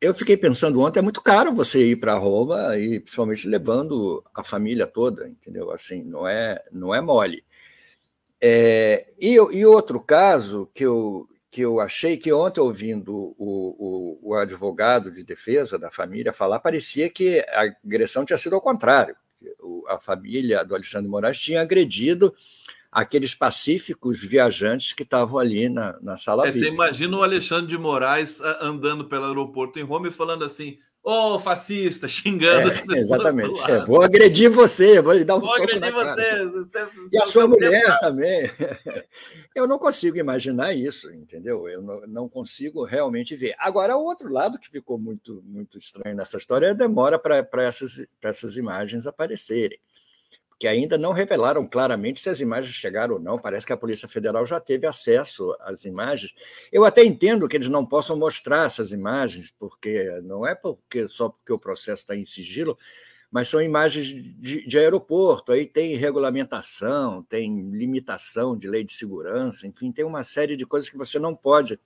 Eu fiquei pensando ontem, é muito caro você ir para Roma e principalmente levando a família toda, entendeu? Assim, não é, não é mole. É, e, e outro caso que eu, que eu achei que ontem, ouvindo o, o, o, advogado de defesa da família falar, parecia que a agressão tinha sido ao contrário. A família do Alexandre Moraes tinha agredido aqueles pacíficos viajantes que estavam ali na, na sala. É, você imagina o Alexandre de Moraes ah, andando pelo aeroporto em Roma e falando assim: Ô, oh, fascista, xingando é, as pessoas. Exatamente. É, vou agredir você, vou lhe dar um vou soco agredir você, você, E a sua mulher também. [laughs] Eu não consigo imaginar isso, entendeu? Eu não, não, consigo realmente ver. Agora, o outro lado que ficou muito, muito estranho nessa história é a demora para essas, essas imagens aparecerem que ainda não revelaram claramente se as imagens chegaram ou não. Parece que a Polícia Federal já teve acesso às imagens. Eu até entendo que eles não possam mostrar essas imagens, porque não é porque só porque o processo está em sigilo, mas são imagens de, de, aeroporto. Aí tem regulamentação, tem limitação de lei de segurança, enfim, tem uma série de coisas que você não pode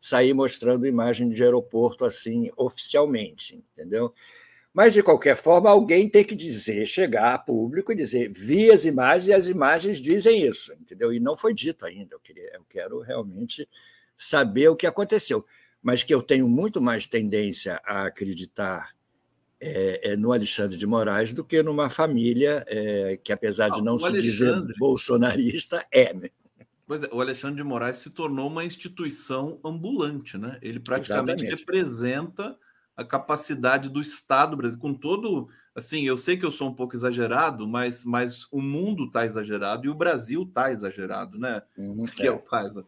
sair mostrando imagem de aeroporto assim oficialmente, entendeu? Mas, de qualquer forma, alguém tem que dizer, chegar a público e dizer, vi as imagens e as imagens dizem isso, entendeu? E não foi dito ainda. Eu, queria, eu quero realmente saber o que aconteceu. Mas que eu tenho muito mais tendência a acreditar é, é, no Alexandre de Moraes do que numa família é, que, apesar de não, se dizer bolsonarista, é. Né? Pois é, o Alexandre de Moraes se tornou uma instituição ambulante, né? Ele praticamente Exatamente. representa a capacidade do Estado brasileiro, com todo. Assim, eu sei que eu sou um pouco exagerado, mas, mas o mundo está exagerado e o Brasil está exagerado, né? Uhum, que é, é o Paiva.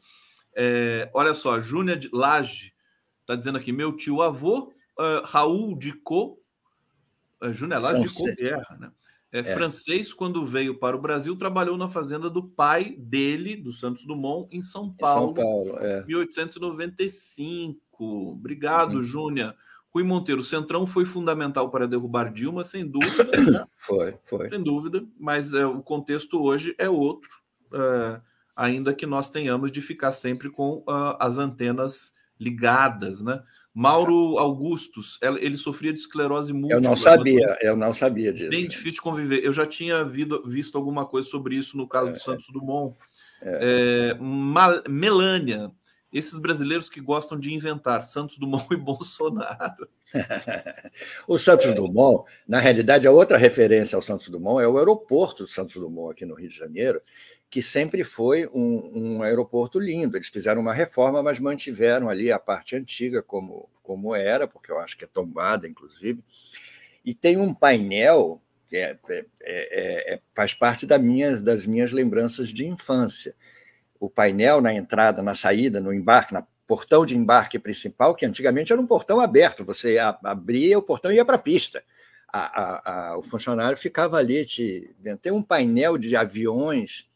É, olha só, Júnior de Laje está dizendo aqui: meu tio avô, uh, Raul de Co. Uh, Júnior Laje de Co Guerra, né? É, é, francês, quando veio para o Brasil, trabalhou na fazenda do pai dele, do Santos Dumont, em São Paulo, em São Paulo é. 1895. Obrigado, uhum. Júnior. Rui Monteiro, o Centrão foi fundamental para derrubar Dilma, sem dúvida. [coughs] Né? Foi, foi. Sem dúvida, mas é, o contexto hoje é outro, é, ainda que nós tenhamos de ficar sempre com uh, as antenas ligadas, né? Mauro Augustus, ele sofria de esclerose múltipla. Eu não sabia, eu não sabia disso. Bem difícil de conviver. Eu já tinha visto, visto alguma coisa sobre isso no caso é, do Santos Dumont. É. É, Melânia, esses brasileiros que gostam de inventar Santos Dumont [laughs] e Bolsonaro. [laughs] o Santos Dumont, na realidade, a outra referência ao Santos Dumont é o aeroporto do Santos Dumont aqui no Rio de Janeiro, que sempre foi um, um aeroporto lindo. Eles fizeram uma reforma, mas mantiveram ali a parte antiga como, como era, porque eu acho que é tombada, inclusive. E tem um painel que é, é, é, é faz parte da minha, das minhas lembranças de infância o painel na entrada, na saída, no embarque, na portão de embarque principal, que antigamente era um portão aberto, você abria o portão e ia para a pista. o funcionário ficava ali, te, tem um painel de aviões,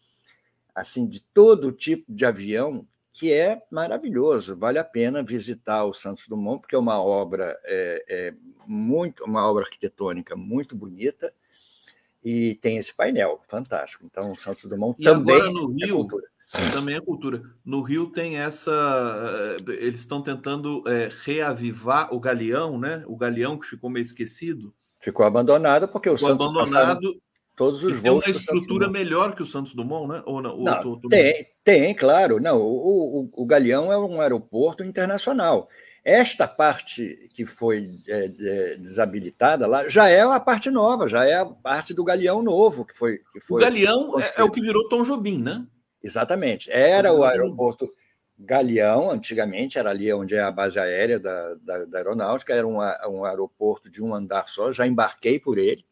assim, de todo tipo de avião, que é maravilhoso, vale a pena visitar o Santos Dumont, porque é uma obra é, é muito, uma obra arquitetônica muito bonita, e tem esse painel fantástico. Então, o Santos Dumont e também agora no é Rio, cultura. Também é cultura. No Rio tem essa. Eh, eles estão tentando é, reavivar o Galeão, né? O Galeão que ficou meio esquecido. Ficou abandonado porque o ficou Santos abandonado. Todos os voos. Tem uma estrutura melhor que o Santos Dumont, né? Ou não? não tô, tô... Tem, tem, claro. Não, o, o, o Galeão é um aeroporto internacional. Esta parte que foi é, é, desabilitada lá já é a parte nova, já é a parte do Galeão novo que foi. Que foi o Galeão é, é, o que virou Tom Jobim, né? Exatamente. Era o aeroporto Galeão, antigamente, era ali onde é a base aérea da, da, da aeronáutica, era um, um, aeroporto de um andar só, já embarquei por ele.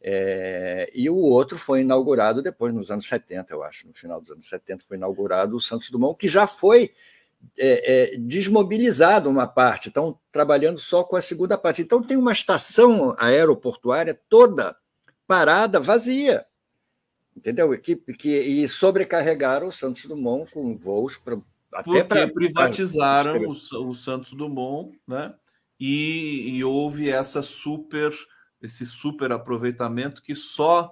É, e o outro foi inaugurado depois, nos anos 70, eu acho, no final dos anos 70, foi inaugurado o Santos Dumont, que já foi é, é, desmobilizado uma parte, estão trabalhando só com a segunda parte. Então, tem uma estação aeroportuária toda parada, vazia entendeu? Que, que, e sobrecarregaram o Santos Dumont com voos Porque pra... privatizaram o, o, Santos Dumont, né? E, e houve essa super, esse super aproveitamento que só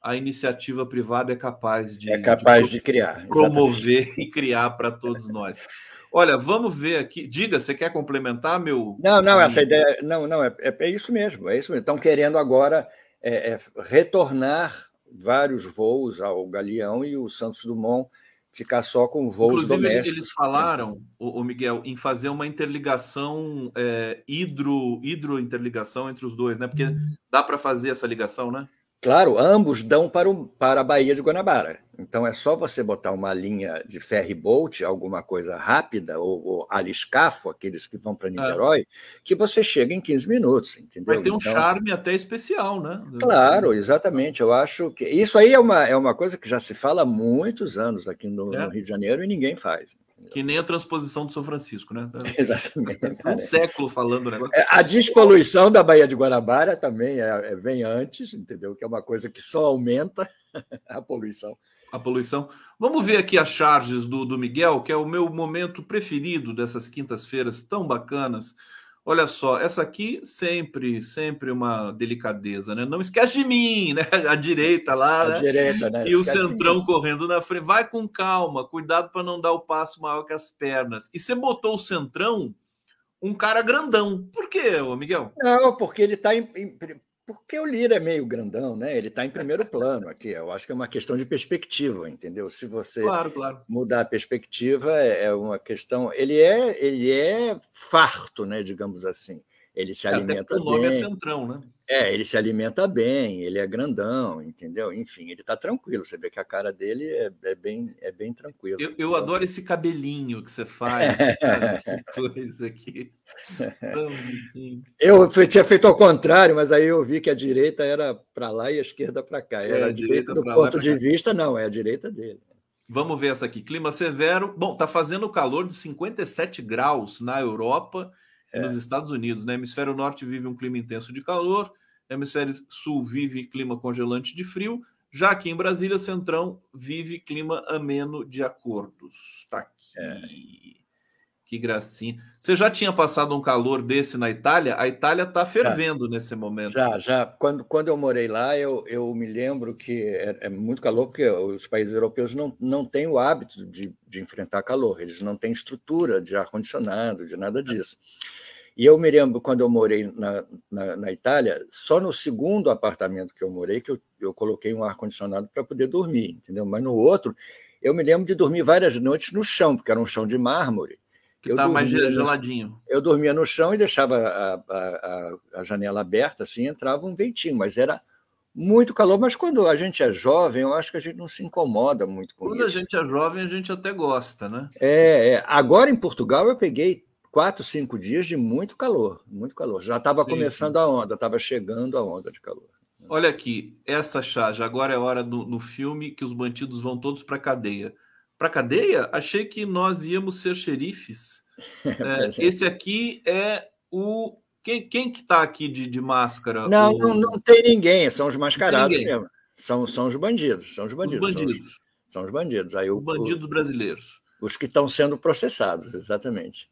a iniciativa privada é capaz de é capaz de, de criar, promover exatamente. [laughs] e criar para todos nós. Olha, vamos ver aqui. Diga, você quer complementar, meu? Não, não, essa ideia. Não, não, é, é, é isso mesmo, é isso mesmo. Estão querendo agora é, é, retornar vários voos ao Galeão e o Santos Dumont ficar só com voos Inclusive, domésticos. Eles falaram, o, Miguel, em fazer uma interligação, é, hidro, hidro-interligação entre os dois, né? Porque dá para fazer essa ligação, né? Claro, ambos dão para, o, para a Baía de Guanabara. Então é só você botar uma linha de ferry boat, alguma coisa rápida, ou, ou aliscafo, aqueles que vão para é. Niterói, é. que você chega em 15 minutos, entendeu? Vai ter um então, charme até especial, né? Claro, exatamente. Eu acho que isso aí é uma, é uma coisa que já se fala há muitos anos aqui no, é. no Rio de Janeiro e ninguém faz. Que nem a transposição do São Francisco, né? [laughs] Exatamente. um século falando o negócio. É, a despoluição da Baía de Guanabara também é, é, vem antes, entendeu? Que é uma coisa que só aumenta [laughs] a poluição. A poluição. Vamos ver aqui as charges do, do Miguel, que é o meu momento preferido dessas quintas-feiras tão bacanas Olha só, essa aqui sempre, sempre uma delicadeza, né? Não esquece de mim, né? [laughs] A direita lá, a né? direita, né? E o centrão correndo na frente. Vai com calma, cuidado para não dar o passo maior que as pernas. E você botou o centrão um cara grandão. Por quê, Miguel? Não, porque ele está porque o Lira é meio grandão, né? Ele está em primeiro plano aqui. Eu acho que é uma questão de perspectiva, entendeu? Se você claro, claro. mudar a perspectiva, é, é uma questão. Ele é, ele é farto, né? Digamos assim. Ele se alimenta Até o nome é bem. é centrão, né? É, ele se alimenta bem, ele é grandão, entendeu? Enfim, ele está tranquilo. Você vê que a cara dele é, é bem, é bem tranquilo. Eu, eu adoro esse cabelinho que você faz, [laughs] coisa aqui. [laughs] eu tinha feito ao contrário, mas aí eu vi que a direita era para lá e a esquerda para cá. Era é, a direita, do ponto de cá. vista, não, é a direita dele. Vamos ver essa aqui. Clima severo. Bom, tá fazendo calor de 57 graus na Europa é. nos Estados Unidos. No né? hemisfério norte vive um clima intenso de calor, hemisfério sul vive clima congelante de frio. Já aqui em Brasília, Centrão vive clima ameno de acordos. Tá aqui. É. Que gracinha. Você já tinha passado um calor desse na Itália? A Itália está fervendo já, nesse momento. Já, já. Quando, quando eu morei lá, eu, eu me lembro que é, é muito calor, porque os países europeus não, não têm o hábito de, de enfrentar calor. Eles não têm estrutura de ar-condicionado, de nada disso. E eu me lembro, quando eu morei na, na, na, Itália, só no segundo apartamento que eu morei, que eu, eu coloquei um ar-condicionado para poder dormir, entendeu? Mas no outro, eu me lembro de dormir várias noites no chão, porque era um chão de mármore. Que estava mais geladinho. Eu dormia no chão e deixava a, a, a, janela aberta, assim, entrava um ventinho, mas era muito calor. Mas quando a gente é jovem, eu acho que a gente não se incomoda muito com quando isso. Quando a gente é jovem, a gente até gosta, né? É, é. Agora em Portugal eu peguei quatro, cinco dias de muito calor, muito calor. Já estava começando sim. a onda, estava chegando a onda de calor. Olha aqui, essa charge, agora é hora do, no filme que os bandidos vão todos para cadeia. Para cadeia? Achei que nós íamos ser xerifes. [laughs] É, é, esse aqui é o. Quem, quem que está aqui de, de máscara? Não, o... não, não, tem ninguém, são os mascarados mesmo. São, são os bandidos, são os bandidos. Os bandidos. São os, são os bandidos. Aí, os bandidos o, brasileiros. Os que estão sendo processados, exatamente.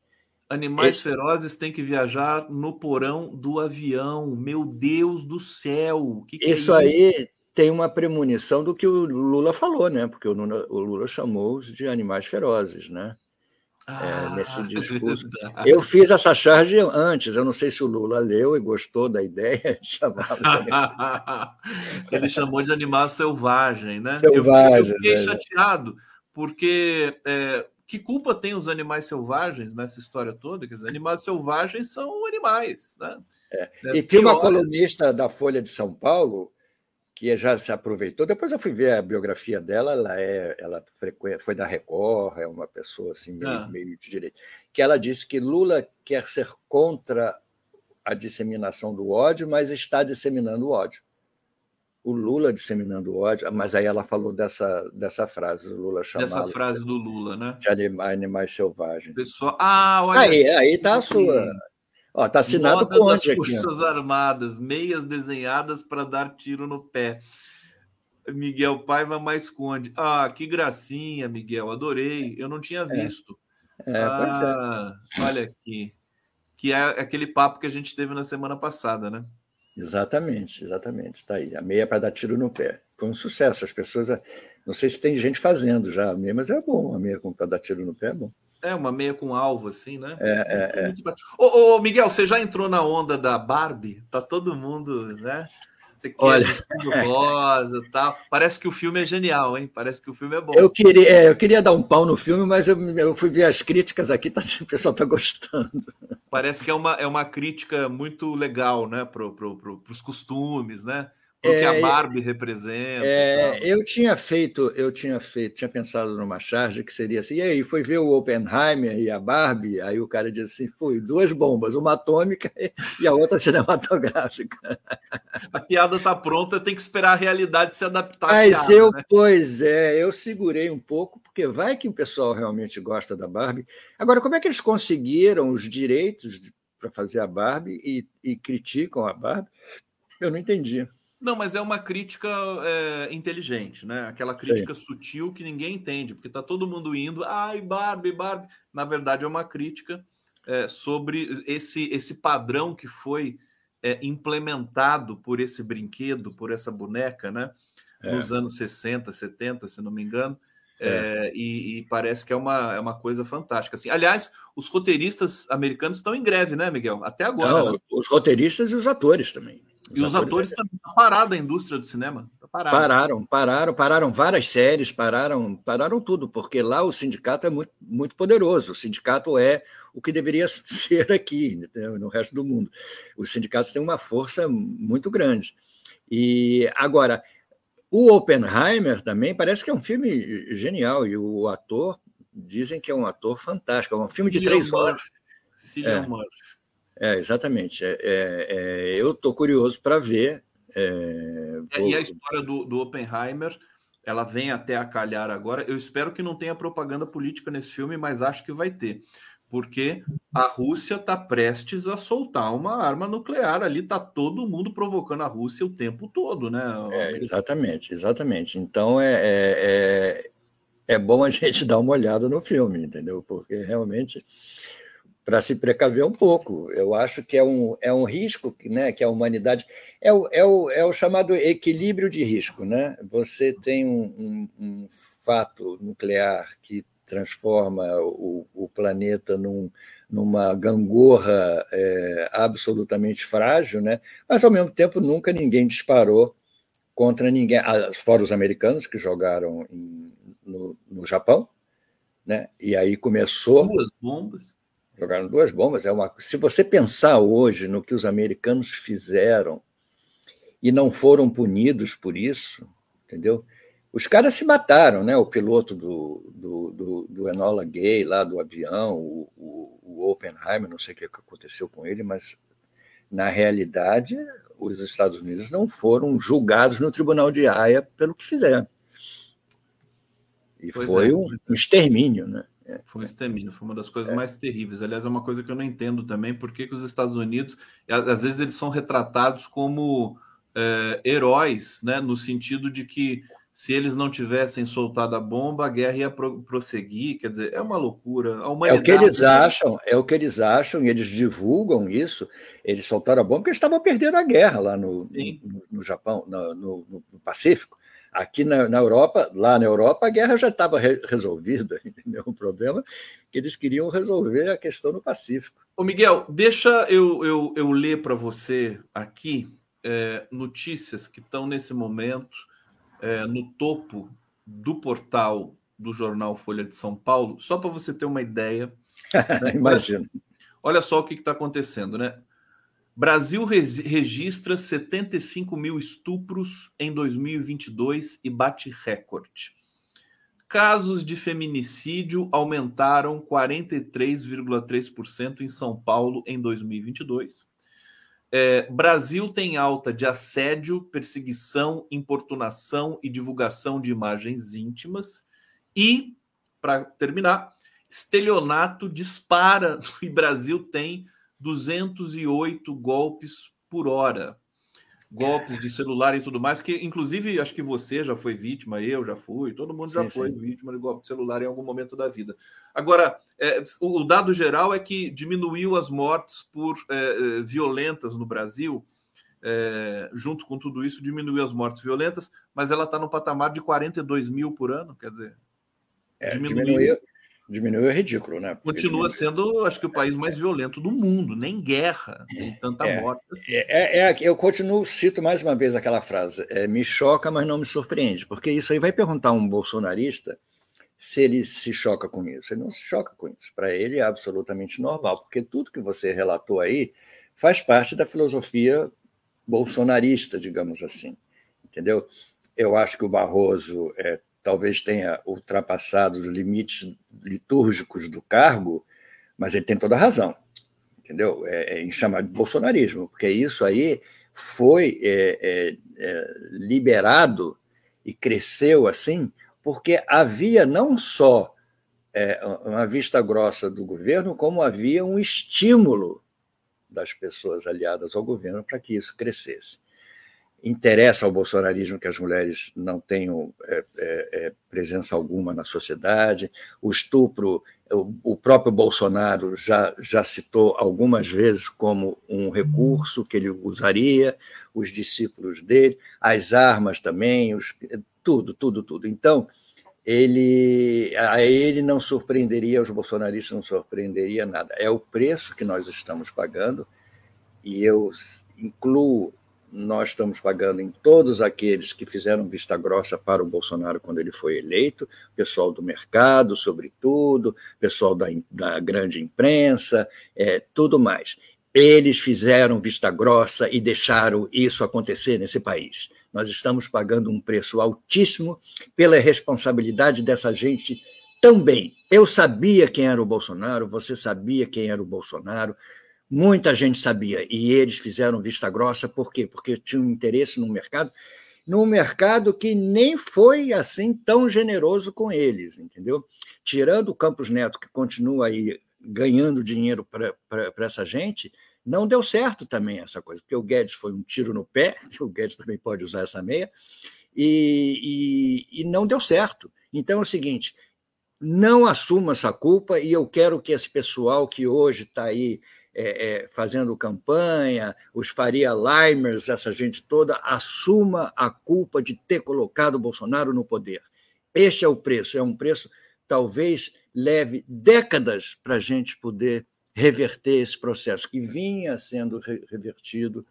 Animais Esse... ferozes têm que viajar no porão do avião. Meu Deus do céu! Que que é isso, é isso aí tem uma premonição do que o Lula falou, né? Porque o Lula, o Lula chamou-os de animais ferozes, né? É, ah, [laughs] é, nesse discurso. Verdade. Eu fiz essa charge antes, eu não sei se o Lula leu e gostou da ideia [laughs] de chamar. [laughs] Ele chamou de animal selvagem, né? Selvagem. Eu, eu fiquei é. chateado, porque é, que culpa tem os animais selvagens nessa história toda? Quer dizer, animais selvagens são animais, né? É. é e tem uma colunista da Folha de São Paulo que já se aproveitou. Depois eu fui ver a biografia dela. Ela é, ela foi da Record, é uma pessoa assim meio, ah. meio de direito. Que ela disse que Lula quer ser contra a disseminação do ódio, mas está disseminando o ódio o Lula disseminando ódio, mas aí ela falou dessa, dessa frase, o Lula chamava. Dessa frase do Lula, né? De animais, selvagens. Pessoal, ah, olha. Aí, aí tá a sua. Ó, tá assinado Moda com onde aqui? Forças Armadas, meias desenhadas para dar tiro no pé. Miguel Paiva mais Conde. Ah, que gracinha, Miguel. Adorei. Eu não tinha é. visto. É, é, ah, é. Olha aqui. Que é aquele papo que a gente teve na semana passada, né? Exatamente, exatamente. Está aí. A meia para dar tiro no pé. Foi um sucesso. As pessoas. Não sei se tem gente fazendo já a meia, mas é bom. A meia para dar tiro no pé é bom. É, uma meia com alvo, assim, né? É, é, é. Ô, ô, Miguel, você já entrou na onda da Barbie? Tá todo mundo, né? Você quer Olha, rosa tal. Parece que o filme é genial, hein? Parece que o filme é bom. Eu queria, é, eu queria dar um pau no filme, mas eu, eu fui ver as críticas aqui, tá, [laughs] o pessoal tá gostando. Parece que é uma, é uma crítica muito legal, né? Para pro, pro, os costumes, né? O que a é, Barbie representa. É, eu tinha feito, eu tinha feito, tinha pensado numa charge que seria assim, e aí foi ver o Oppenheimer e a Barbie, aí o cara disse assim, foi duas bombas, uma atômica e a outra [laughs] cinematográfica. A piada está pronta, tem que esperar a realidade se adaptar. Mas piada, eu, né? pois é, eu segurei um pouco, porque vai que o pessoal realmente gosta da Barbie. Agora, como é que eles conseguiram os direitos para fazer a Barbie e, e criticam a Barbie? Eu não entendi. Não, mas é uma crítica é, inteligente, né? Aquela crítica Sim. sutil que ninguém entende, porque tá todo mundo indo, ai, Barbie, Barbie. Na verdade, é uma crítica é, sobre esse, esse padrão que foi é, implementado por esse brinquedo, por essa boneca, né? É. Nos anos 60, 70, se não me engano. É. E, e, parece que é uma, é uma coisa fantástica. Assim, aliás, os roteiristas americanos estão em greve, né, Miguel? Até agora. Não, né? Os roteiristas e os atores também. E os, atores também estão parados a indústria do cinema. Tá pararam, pararam, pararam várias séries, pararam, pararam tudo, porque lá o sindicato é muito, muito poderoso. O sindicato é o que deveria [laughs] ser aqui, no resto do mundo. Os sindicatos têm uma força muito grande. E agora, o Oppenheimer também parece que é um filme genial, e o ator dizem que é um ator fantástico. É um filme de Cillian três horas. Cillian é. Murphy. É, exatamente. É, é, é eu estou curioso para ver. É, vou... E a história do, do Oppenheimer, ela vem até a calhar agora. Eu espero que não tenha propaganda política nesse filme, mas acho que vai ter. Porque a Rússia está prestes a soltar uma arma nuclear ali, está todo mundo provocando a Rússia o tempo todo, né? É, exatamente, exatamente. Então é, é, é bom a [laughs] gente dar uma olhada no filme, entendeu? Porque realmente para se precaver um pouco. Eu acho que é um, é um risco né, que a humanidade. É o, é, o, é o chamado equilíbrio de risco. Né? Você tem um, um, um fato nuclear que transforma o, o planeta num, numa gangorra é, absolutamente frágil, né? mas, ao mesmo tempo, nunca ninguém disparou contra ninguém, ah, fora os americanos que jogaram em, no, no Japão. Né? E aí começou. Duas bombas Jogaram duas bombas. É uma... Se você pensar hoje no que os americanos fizeram e não foram punidos por isso, entendeu? Os caras se mataram, né? O piloto do, do, do, do Enola Gay, lá do avião, o, o, o Oppenheimer, não sei o que aconteceu com ele, mas na realidade os Estados Unidos não foram julgados no Tribunal de Haia pelo que fizeram. E pois foi é, um, um extermínio, né? É, foi um extermínio, foi uma das coisas é. mais terríveis. Aliás, é uma coisa que eu não entendo também, porque que os Estados Unidos, às vezes, eles são retratados como é, heróis, né? No sentido de que se eles não tivessem soltado a bomba, a guerra ia pro, prosseguir. Quer dizer, é uma loucura. é o que eles acham, é o que eles acham, e eles divulgam isso. Eles soltaram a bomba porque eles estavam perdendo a guerra lá no, no, no, Japão, no, no Pacífico. Aqui na, na, Europa, lá na Europa, a guerra já estava re resolvida, [laughs] entendeu? O problema é que eles queriam resolver a questão no Pacífico. Ô Miguel, deixa eu, eu, eu ler para você aqui é, notícias que estão nesse momento é, no topo do portal do jornal Folha de São Paulo, só para você ter uma ideia. Né? [laughs] Imagino. Olha só o que está acontecendo, né? Brasil registra 75 mil estupros em 2022 e bate recorde. Casos de feminicídio aumentaram 43,3% em São Paulo em 2022. É, Brasil tem alta de assédio, perseguição, importunação e divulgação de imagens íntimas. E, para terminar, estelionato dispara [laughs] e Brasil tem 208 golpes por hora. golpes de celular e tudo mais, que inclusive acho que você já foi vítima, eu já fui, todo mundo já sim, foi sim. vítima de golpe de celular em algum momento da vida. Agora, é, o dado geral é que diminuiu as mortes por é, é violentas no Brasil. É, junto com tudo isso, diminuiu as mortes violentas, mas ela está no patamar de 42 mil por ano, quer dizer, é, diminuiu. diminuiu. Diminuiu é ridículo, né? Porque Continua sendo, acho que, o país mais violento do mundo, nem guerra, tem tanta é, morte. Assim. É, é, é, eu continuo, cito mais uma vez aquela frase: é, me choca, mas não me surpreende, porque isso aí vai perguntar um bolsonarista se ele se choca com isso. Ele não se choca com isso. Para ele é absolutamente normal, porque tudo que você relatou aí faz parte da filosofia bolsonarista, digamos assim. Entendeu? Eu acho que o Barroso é, talvez tenha ultrapassado os limites litúrgicos do cargo, mas ele tem toda a razão, entendeu? É, é em chamar de bolsonarismo, porque isso aí foi é, é, é, liberado e cresceu assim, porque havia não só é, uma vista grossa do governo, como havia um estímulo das pessoas aliadas ao governo para que isso crescesse interessa ao bolsonarismo que as mulheres não tenham é, é, é, presença alguma na sociedade. O estupro, o, o, próprio Bolsonaro já, já citou algumas vezes como um recurso que ele usaria, os discípulos dele, as armas também, os, tudo, tudo, tudo. Então, ele, a ele não surpreenderia, os bolsonaristas não surpreenderia nada. É o preço que nós estamos pagando, e eu incluo nós estamos pagando em todos aqueles que fizeram vista grossa para o Bolsonaro quando ele foi eleito, pessoal do mercado, sobretudo, pessoal da, da grande imprensa, é, tudo mais. Eles fizeram vista grossa e deixaram isso acontecer nesse país. Nós estamos pagando um preço altíssimo pela responsabilidade dessa gente também. Eu sabia quem era o Bolsonaro, você sabia quem era o Bolsonaro, Muita gente sabia, e eles fizeram vista grossa, por quê? Porque tinham interesse no mercado, num mercado que nem foi assim tão generoso com eles, entendeu? Tirando o Campos Neto, que continua aí ganhando dinheiro para essa gente, não deu certo também essa coisa, porque o Guedes foi um tiro no pé, [laughs] que o Guedes também pode usar essa meia, e, e, e não deu certo. Então é o seguinte: não assuma essa culpa, e eu quero que esse pessoal que hoje está aí é, é, fazendo campanha, os Faria Limers, essa gente toda, assuma a culpa de ter colocado Bolsonaro no poder. Este é o preço, é um preço talvez leve décadas para a gente poder reverter esse processo que vinha sendo revertido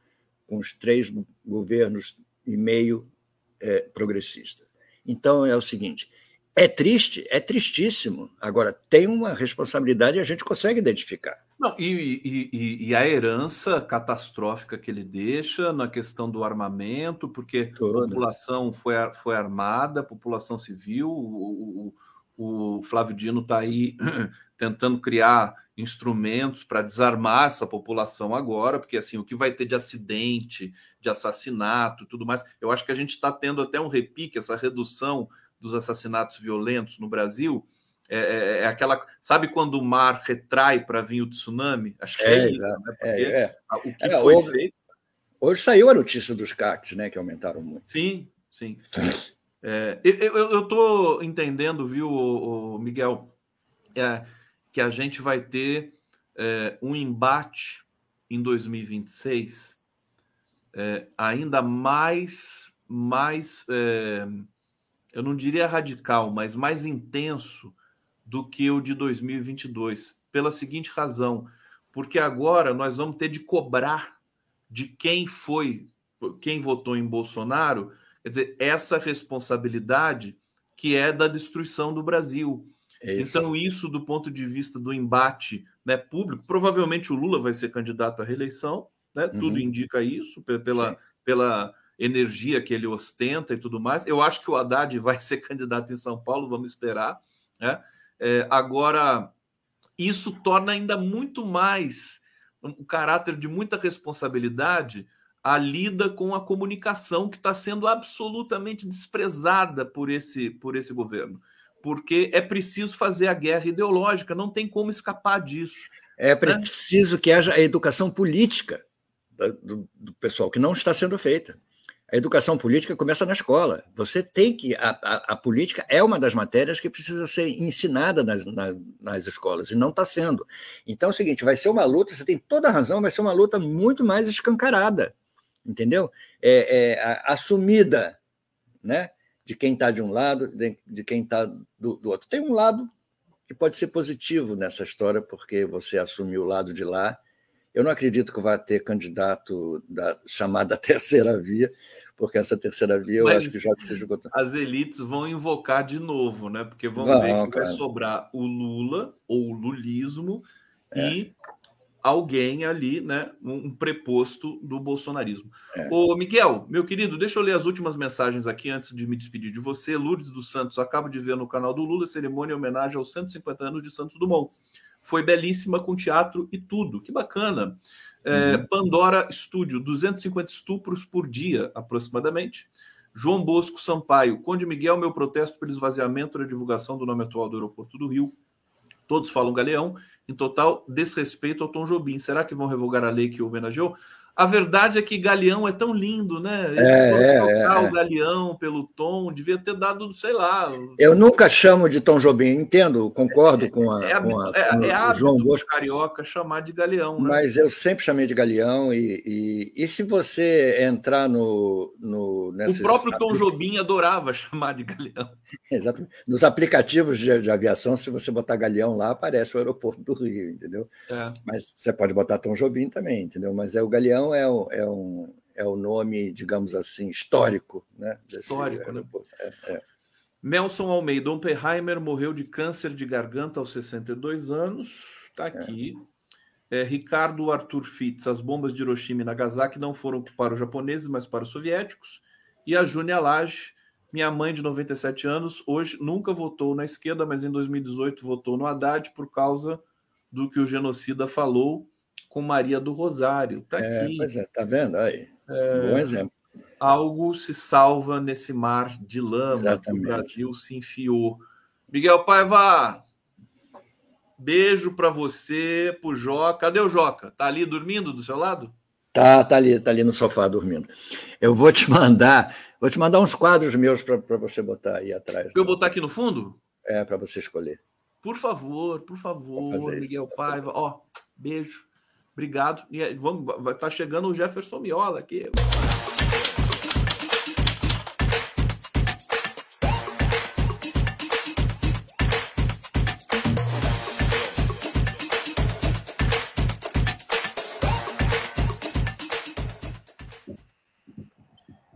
com os três governos e meio é, progressistas. Então é o seguinte: é triste, é tristíssimo. Agora, tem uma responsabilidade e a gente consegue identificar. Não, e, e, e, a herança catastrófica que ele deixa na questão do armamento, porque a população foi, foi armada, a população civil, o, o, o Flávio Dino está aí [clears throat] tentando criar instrumentos para desarmar essa população agora, porque assim, o que vai ter de acidente, de assassinato tudo mais, eu acho que a gente está tendo até um repique, essa redução dos assassinatos violentos no Brasil é, é, é aquela. Sabe quando o mar retrai para vir o tsunami? Acho que é, é isso. Né? É, é, o que é, foi hoje, feito. Hoje saiu a notícia dos CACs, né? Que aumentaram muito. Sim, sim. eu estou entendendo, viu, o, Miguel, que a gente vai ter um embate em 2026 ainda mais, mais eu não diria radical, mas mais intenso do que o de 2022, pela seguinte razão, porque agora nós vamos ter de cobrar de quem foi, quem votou em Bolsonaro, quer dizer, essa responsabilidade que é da destruição do Brasil. É isso. Então, isso do ponto de vista do embate né, público, provavelmente o Lula vai ser candidato à reeleição, né? Uhum. Tudo indica isso pela, pela energia que ele ostenta e tudo mais. Eu acho que o Haddad [laughs] vai ser candidato em São Paulo, vamos esperar. Né? É, agora, isso torna ainda muito mais um caráter de muita responsabilidade a lida com a comunicação que está sendo absolutamente desprezada por esse, por esse governo. Porque é preciso fazer a guerra ideológica, não tem como escapar disso. É né? preciso né? que haja a educação política do, do pessoal que não está sendo feita. A educação política começa na escola. Você tem que. A, a, a política é uma das matérias que precisa ser ensinada nas, nas, nas escolas, e não está sendo. Então é o seguinte: vai ser uma luta, você tem toda a razão, vai ser uma luta muito mais escancarada, entendeu? É, é assumida, né? De quem está de um lado, de, de quem está do, do outro. Tem um lado que pode ser positivo nessa história, porque você assumiu o lado de lá. Eu não acredito que vai ter candidato da chamada [laughs] terceira via, porque essa terceira via eu acho que já se jogou. As elites vão invocar de novo, né? Porque vão não, ver que cara. vai sobrar o Lula ou o lulismo é. e alguém ali, né? Um preposto do bolsonarismo. É. Ô, Miguel, meu querido, deixa eu ler as últimas mensagens aqui antes de me despedir de você. Lourdes dos Santos, acabo de ver no canal do Lula cerimônia em homenagem aos 150 anos de Santos Dumont. Foi belíssima com teatro e tudo. Que bacana. É, uhum. Pandora Studio, 250 estupros por dia, aproximadamente. João Bosco Sampaio, Conde Miguel, meu protesto pelo esvaziamento da divulgação do nome atual do aeroporto do Rio. Todos falam galeão, em total desrespeito ao Tom Jobim. Será que vão revogar a lei que o homenageou? A verdade é que Galeão é tão lindo, né? Eles é, foram é, trocar é, o Galeão pelo Tom, devia ter dado, sei lá. Eu nunca chamo de Tom Jobim, entendo, concordo com a. É, com a, é, com é, é João Bosco carioca chamar de Galeão, né? Mas eu sempre chamei de Galeão, e, e, e se você entrar no. no nesses... O próprio Tom Jobim adorava chamar de Galeão. [laughs] Exatamente. Nos aplicativos de, de, aviação, se você botar Galeão lá, aparece o aeroporto do Rio, entendeu? É. Mas você pode botar Tom Jobim também, entendeu? Mas é o Galeão então, é, o, é, um, é o nome, digamos assim, histórico. Né, histórico, né? É, é. Nelson Almeida, Oppenheimer morreu de câncer de garganta aos 62 anos. Está é. aqui. É. Ricardo Arthur Fitz, as bombas de Hiroshima e Nagasaki não foram para os japoneses, mas para os soviéticos. E a Júnia Lage, minha mãe de 97 anos, hoje nunca votou na esquerda, mas em 2018 votou no Haddad por causa do que o genocida falou com Maria do Rosário. Está é, aqui. Pois é, tá vendo? Aí. É, Bom exemplo. Algo se salva nesse mar de lama Exatamente. que o Brasil se enfiou. Miguel Paiva, beijo para você, pro Joca. Cadê o Joca? Tá ali dormindo do seu lado? Tá, tá ali, tá ali no sofá dormindo. Eu vou te [laughs] mandar, vou te mandar uns quadros meus para você botar aí atrás. Eu botar aqui no fundo? É, para você escolher. Por favor, por favor, Miguel Paiva. Ó, beijo. Obrigado. E vamos, vai estar tá chegando o Jefferson Miola aqui.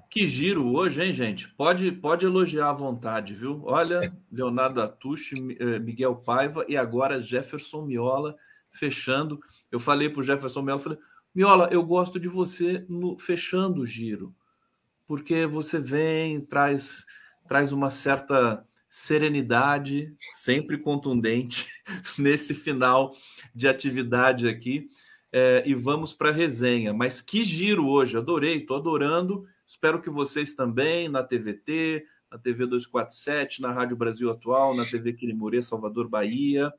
Que giro hoje, hein, gente? Pode, pode elogiar à vontade, viu? Olha, Leonardo Atushi, eh, Miguel Paiva e agora Jefferson Miola fechando. Eu falei para o Jefferson Melo, falei, Miola, eu gosto de você no fechando o giro, porque você vem, traz, traz uma certa serenidade, sempre contundente, [laughs] nesse final de atividade aqui. É, e vamos para a resenha. Mas que giro hoje, adorei, estou adorando. Espero que vocês também, na TVT, na TV 247, na Rádio Brasil Atual, na TV Quirimurê, Salvador, Bahia.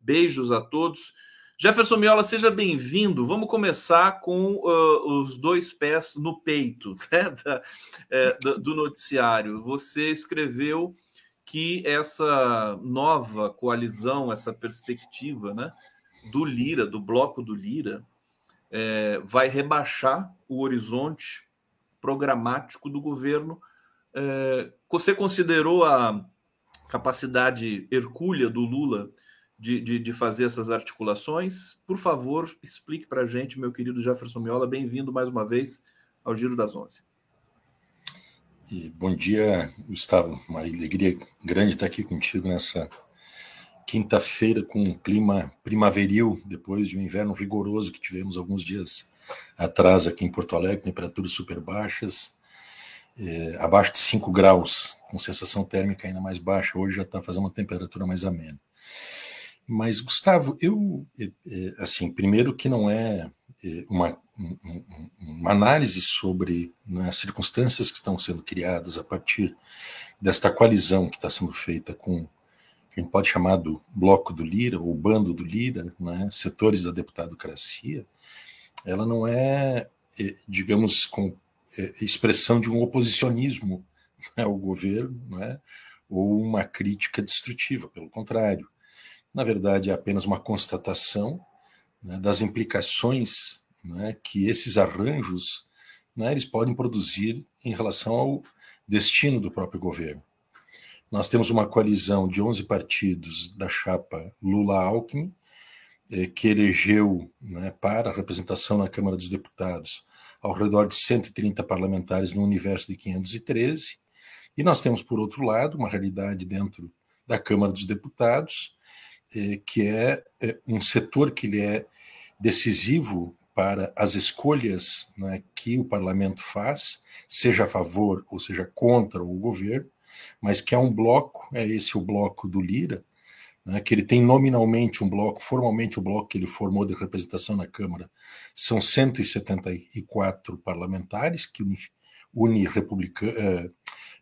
Beijos a todos. Jefferson Miola, seja bem-vindo. Vamos começar com uh, os dois pés no peito [laughs] né, da, é, do noticiário. Você escreveu que essa nova coalizão, essa perspectiva né, do Lira, do bloco do Lira, é, vai rebaixar o horizonte programático do governo. É, você considerou a capacidade hercúlea do Lula de, de, de, fazer essas articulações. Por favor, explique para a gente, meu querido Jefferson Miola. Bem-vindo mais uma vez ao Giro das Onze. E bom dia, Gustavo. Uma alegria grande estar aqui contigo nessa quinta-feira com um clima primaveril, depois de um inverno rigoroso que tivemos alguns dias atrás aqui em Porto Alegre, temperaturas super baixas, é, abaixo de 5 graus, com sensação térmica ainda mais baixa. Hoje já está fazendo uma temperatura mais amena. Mas, Gustavo, eu, é, é, assim, primeiro que não é, é uma, uma análise sobre né, as circunstâncias que estão sendo criadas a partir desta coalizão que está sendo feita com a gente pode chamar do bloco do Lira, ou bando do Lira, né, setores da deputadocracia, ela não é digamos, com expressão de um oposicionismo né, ao governo, né, ou uma crítica destrutiva, pelo contrário. Na verdade, é apenas uma constatação né, das implicações né, que esses arranjos né, eles podem produzir em relação ao destino do próprio governo. Nós temos uma coalizão de 11 partidos da chapa Lula-Alckmin, eh, que elegeu né, para a representação na Câmara dos Deputados ao redor de 130 parlamentares no universo de 513. E nós temos, por outro lado, uma realidade dentro da Câmara dos Deputados, que é eh, um setor que ele é decisivo para as escolhas né, que o parlamento faz, seja a favor ou seja contra o governo, mas que é um bloco, é esse o bloco do Lira, né, que ele tem nominalmente um bloco, formalmente o bloco que ele formou de representação na Câmara, são 174 parlamentares que une, une republicano, eh,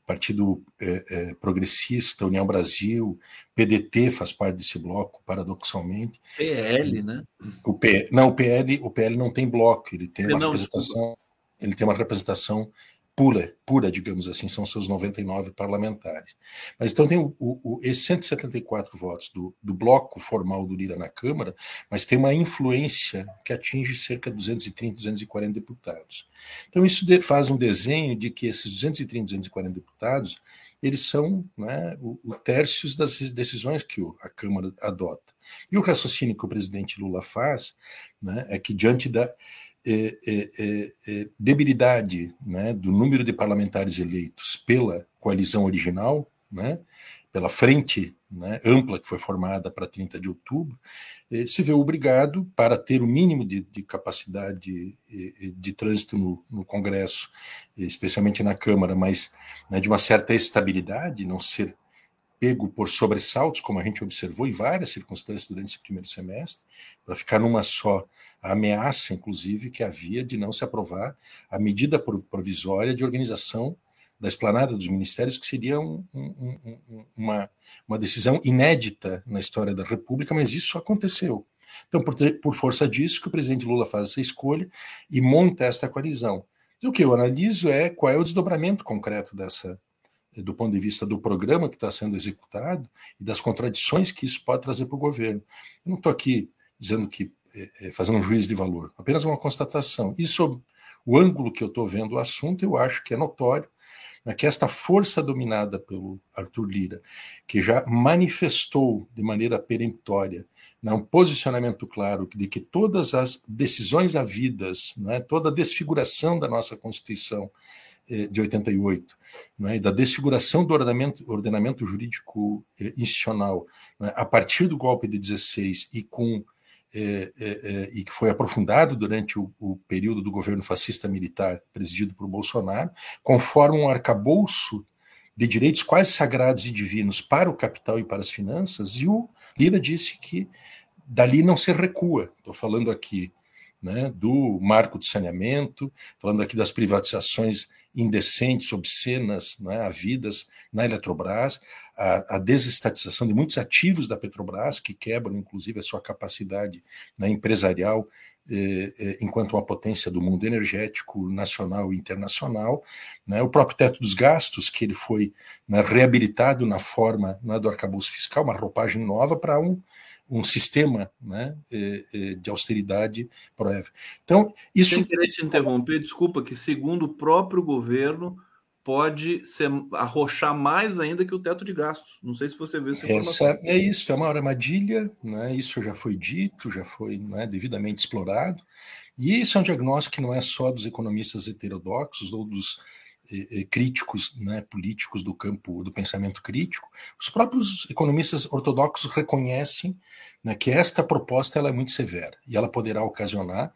Partido é, é, Progressista, União Brasil, PDT faz parte desse bloco, paradoxalmente. PL, né? O P, não, o PL, o PL não tem bloco, ele tem uma não, representação, ele tem uma representação pura, pura, digamos assim, são seus 99 parlamentares. Mas então tem o, o, esses 174 votos do, do bloco formal do Lira na Câmara, mas tem uma influência que atinge cerca de 230, 240 deputados. Então isso faz um desenho de que esses 230, 240 deputados, eles são né, o, o das decisões que a Câmara adota. E o raciocínio que o presidente Lula faz né, é que diante da é, é, é, debilidade né, do número de parlamentares eleitos pela coalizão original, né, pela frente né, ampla que foi formada para 30 de outubro, se vê obrigado, para ter o mínimo de, de capacidade de, de trânsito no, no, Congresso, especialmente na Câmara, mas né, de uma certa estabilidade, não ser pego por sobressaltos, como a gente observou em várias circunstâncias durante esse primeiro semestre, para ficar numa só a ameaça, inclusive, que havia de não se aprovar a medida provisória de organização da esplanada dos ministérios, que seria um, um, um, uma, uma decisão inédita na história da República, mas isso aconteceu. Então, por, ter, por força disso, que o presidente Lula faz essa escolha e monta esta coalizão. o que eu analiso é qual é o desdobramento concreto dessa, do ponto de vista do programa que está sendo executado e das contradições que isso pode trazer para o governo. Eu não estou aqui dizendo que fazendo um juízo de valor, apenas uma constatação. E sob o ângulo que eu estou vendo o assunto, eu acho que é notório né, que esta força dominada pelo Arthur Lira, que já manifestou de maneira peremptória né, um posicionamento claro de que todas as decisões havidas, né, toda a desfiguração da nossa Constituição eh, de 88, né, da desfiguração do ordenamento, ordenamento jurídico eh, institucional né, a partir do golpe de 16 e com é, é, é, e que foi aprofundado durante o, o, período do governo fascista militar presidido por Bolsonaro, conforme um arcabouço de direitos quase sagrados e divinos para o capital e para as finanças, e o Lira disse que dali não se recua. Estou falando aqui né, do marco de saneamento, falando aqui das privatizações indecentes, obscenas, né, havidas na Eletrobras, a, a, desestatização de muitos ativos da Petrobras, que quebram, inclusive, a sua capacidade né, empresarial eh, eh, enquanto uma potência do mundo energético nacional e internacional, né, o próprio teto dos gastos, que ele foi né, reabilitado na forma né, do arcabouço fiscal, uma roupagem nova para um, um sistema né, eh, eh, de austeridade proeve. Então, isso. Sem querer te interromper, desculpa, que segundo o próprio governo pode ser, arrochar mais ainda que o teto de gastos. Não sei se você vê essa É isso, é uma armadilha, né? isso já foi dito, já foi né, devidamente explorado. E isso é um diagnóstico que não é só dos economistas heterodoxos ou dos críticos né, políticos do campo do pensamento crítico. Os próprios economistas ortodoxos reconhecem né, que esta proposta ela é muito severa e ela poderá ocasionar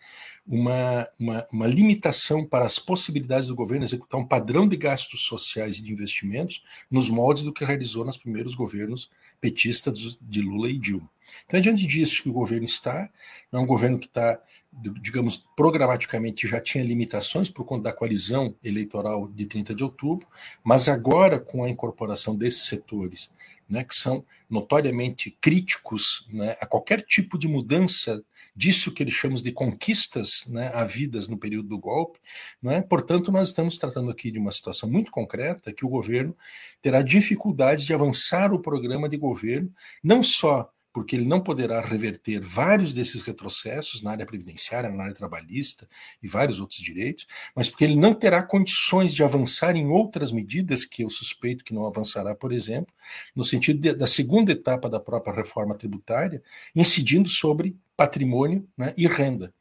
uma, uma, uma, limitação para as possibilidades do governo executar um padrão de gastos sociais e de investimentos nos moldes do que realizou nos primeiros governos petistas de Lula e Dilma. Então, diante disso que o governo está, é um governo que está, digamos, programaticamente já tinha limitações por conta da coalizão eleitoral de 30 de outubro, mas agora, com a incorporação desses setores né, que são notoriamente críticos né, a qualquer tipo de mudança disso que ele chama de conquistas né, havidas no período do golpe. Né? Portanto, nós estamos tratando aqui de uma situação muito concreta que o governo terá dificuldade de avançar o programa de governo, não só porque ele não poderá reverter vários desses retrocessos na área previdenciária, na área trabalhista e vários outros direitos, mas porque ele não terá condições de avançar em outras medidas que eu suspeito que não avançará, por exemplo, no sentido de, da segunda etapa da própria reforma tributária, incidindo sobre patrimônio né, e renda.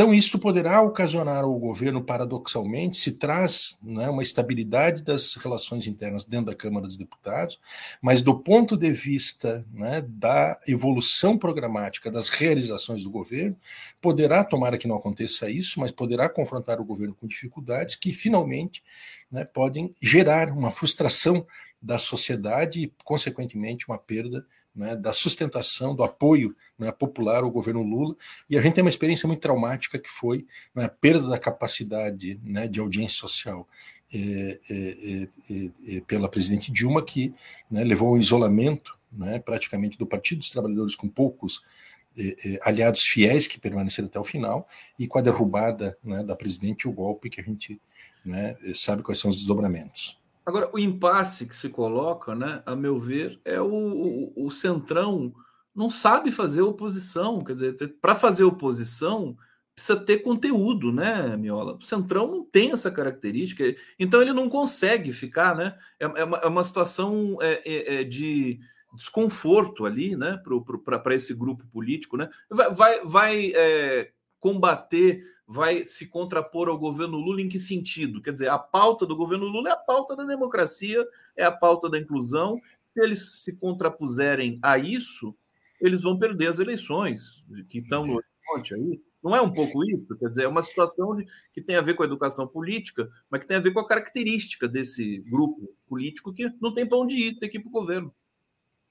Então, isto poderá ocasionar ao governo, paradoxalmente, se traz né, uma estabilidade das relações internas dentro da Câmara dos Deputados, mas do ponto de vista né, da evolução programática das realizações do governo, poderá, tomara que não aconteça isso, mas poderá confrontar o governo com dificuldades que, finalmente, né, podem gerar uma frustração da sociedade e, consequentemente, uma perda né, da sustentação, do apoio né, popular ao governo Lula. E a gente tem uma experiência muito traumática que foi né, a perda da capacidade né, de audiência social é, é, é, pela presidente Dilma, que né, levou ao isolamento né, praticamente do Partido dos Trabalhadores com poucos aliados fiéis que permaneceram até o final, e com a derrubada da presidente o golpe que a gente sabe quais são os desdobramentos. Agora, o impasse que se coloca, né, a meu ver, é o, o, o centrão não sabe fazer oposição. Quer dizer, para fazer oposição precisa ter conteúdo, né, Miola? O centrão não tem essa característica, então ele não consegue ficar, né? É, é, uma, é uma, situação é, é, é de desconforto ali, né, para esse grupo político, né? Vai, vai, vai é, combater vai se contrapor ao governo Lula em que sentido? Quer dizer, a pauta do governo Lula é a pauta da democracia, é a pauta da inclusão. Se eles se contrapuserem a isso, eles vão perder as eleições que estão no horizonte aí. Não é um pouco isso? Quer dizer, é uma situação de, que tem a ver com a educação política, mas que tem a ver com a característica desse grupo político que não tem para onde ir, tem que ir para o governo.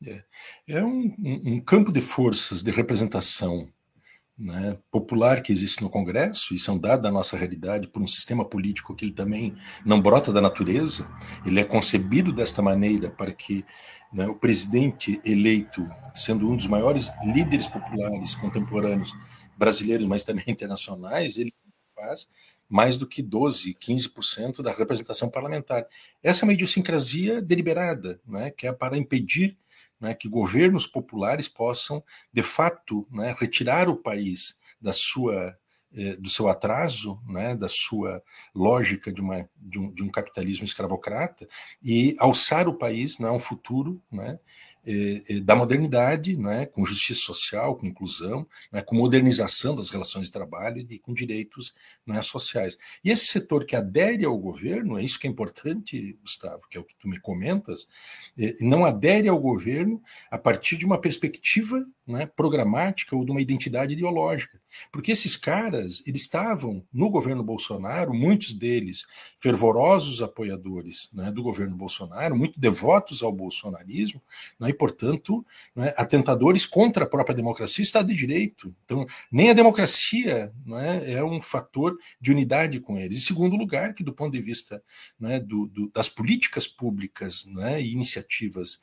É, é um, um campo de forças de representação né, popular que existe no Congresso, e são dados da nossa realidade por um sistema político que ele também não brota da natureza, ele é concebido desta maneira para que né, o presidente eleito, sendo um dos maiores líderes populares contemporâneos brasileiros, mas também [laughs] internacionais, ele faz mais do que 12, 15% da representação parlamentar. Essa é uma idiosincrasia deliberada, né, que é para impedir né, que governos populares possam, de fato, né, retirar o país da sua eh, do seu atraso, né, da sua lógica de, uma, de, um, de um capitalismo escravocrata e alçar o país né, a um futuro né, da modernidade, né, com justiça social, com inclusão, né, com modernização das relações de trabalho e com direitos né, sociais. E esse setor que adere ao governo, é isso que é importante, Gustavo, que é o que tu me comentas, é, não adere ao governo a partir de uma perspectiva né, programática ou de uma identidade ideológica. Porque esses caras, eles estavam no governo Bolsonaro, muitos deles fervorosos apoiadores né, do governo Bolsonaro, muito devotos ao bolsonarismo, né, e, portanto, né, atentadores contra a própria democracia e Estado de Direito. Então, nem a democracia né, é um fator de unidade com eles. E segundo lugar, que do ponto de vista né, do, do, das políticas públicas né, e iniciativas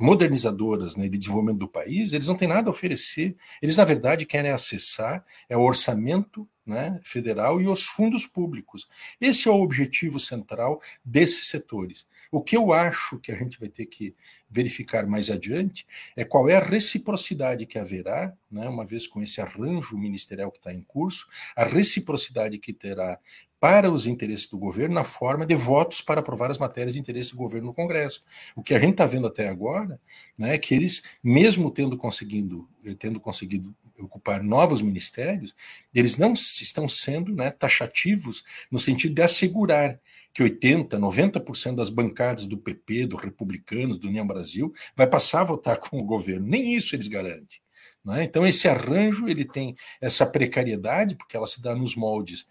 modernizadoras né, de desenvolvimento do país, eles não têm nada a oferecer. Eles, na verdade, querem acessar é o orçamento né, federal e os fundos públicos. Esse é o objetivo central desses setores. O que eu acho que a gente vai ter que verificar mais adiante é qual é a reciprocidade que haverá, né, uma vez com esse arranjo ministerial que está em curso, a reciprocidade que terá para os interesses do governo na forma de votos para aprovar as matérias de interesse do governo no Congresso. O que a gente está vendo até agora né, é que eles, mesmo tendo conseguido, eh, tendo conseguido ocupar novos ministérios, eles não estão sendo né, taxativos no sentido de assegurar que 80%, 90% das bancadas do PP, do Republicanos, do União Brasil, vai passar a votar com o governo. Nem isso eles garantem. Né? Então, esse arranjo ele tem essa precariedade, porque ela se dá nos moldes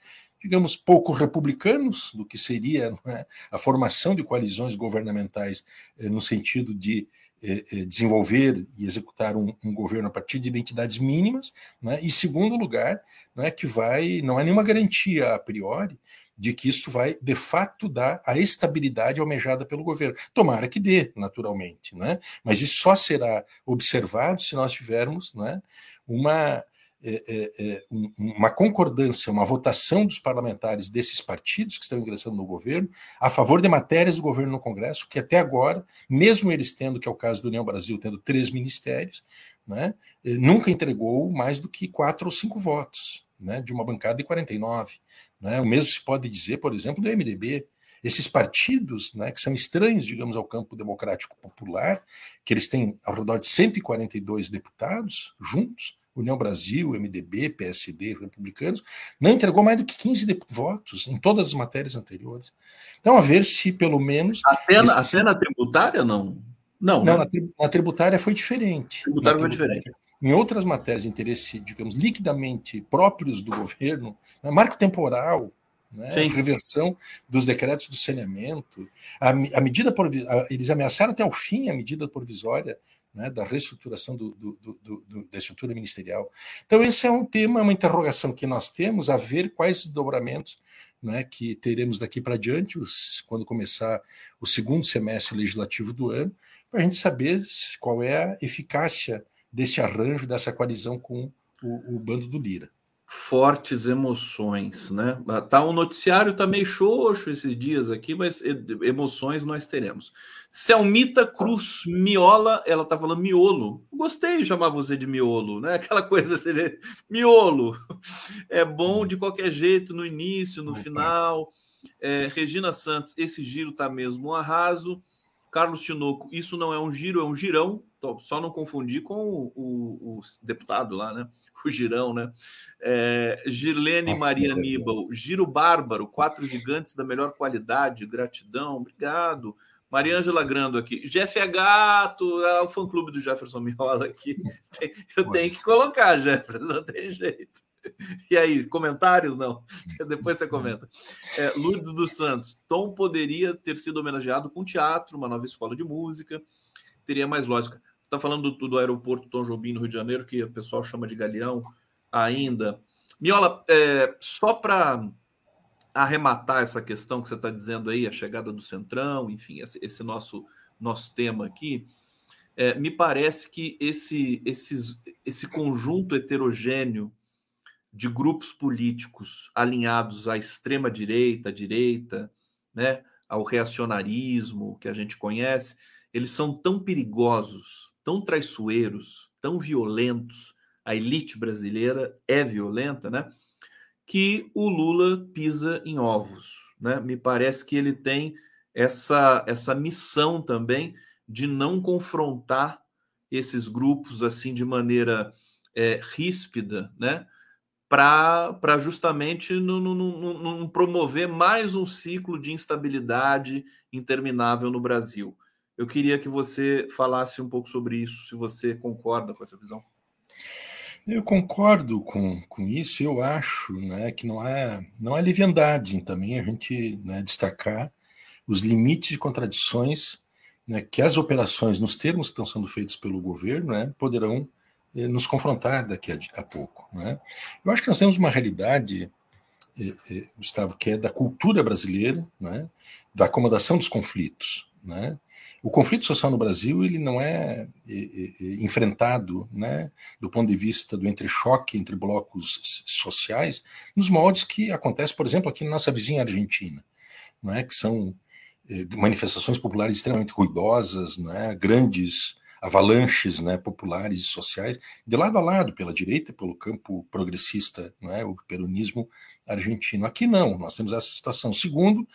digamos, pouco republicanos do que seria é, a formação de coalizões governamentais eh, no sentido de eh, eh, desenvolver e executar um, um, governo a partir de identidades mínimas, né? e segundo lugar, é que vai, não há nenhuma garantia a priori de que isto vai de fato dar a estabilidade almejada pelo governo. Tomara que dê, naturalmente, né? mas isso só será observado se nós tivermos né, uma uma concordância, uma votação dos parlamentares desses partidos que estão ingressando no governo a favor de matérias do governo no Congresso, que até agora, mesmo eles tendo, que é o caso do União Brasil, tendo três ministérios, né, eh, nunca entregou mais do que quatro ou cinco votos, né, de uma bancada de 49. Né? O mesmo se pode dizer, por exemplo, do MDB. Esses partidos, né, que são estranhos, digamos, ao campo democrático popular, que eles têm ao redor de 142 deputados juntos, União Brasil, MDB, PSD, republicanos, não entregou mais do que 15 votos em todas as matérias anteriores. Então, a ver se pelo menos. Até, esse... até na tributária, não? Não, não né? na, tributária foi diferente. Tributária foi diferente. Em outras matérias de interesse, digamos, liquidamente próprios do governo, né, marco temporal, né, reversão dos decretos do saneamento, a, a medida a, eles ameaçaram até o fim a medida provisória né, da reestruturação do, do, do, da estrutura ministerial. Então, esse é um tema, uma interrogação que nós temos a ver quais dobramentos né, que teremos daqui para diante, os, quando começar o segundo semestre legislativo do ano, para a gente saber qual é a eficácia desse arranjo, dessa coalizão com o, o bando do Lira fortes emoções, né? Tá um noticiário tá meio xoxo esses dias aqui, mas emoções nós teremos. Selmita Cruz Miola, ela tá falando miolo. Gostei de chamar você de miolo, né? [laughs] Aquela coisa assim, miolo. É bom de qualquer jeito no início, no final. É, Regina Santos, esse giro tá mesmo um arraso. Carlos Tinoco, isso não é um giro, é um girão. Só não confundir com o, o, o deputado lá, né? [laughs] o girão, né? É, Girlene Nossa, Maria Aníbal, Giro Bárbaro, quatro gigantes da melhor qualidade, gratidão, obrigado. Maria Angela Grando aqui. Jeff é gato, é o fã-clube do Jefferson Miola aqui. [laughs] Eu tenho que colocar, Jefferson, não tem jeito. [laughs] E aí, comentários? Não. [laughs] Depois você comenta. É, Lourdes dos Santos. Tom poderia ter sido homenageado com teatro, uma nova escola de música. Teria mais lógica está falando do, do, aeroporto Tom Jobim, no Rio de Janeiro, que o pessoal chama de Galeão ainda. Miola, é, só para arrematar essa questão que você está dizendo aí, a chegada do Centrão, enfim, esse, esse nosso, nosso tema aqui, é, me parece que esse, esse esse conjunto heterogêneo de grupos políticos alinhados à extrema-direita, à direita, né, ao reacionarismo que a gente conhece, eles são tão perigosos, tão traiçoeiros, tão violentos, a elite brasileira é violenta, né? Que o Lula pisa em ovos, né? Me parece que ele tem essa essa missão também de não confrontar esses grupos assim de maneira é, ríspida, né? Para justamente não, promover mais um ciclo de instabilidade interminável no Brasil. Eu queria que você falasse um pouco sobre isso, se você concorda com essa visão. Eu concordo com, com isso, eu acho né, que não é, não é leviandade também a gente né, destacar os limites e contradições né, que as operações, nos termos que estão sendo feitos pelo governo, né, poderão nos confrontar daqui a, pouco. Né? Eu acho que nós temos uma realidade, eh, eh, Gustavo, que é da cultura brasileira, né, da acomodação dos conflitos. Né? O conflito social no Brasil ele não é, enfrentado, né, do ponto de vista do entrechoque entre blocos sociais, nos moldes que acontece, por exemplo, aqui na nossa vizinha Argentina, não é, que são manifestações populares extremamente ruidosas, né, grandes avalanches né, populares e sociais, de lado a lado, pela direita, pelo campo progressista, né, o peronismo argentino. Aqui não, nós temos essa situação. Segundo,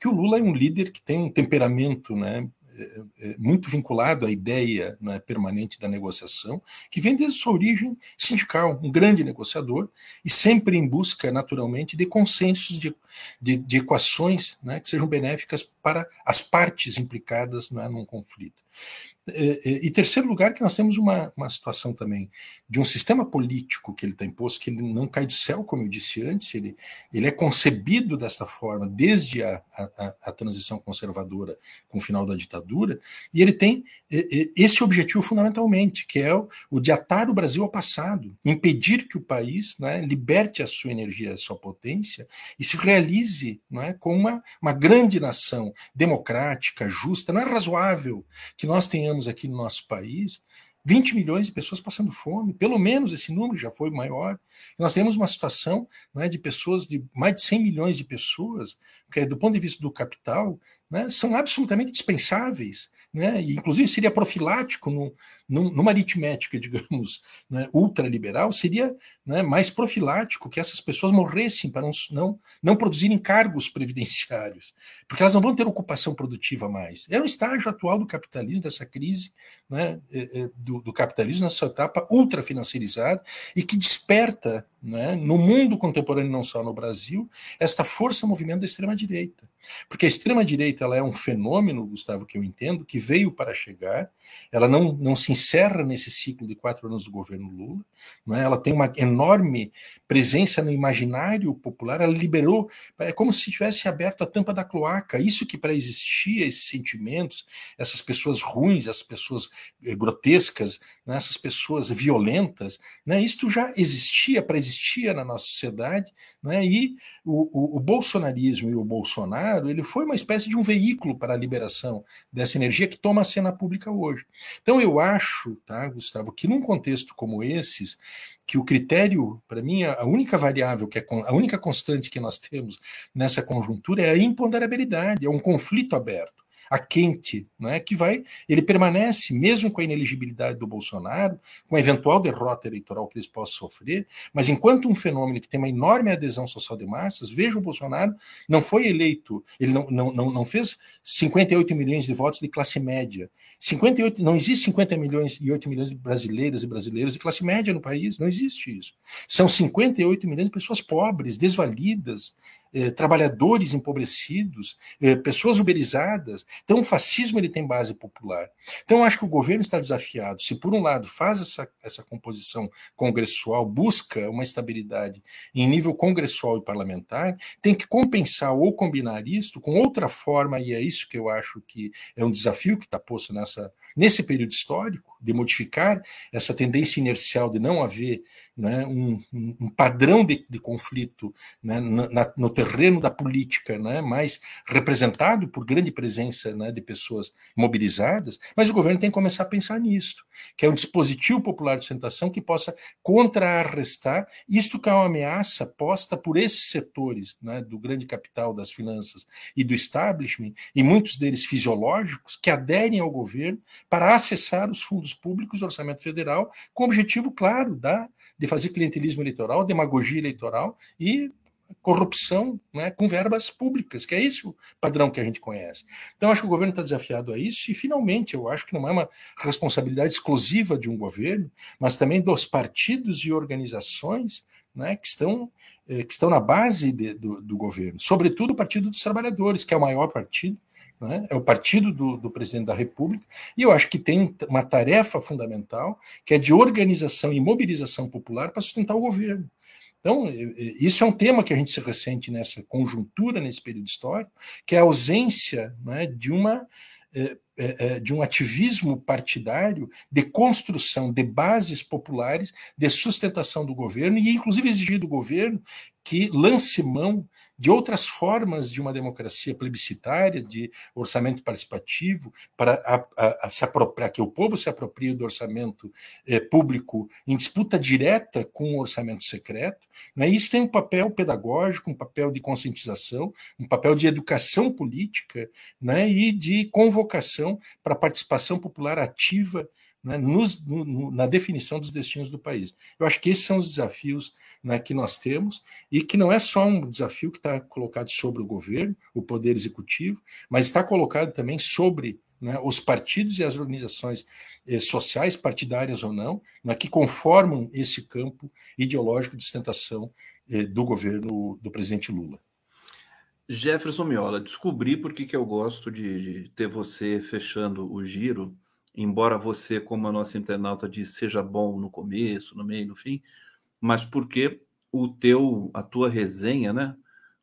que o Lula é um líder que tem um temperamento né, é, é, muito vinculado à ideia né, permanente da negociação, que vem desde sua origem sindical, um grande negociador, e sempre em busca, naturalmente, de consensos, de, de, de equações né, que sejam benéficas para as partes implicadas né, num conflito. É, é, e terceiro lugar, que nós temos uma, uma situação também de um sistema político que ele está imposto, que ele não cai do céu, como eu disse antes, ele, ele é concebido desta forma desde a, a, a transição conservadora com o final da ditadura, e ele tem esse objetivo fundamentalmente, que é o, o de atar o Brasil ao passado, impedir que o país né, liberte a sua energia, a sua potência, e se realize né, como uma, uma grande nação democrática, justa. Não é razoável que nós tenhamos aqui no nosso país 20 milhões de pessoas passando fome, pelo menos esse número já foi maior. Nós temos uma situação né, de pessoas, de mais de 100 milhões de pessoas, que do ponto de vista do capital, né, são absolutamente dispensáveis né? E, inclusive seria profilático no, numa aritmética, [laughs] digamos, né, ultraliberal, seria né, mais profilático que essas pessoas morressem para não, não, produzirem cargos previdenciários, porque elas não vão ter ocupação produtiva mais. É o estágio atual do capitalismo, dessa crise né, é, é, do, do capitalismo, nessa etapa ultrafinanciarizada, e que desperta né, no mundo contemporâneo, não só no Brasil, esta força-movimento da extrema-direita. Porque a extrema-direita ela é um fenômeno, Gustavo, que eu entendo, que veio para chegar, ela não, não se encerra nesse ciclo de quatro anos do governo Lula, não é? ela tem uma enorme presença no imaginário popular, ela liberou, é como se tivesse aberto a tampa da cloaca, isso que para existir esses sentimentos, essas pessoas ruins, essas pessoas eh, grotescas, né, essas pessoas violentas, né, isto já existia, para existia na nossa sociedade, né, e o, o, o bolsonarismo e o Bolsonaro, ele foi uma espécie de um veículo para a liberação dessa energia que toma a cena pública hoje. Então eu acho, tá, Gustavo, que num contexto como esses, que o critério, para mim, a única variável, que é a única constante que nós temos nessa conjuntura é a imponderabilidade, é um conflito aberto a quente, é que vai, ele permanece, mesmo com a ineligibilidade do Bolsonaro, com a eventual derrota eleitoral que eles possam sofrer, mas enquanto um fenômeno que tem uma enorme adesão social de massas, veja o Bolsonaro, não foi eleito, ele não, não, não, não fez 58 milhões de votos de classe média, 58, não existe 50 milhões e 8 milhões de brasileiras e brasileiros de classe média no país, não existe isso. São 58 milhões de pessoas pobres, desvalidas, eh, trabalhadores empobrecidos, eh, pessoas uberizadas. Então, o fascismo ele tem base popular. Então, acho que o governo está desafiado. Se, por um lado, faz essa, essa composição congressual, busca uma estabilidade em nível congressual e parlamentar, tem que compensar ou combinar isto com outra forma, e é isso que eu acho que é um desafio que está posto nessa, nesse período histórico, de modificar essa tendência inercial de não haver né, um, um, padrão de, de conflito né, na, no terreno da política, né, mais representado por grande presença né, de pessoas mobilizadas, mas o governo tem que começar a pensar nisso, que é um dispositivo popular de sustentação que possa contrarrestar isto que é uma ameaça posta por esses setores né, do grande capital, das finanças e do establishment, e muitos deles fisiológicos, que aderem ao governo para acessar os fundos públicos orçamento federal com o objetivo claro da de fazer clientelismo eleitoral, demagogia eleitoral e corrupção né, com verbas públicas, que é esse o padrão que a gente conhece. Então, acho que o governo está desafiado a isso, e, finalmente, eu acho que não é uma responsabilidade exclusiva de um governo, mas também dos partidos e organizações né, que, estão, eh, que estão na base de, do, do governo, sobretudo o Partido dos Trabalhadores, que é o maior partido, né? é o partido do, do, presidente da República, e eu acho que tem uma tarefa fundamental, que é de organização e mobilização popular para sustentar o governo. Então, isso é um tema que a gente se ressente nessa conjuntura, nesse período histórico, que é a ausência né, de uma é, é, é, de um ativismo partidário de construção de bases populares, de sustentação do governo, e inclusive exigir do governo que lance mão de outras formas de uma democracia plebiscitária, de orçamento participativo, para a, a, a se apropriar, que o povo se aproprie do orçamento eh, público em disputa direta com o orçamento secreto. Né? Isso tem um papel pedagógico, um papel de conscientização, um papel de educação política né? e de convocação para a participação popular ativa né, nos, no, na definição dos destinos do país. Eu acho que esses são os desafios né, que nós temos e que não é só um desafio que está colocado sobre o governo, o poder executivo, mas está colocado também sobre né, os partidos e as organizações eh, sociais, partidárias ou não, né, que conformam esse campo ideológico de sustentação eh, do governo do presidente Lula. Jefferson Miola, descobri por que eu gosto de, de ter você fechando o giro embora você, como a nossa internauta disse, seja bom no começo, no meio, no fim, mas porque o teu, a tua resenha, né?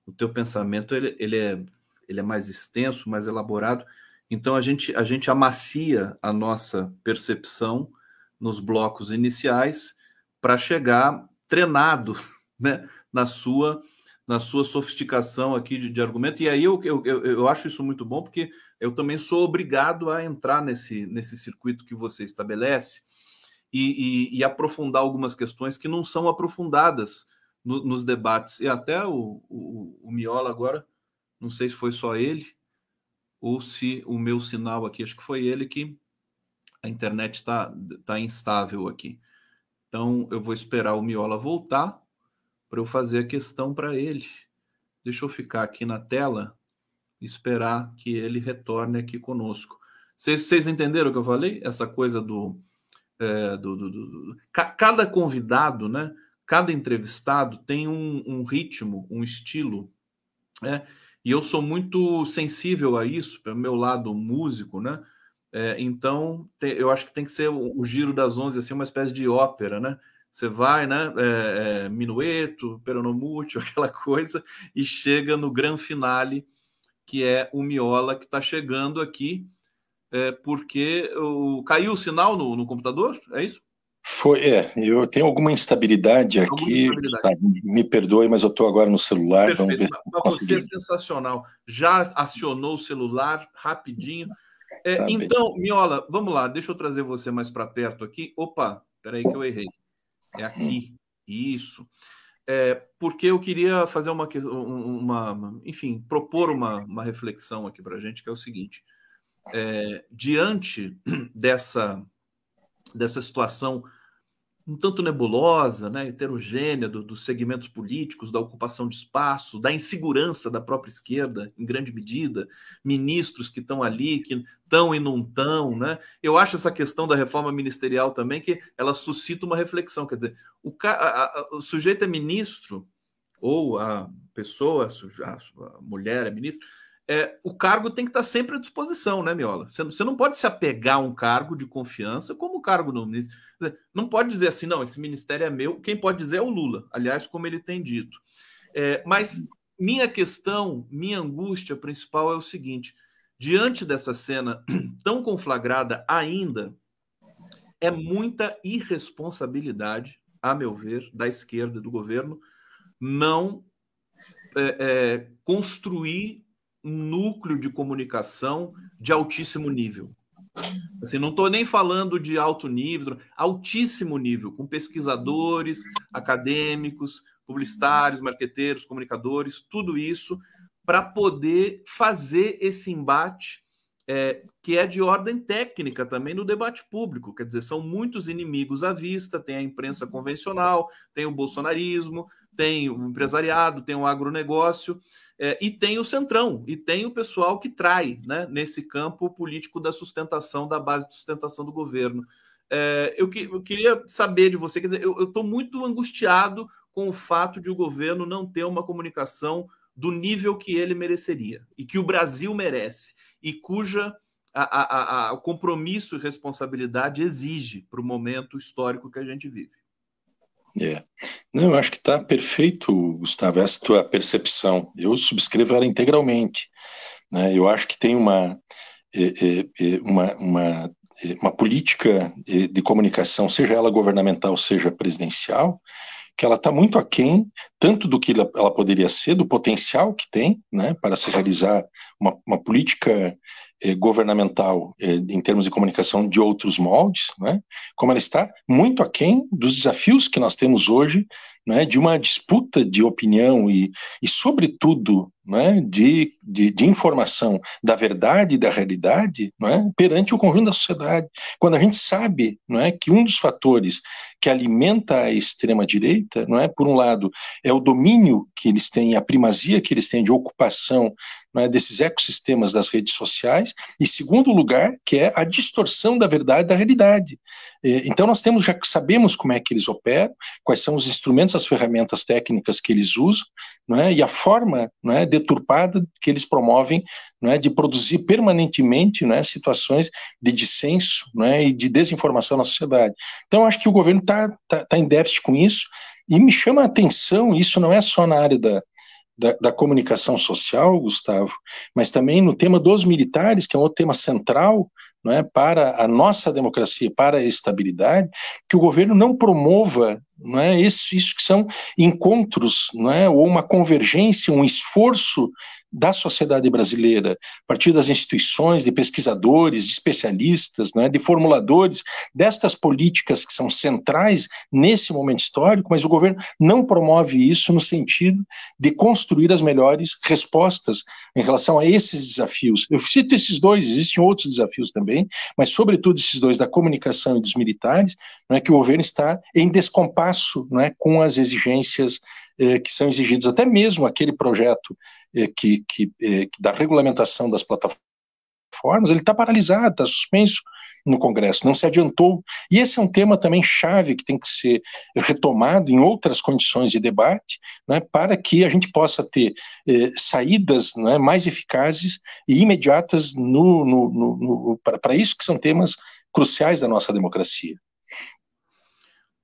O teu pensamento ele, ele, é, ele é mais extenso, mais elaborado. Então a gente a gente amacia a nossa percepção nos blocos iniciais para chegar treinado, [laughs] né? Na sua na sua sofisticação aqui de, de argumento. E aí eu, eu, eu, acho isso muito bom, porque eu também sou obrigado a entrar nesse, nesse circuito que você estabelece e, e, e aprofundar algumas questões que não são aprofundadas no, nos debates. E até o, o, o Miola agora, não sei se foi só ele ou se o meu sinal aqui, acho que foi ele que a internet está tá instável aqui. Então eu vou esperar o Miola voltar para eu fazer a questão para ele. Deixa eu ficar aqui na tela esperar que ele retorne aqui conosco. Vocês, vocês entenderam o que eu falei? Essa coisa do, é, do, do, do, Cada convidado, né? Cada entrevistado tem um, um ritmo, um estilo, né? E eu sou muito sensível a isso, pelo meu lado músico, né? É, então, tem, eu acho que tem que ser o, o, Giro das Onze, assim, uma espécie de ópera, né? Você vai, né? É, é, minueto, peronomútil, [laughs] aquela coisa, e chega no grande finale, que é o Miola, que está chegando aqui, é, porque o, caiu o sinal no, no computador, é isso? Foi, é, eu tenho alguma instabilidade alguma aqui, instabilidade. Tá, me perdoe, mas eu estou agora no celular. Perfeito, vamos ver. você é sensacional. Já acionou o celular rapidinho. É, tá então, bem. Miola, vamos lá, deixa eu trazer você mais para perto aqui. Opa, peraí que eu errei. É aqui. Isso. É, porque eu queria fazer uma, uma enfim, propor uma, uma reflexão aqui para a gente, que é o seguinte: é, diante [clears throat] dessa, dessa situação um tanto nebulosa, né, heterogênea do, dos segmentos políticos, da ocupação de espaço, da insegurança da própria esquerda, em grande medida, ministros que estão ali, que estão e não estão. Né? Eu acho essa questão da reforma ministerial também que ela suscita uma reflexão. Quer dizer, o, a, a, o sujeito é ministro, ou a pessoa, a, a mulher é ministro, é, o cargo tem que estar sempre à disposição, né, Miola? Você, você não pode se apegar a um cargo de confiança como o cargo do ministro. Não pode dizer assim, não, esse ministério é meu. Quem pode dizer é o Lula, aliás, como ele tem dito. É, mas minha questão, minha angústia principal é o seguinte: diante dessa cena [clears throat] tão conflagrada ainda, é muita irresponsabilidade, a meu ver, da esquerda do governo, não é, é, construir um núcleo de comunicação de altíssimo nível. Assim, não estou nem falando de alto nível, altíssimo nível, com pesquisadores, acadêmicos, publicitários, marqueteiros, comunicadores, tudo isso para poder fazer esse embate é, que é de ordem técnica também no debate público. Quer dizer, são muitos inimigos à vista: tem a imprensa convencional, tem o bolsonarismo, tem o empresariado, tem o agronegócio. É, e tem o centrão, e tem o pessoal que trai né, nesse campo político da sustentação, da base de sustentação do governo. É, eu, que, eu, queria saber de você, quer dizer, eu estou muito angustiado com o fato de o governo não ter uma comunicação do nível que ele mereceria e que o Brasil merece, e cuja a, a, a, o compromisso e responsabilidade exige para o momento histórico que a gente vive. É. Não, eu acho que está perfeito, Gustavo, essa tua percepção. Eu subscrevo ela integralmente. Né? Eu acho que tem uma, é, é, é uma, uma, é, uma política é, de comunicação, seja ela governamental, seja presidencial, que ela está muito aquém, tanto do que ela poderia ser, do potencial que tem, né, para se realizar uma, uma política eh, governamental eh, em termos de comunicação de outros moldes, né, como ela está muito aquém dos desafios que nós temos hoje, né, de uma disputa de opinião e, e sobretudo, né, de, de, de, informação da verdade e da realidade né, perante o conjunto da sociedade. Quando a gente sabe né, que um dos fatores que alimenta a extrema-direita, não é, por um lado, é o domínio que eles têm, a primazia que eles têm de ocupação né, desses ecossistemas das redes sociais, e segundo lugar, que é a distorção da verdade da realidade. Então nós temos já sabemos como é que eles operam, quais são os instrumentos, as ferramentas técnicas que eles usam, é, e a forma é, deturpada que eles promovem é, de produzir permanentemente situações de dissenso e de desinformação na sociedade. Então acho que o governo está tá, tá em déficit com isso. E me chama a atenção, isso não é só na área da, da, da, comunicação social, Gustavo, mas também no tema dos militares, que é um outro tema central não é, para a nossa democracia, para a estabilidade, que o governo não promova não é? Isso, isso que são encontros, não é? Ou uma convergência, um esforço da sociedade brasileira, a partir das instituições, de pesquisadores, de especialistas, né, de formuladores destas políticas que são centrais nesse momento histórico, mas o governo não promove isso no sentido de construir as melhores respostas em relação a esses desafios. Eu cito esses dois, existem outros desafios também, mas sobretudo esses dois da comunicação e dos militares, né, que o governo está em descompasso né, com as exigências eh, que são exigidos, até mesmo aquele projeto eh, que, que, eh, que, da regulamentação das plataformas, ele está paralisado, está suspenso no Congresso, não se adiantou. E esse é um tema também chave que tem que ser retomado em outras condições de debate, né, para que a gente possa ter eh, saídas né, mais eficazes e imediatas no, no, no, para isso que são temas cruciais da nossa democracia.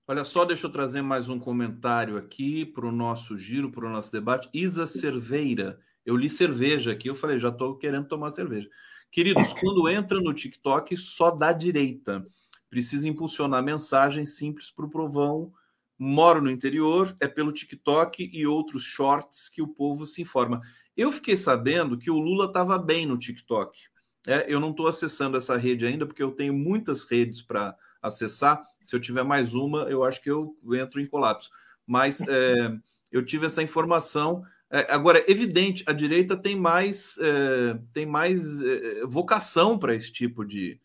Olha só, deixa eu trazer mais um comentário aqui para o nosso giro, para o nosso debate. Isa Cerveira, eu li cerveja aqui, eu falei, já estou querendo tomar cerveja. Queridos, [laughs] quando entra no TikTok, só dá direita. Precisa impulsionar mensagens simples para o povão. Moro no interior, é pelo TikTok e outros shorts que o povo se informa. Eu fiquei sabendo que o Lula estava bem no TikTok. É, eu não estou acessando essa rede ainda, porque eu tenho muitas redes para acessar. Se eu tiver mais uma, eu acho que eu entro em colapso. Mas é, eu tive essa informação. É, agora, é evidente, a direita tem mais, é, tem mais é, vocação para esse tipo de,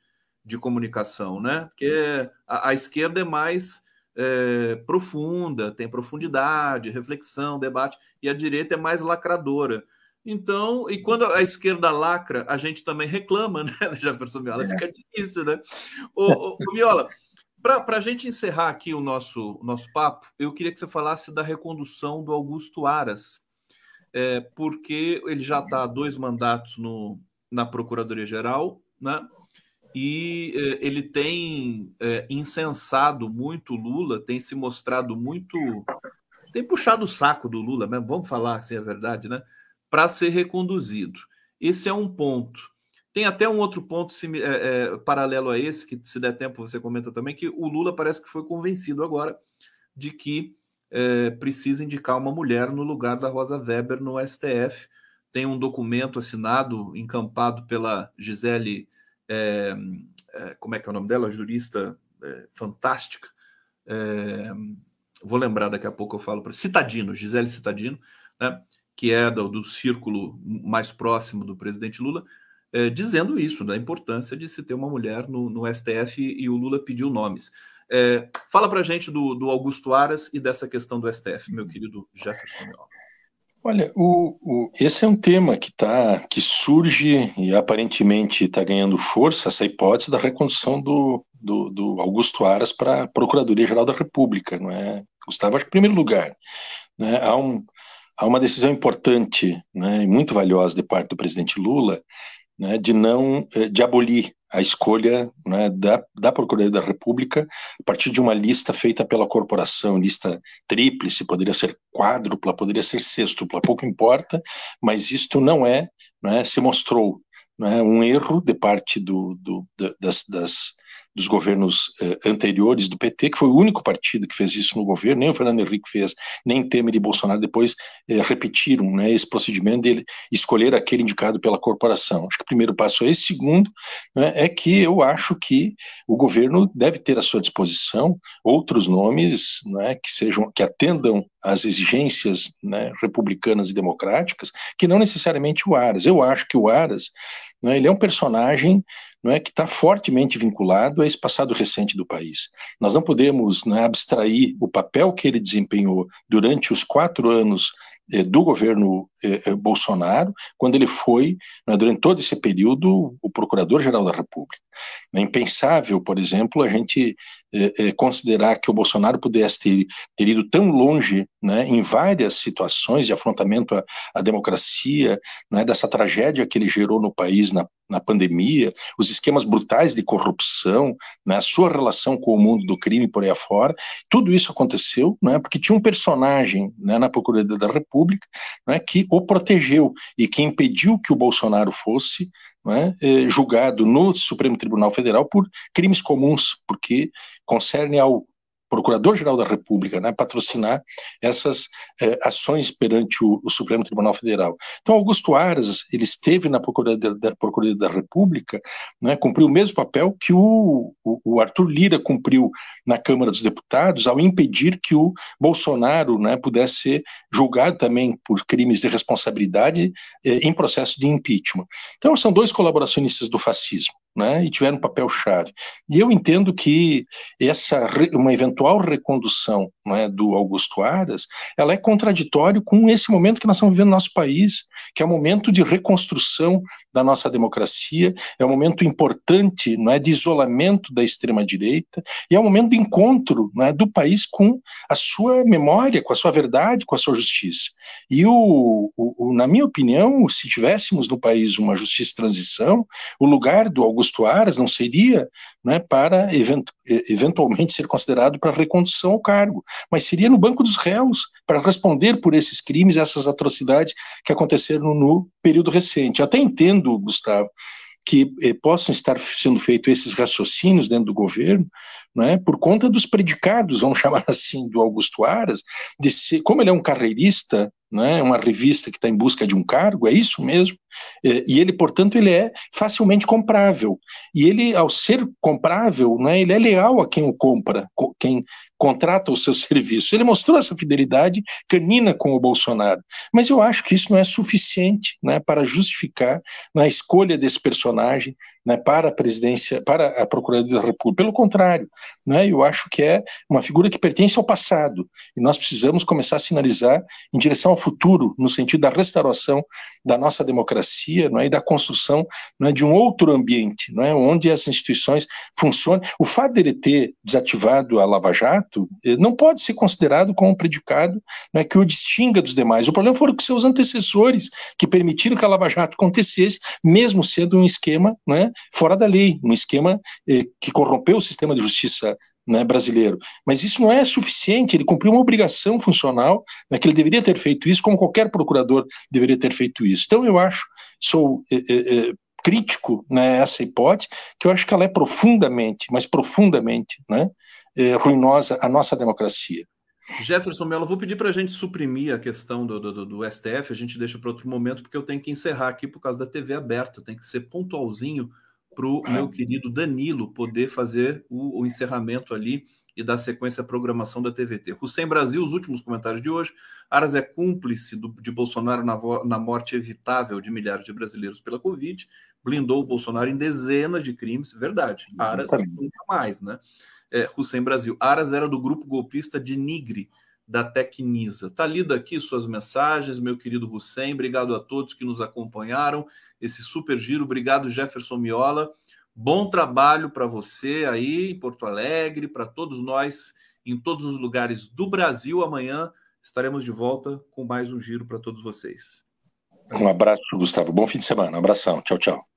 de comunicação, né? Porque a, a esquerda é mais é, profunda, tem profundidade, reflexão, debate, e a direita é mais lacradora. Então, e quando a esquerda lacra, a gente também reclama, [laughs] né, Jefferson Miola? Fica difícil, né? Ô, ô, ô Miola, para a gente encerrar aqui o nosso, nosso papo, eu queria que você falasse da recondução do Augusto Aras, é, porque ele já está há dois mandatos no, na Procuradoria-Geral, né? E é, ele tem é, incensado muito Lula, tem se mostrado muito. tem puxado o saco do Lula mesmo, vamos falar assim a verdade, né? para ser reconduzido. Esse é um ponto. Tem até um outro ponto é, é, paralelo a esse, que se der tempo você comenta também, que o Lula parece que foi convencido agora de que é, precisa indicar uma mulher no lugar da Rosa Weber no STF. Tem um documento assinado, encampado pela Gisele, é, é, como é que é o nome dela? Jurista é, fantástica. vou lembrar daqui a pouco, eu falo para Citadino, Gisele Citadino, né? que é do, do círculo mais próximo do presidente Lula, é, dizendo isso, da importância de se ter uma mulher no, no STF e o Lula pediu nomes. É, fala para gente do, do, Augusto Aras e dessa questão do STF, meu querido Jefferson. Olha, o, o, esse é um tema que tá, que surge e aparentemente está ganhando força, essa hipótese da recondução do, do, do Augusto Aras para a Procuradoria-Geral da República, não é? Gustavo, acho que em primeiro lugar, né, há um, há uma decisão importante né, e muito valiosa de parte do presidente Lula né, de não eh, de abolir a escolha né, da, da Procuradoria da República a partir de uma lista feita pela corporação, lista tríplice, poderia ser quádrupla, poderia ser sextupla, pouco importa, mas isto não é, né, se mostrou né, um erro de parte do, do das, das dos governos eh, anteriores do PT, que foi o único partido que fez isso no governo, nem o Fernando Henrique fez, nem Temer e Bolsonaro depois eh, repetiram né, esse procedimento de escolher aquele indicado pela corporação. Acho que o primeiro passo é esse. Segundo, né, é que eu acho que o governo deve ter à sua disposição outros nomes né, que sejam que atendam às exigências né, republicanas e democráticas, que não necessariamente o Aras. Eu acho que o Aras né, ele é um personagem não é, que está fortemente vinculado a esse passado recente do país. Nós não podemos né, abstrair o papel que ele desempenhou durante os quatro anos eh, do governo eh, eh, Bolsonaro, quando ele foi, né, durante todo esse período, o Procurador-Geral da República. É impensável, por exemplo, a gente considerar que o Bolsonaro pudesse ter, ter ido tão longe né, em várias situações de afrontamento à, à democracia, né, dessa tragédia que ele gerou no país na, na pandemia, os esquemas brutais de corrupção, né, a sua relação com o mundo do crime por aí afora, tudo isso aconteceu né, porque tinha um personagem né, na Procuradoria da República né, que o protegeu e que impediu que o Bolsonaro fosse né, julgado no Supremo Tribunal Federal por crimes comuns, porque concerne ao Procurador-Geral da República, né, patrocinar essas eh, ações perante o, o, Supremo Tribunal Federal. Então, Augusto Aras, ele esteve na Procuradoria da, da República, né, cumpriu o mesmo papel que o, o, o, Arthur Lira cumpriu na Câmara dos Deputados, ao impedir que o Bolsonaro né, pudesse ser julgado também por crimes de responsabilidade eh, em processo de impeachment. Então, são dois colaboracionistas do fascismo né, e tiveram um papel chave. E eu entendo que essa uma eventual recondução né, do Augusto Aras, ela é contraditório com esse momento que nós estamos vivendo no nosso país, que é um momento de reconstrução da nossa democracia, é um momento importante, não é, de isolamento da extrema direita e é um momento de encontro, não é, do país com a sua memória, com a sua verdade, com a sua justiça. E o, o, o na minha opinião, se tivéssemos no país uma justiça de transição, o lugar do Augusto Augusto Aras não seria né, para event eventualmente ser considerado para recondução ao cargo, mas seria no banco dos réus para responder por esses crimes, essas atrocidades que aconteceram no período recente. Até entendo, Gustavo, que eh, possam estar sendo feitos esses raciocínios dentro do governo, né, por conta dos predicados, vamos [laughs] chamar assim, do Augusto Aras, de ser, como ele é um carreirista, né, uma revista que está em busca de um cargo, é isso mesmo, é, e ele, portanto, ele é facilmente comprável. E ele, ao ser comprável, né, ele é leal a quem o compra, quem contrata o seu [laughs] serviço. Ele mostrou essa fidelidade canina com o Bolsonaro. Mas eu acho que isso não é suficiente né, para justificar na escolha desse personagem né, para a presidência, para a Procuradoria da República. Pelo contrário, né, eu acho que é uma figura que pertence ao passado. E nós precisamos começar a sinalizar em direção ao futuro, no sentido da restauração da nossa democracia não é, e da construção não é, de um outro ambiente, não é, onde as instituições funcionem. O fato dele ter desativado a Lava Jato eh, não pode ser considerado como um predicado não é, que o distinga dos demais. O problema foram que seus antecessores que permitiram que a Lava Jato acontecesse, mesmo sendo um esquema não é, fora da lei, um esquema eh, que corrompeu o sistema de justiça né, brasileiro. Mas isso não é suficiente, ele cumpriu uma obrigação funcional, né, que ele deveria ter feito isso, como qualquer procurador deveria ter feito isso. Então, eu acho, sou é, é, crítico nessa né, hipótese, que eu acho que ela é profundamente, mas profundamente né, é, ruinosa à nossa democracia. Jefferson Mello, vou pedir para a gente suprimir a questão do, do, do STF, a gente deixa para outro momento, porque eu tenho que encerrar aqui por causa da TV aberta, tem que ser pontualzinho para o meu querido Danilo poder fazer o, o, encerramento ali e dar sequência à programação da TVT. Hussein Brasil, os últimos comentários de hoje. Aras é cúmplice do, de Bolsonaro na, na morte evitável de milhares de brasileiros pela Covid, blindou o Bolsonaro em dezenas de crimes. Verdade. Aras nunca mais, né? É, Hussein Brasil. Aras era do grupo golpista de Nigre, da Tecnisa. Está lido aqui suas mensagens, meu querido Hussein. Obrigado a todos que nos acompanharam. Esse super giro. Obrigado, Jefferson Miola. Bom trabalho para você aí em Porto Alegre, para todos nós em todos os lugares do Brasil. Amanhã estaremos de volta com mais um giro para todos vocês. Um abraço, Gustavo. Bom fim de semana. Um abração. Tchau, tchau.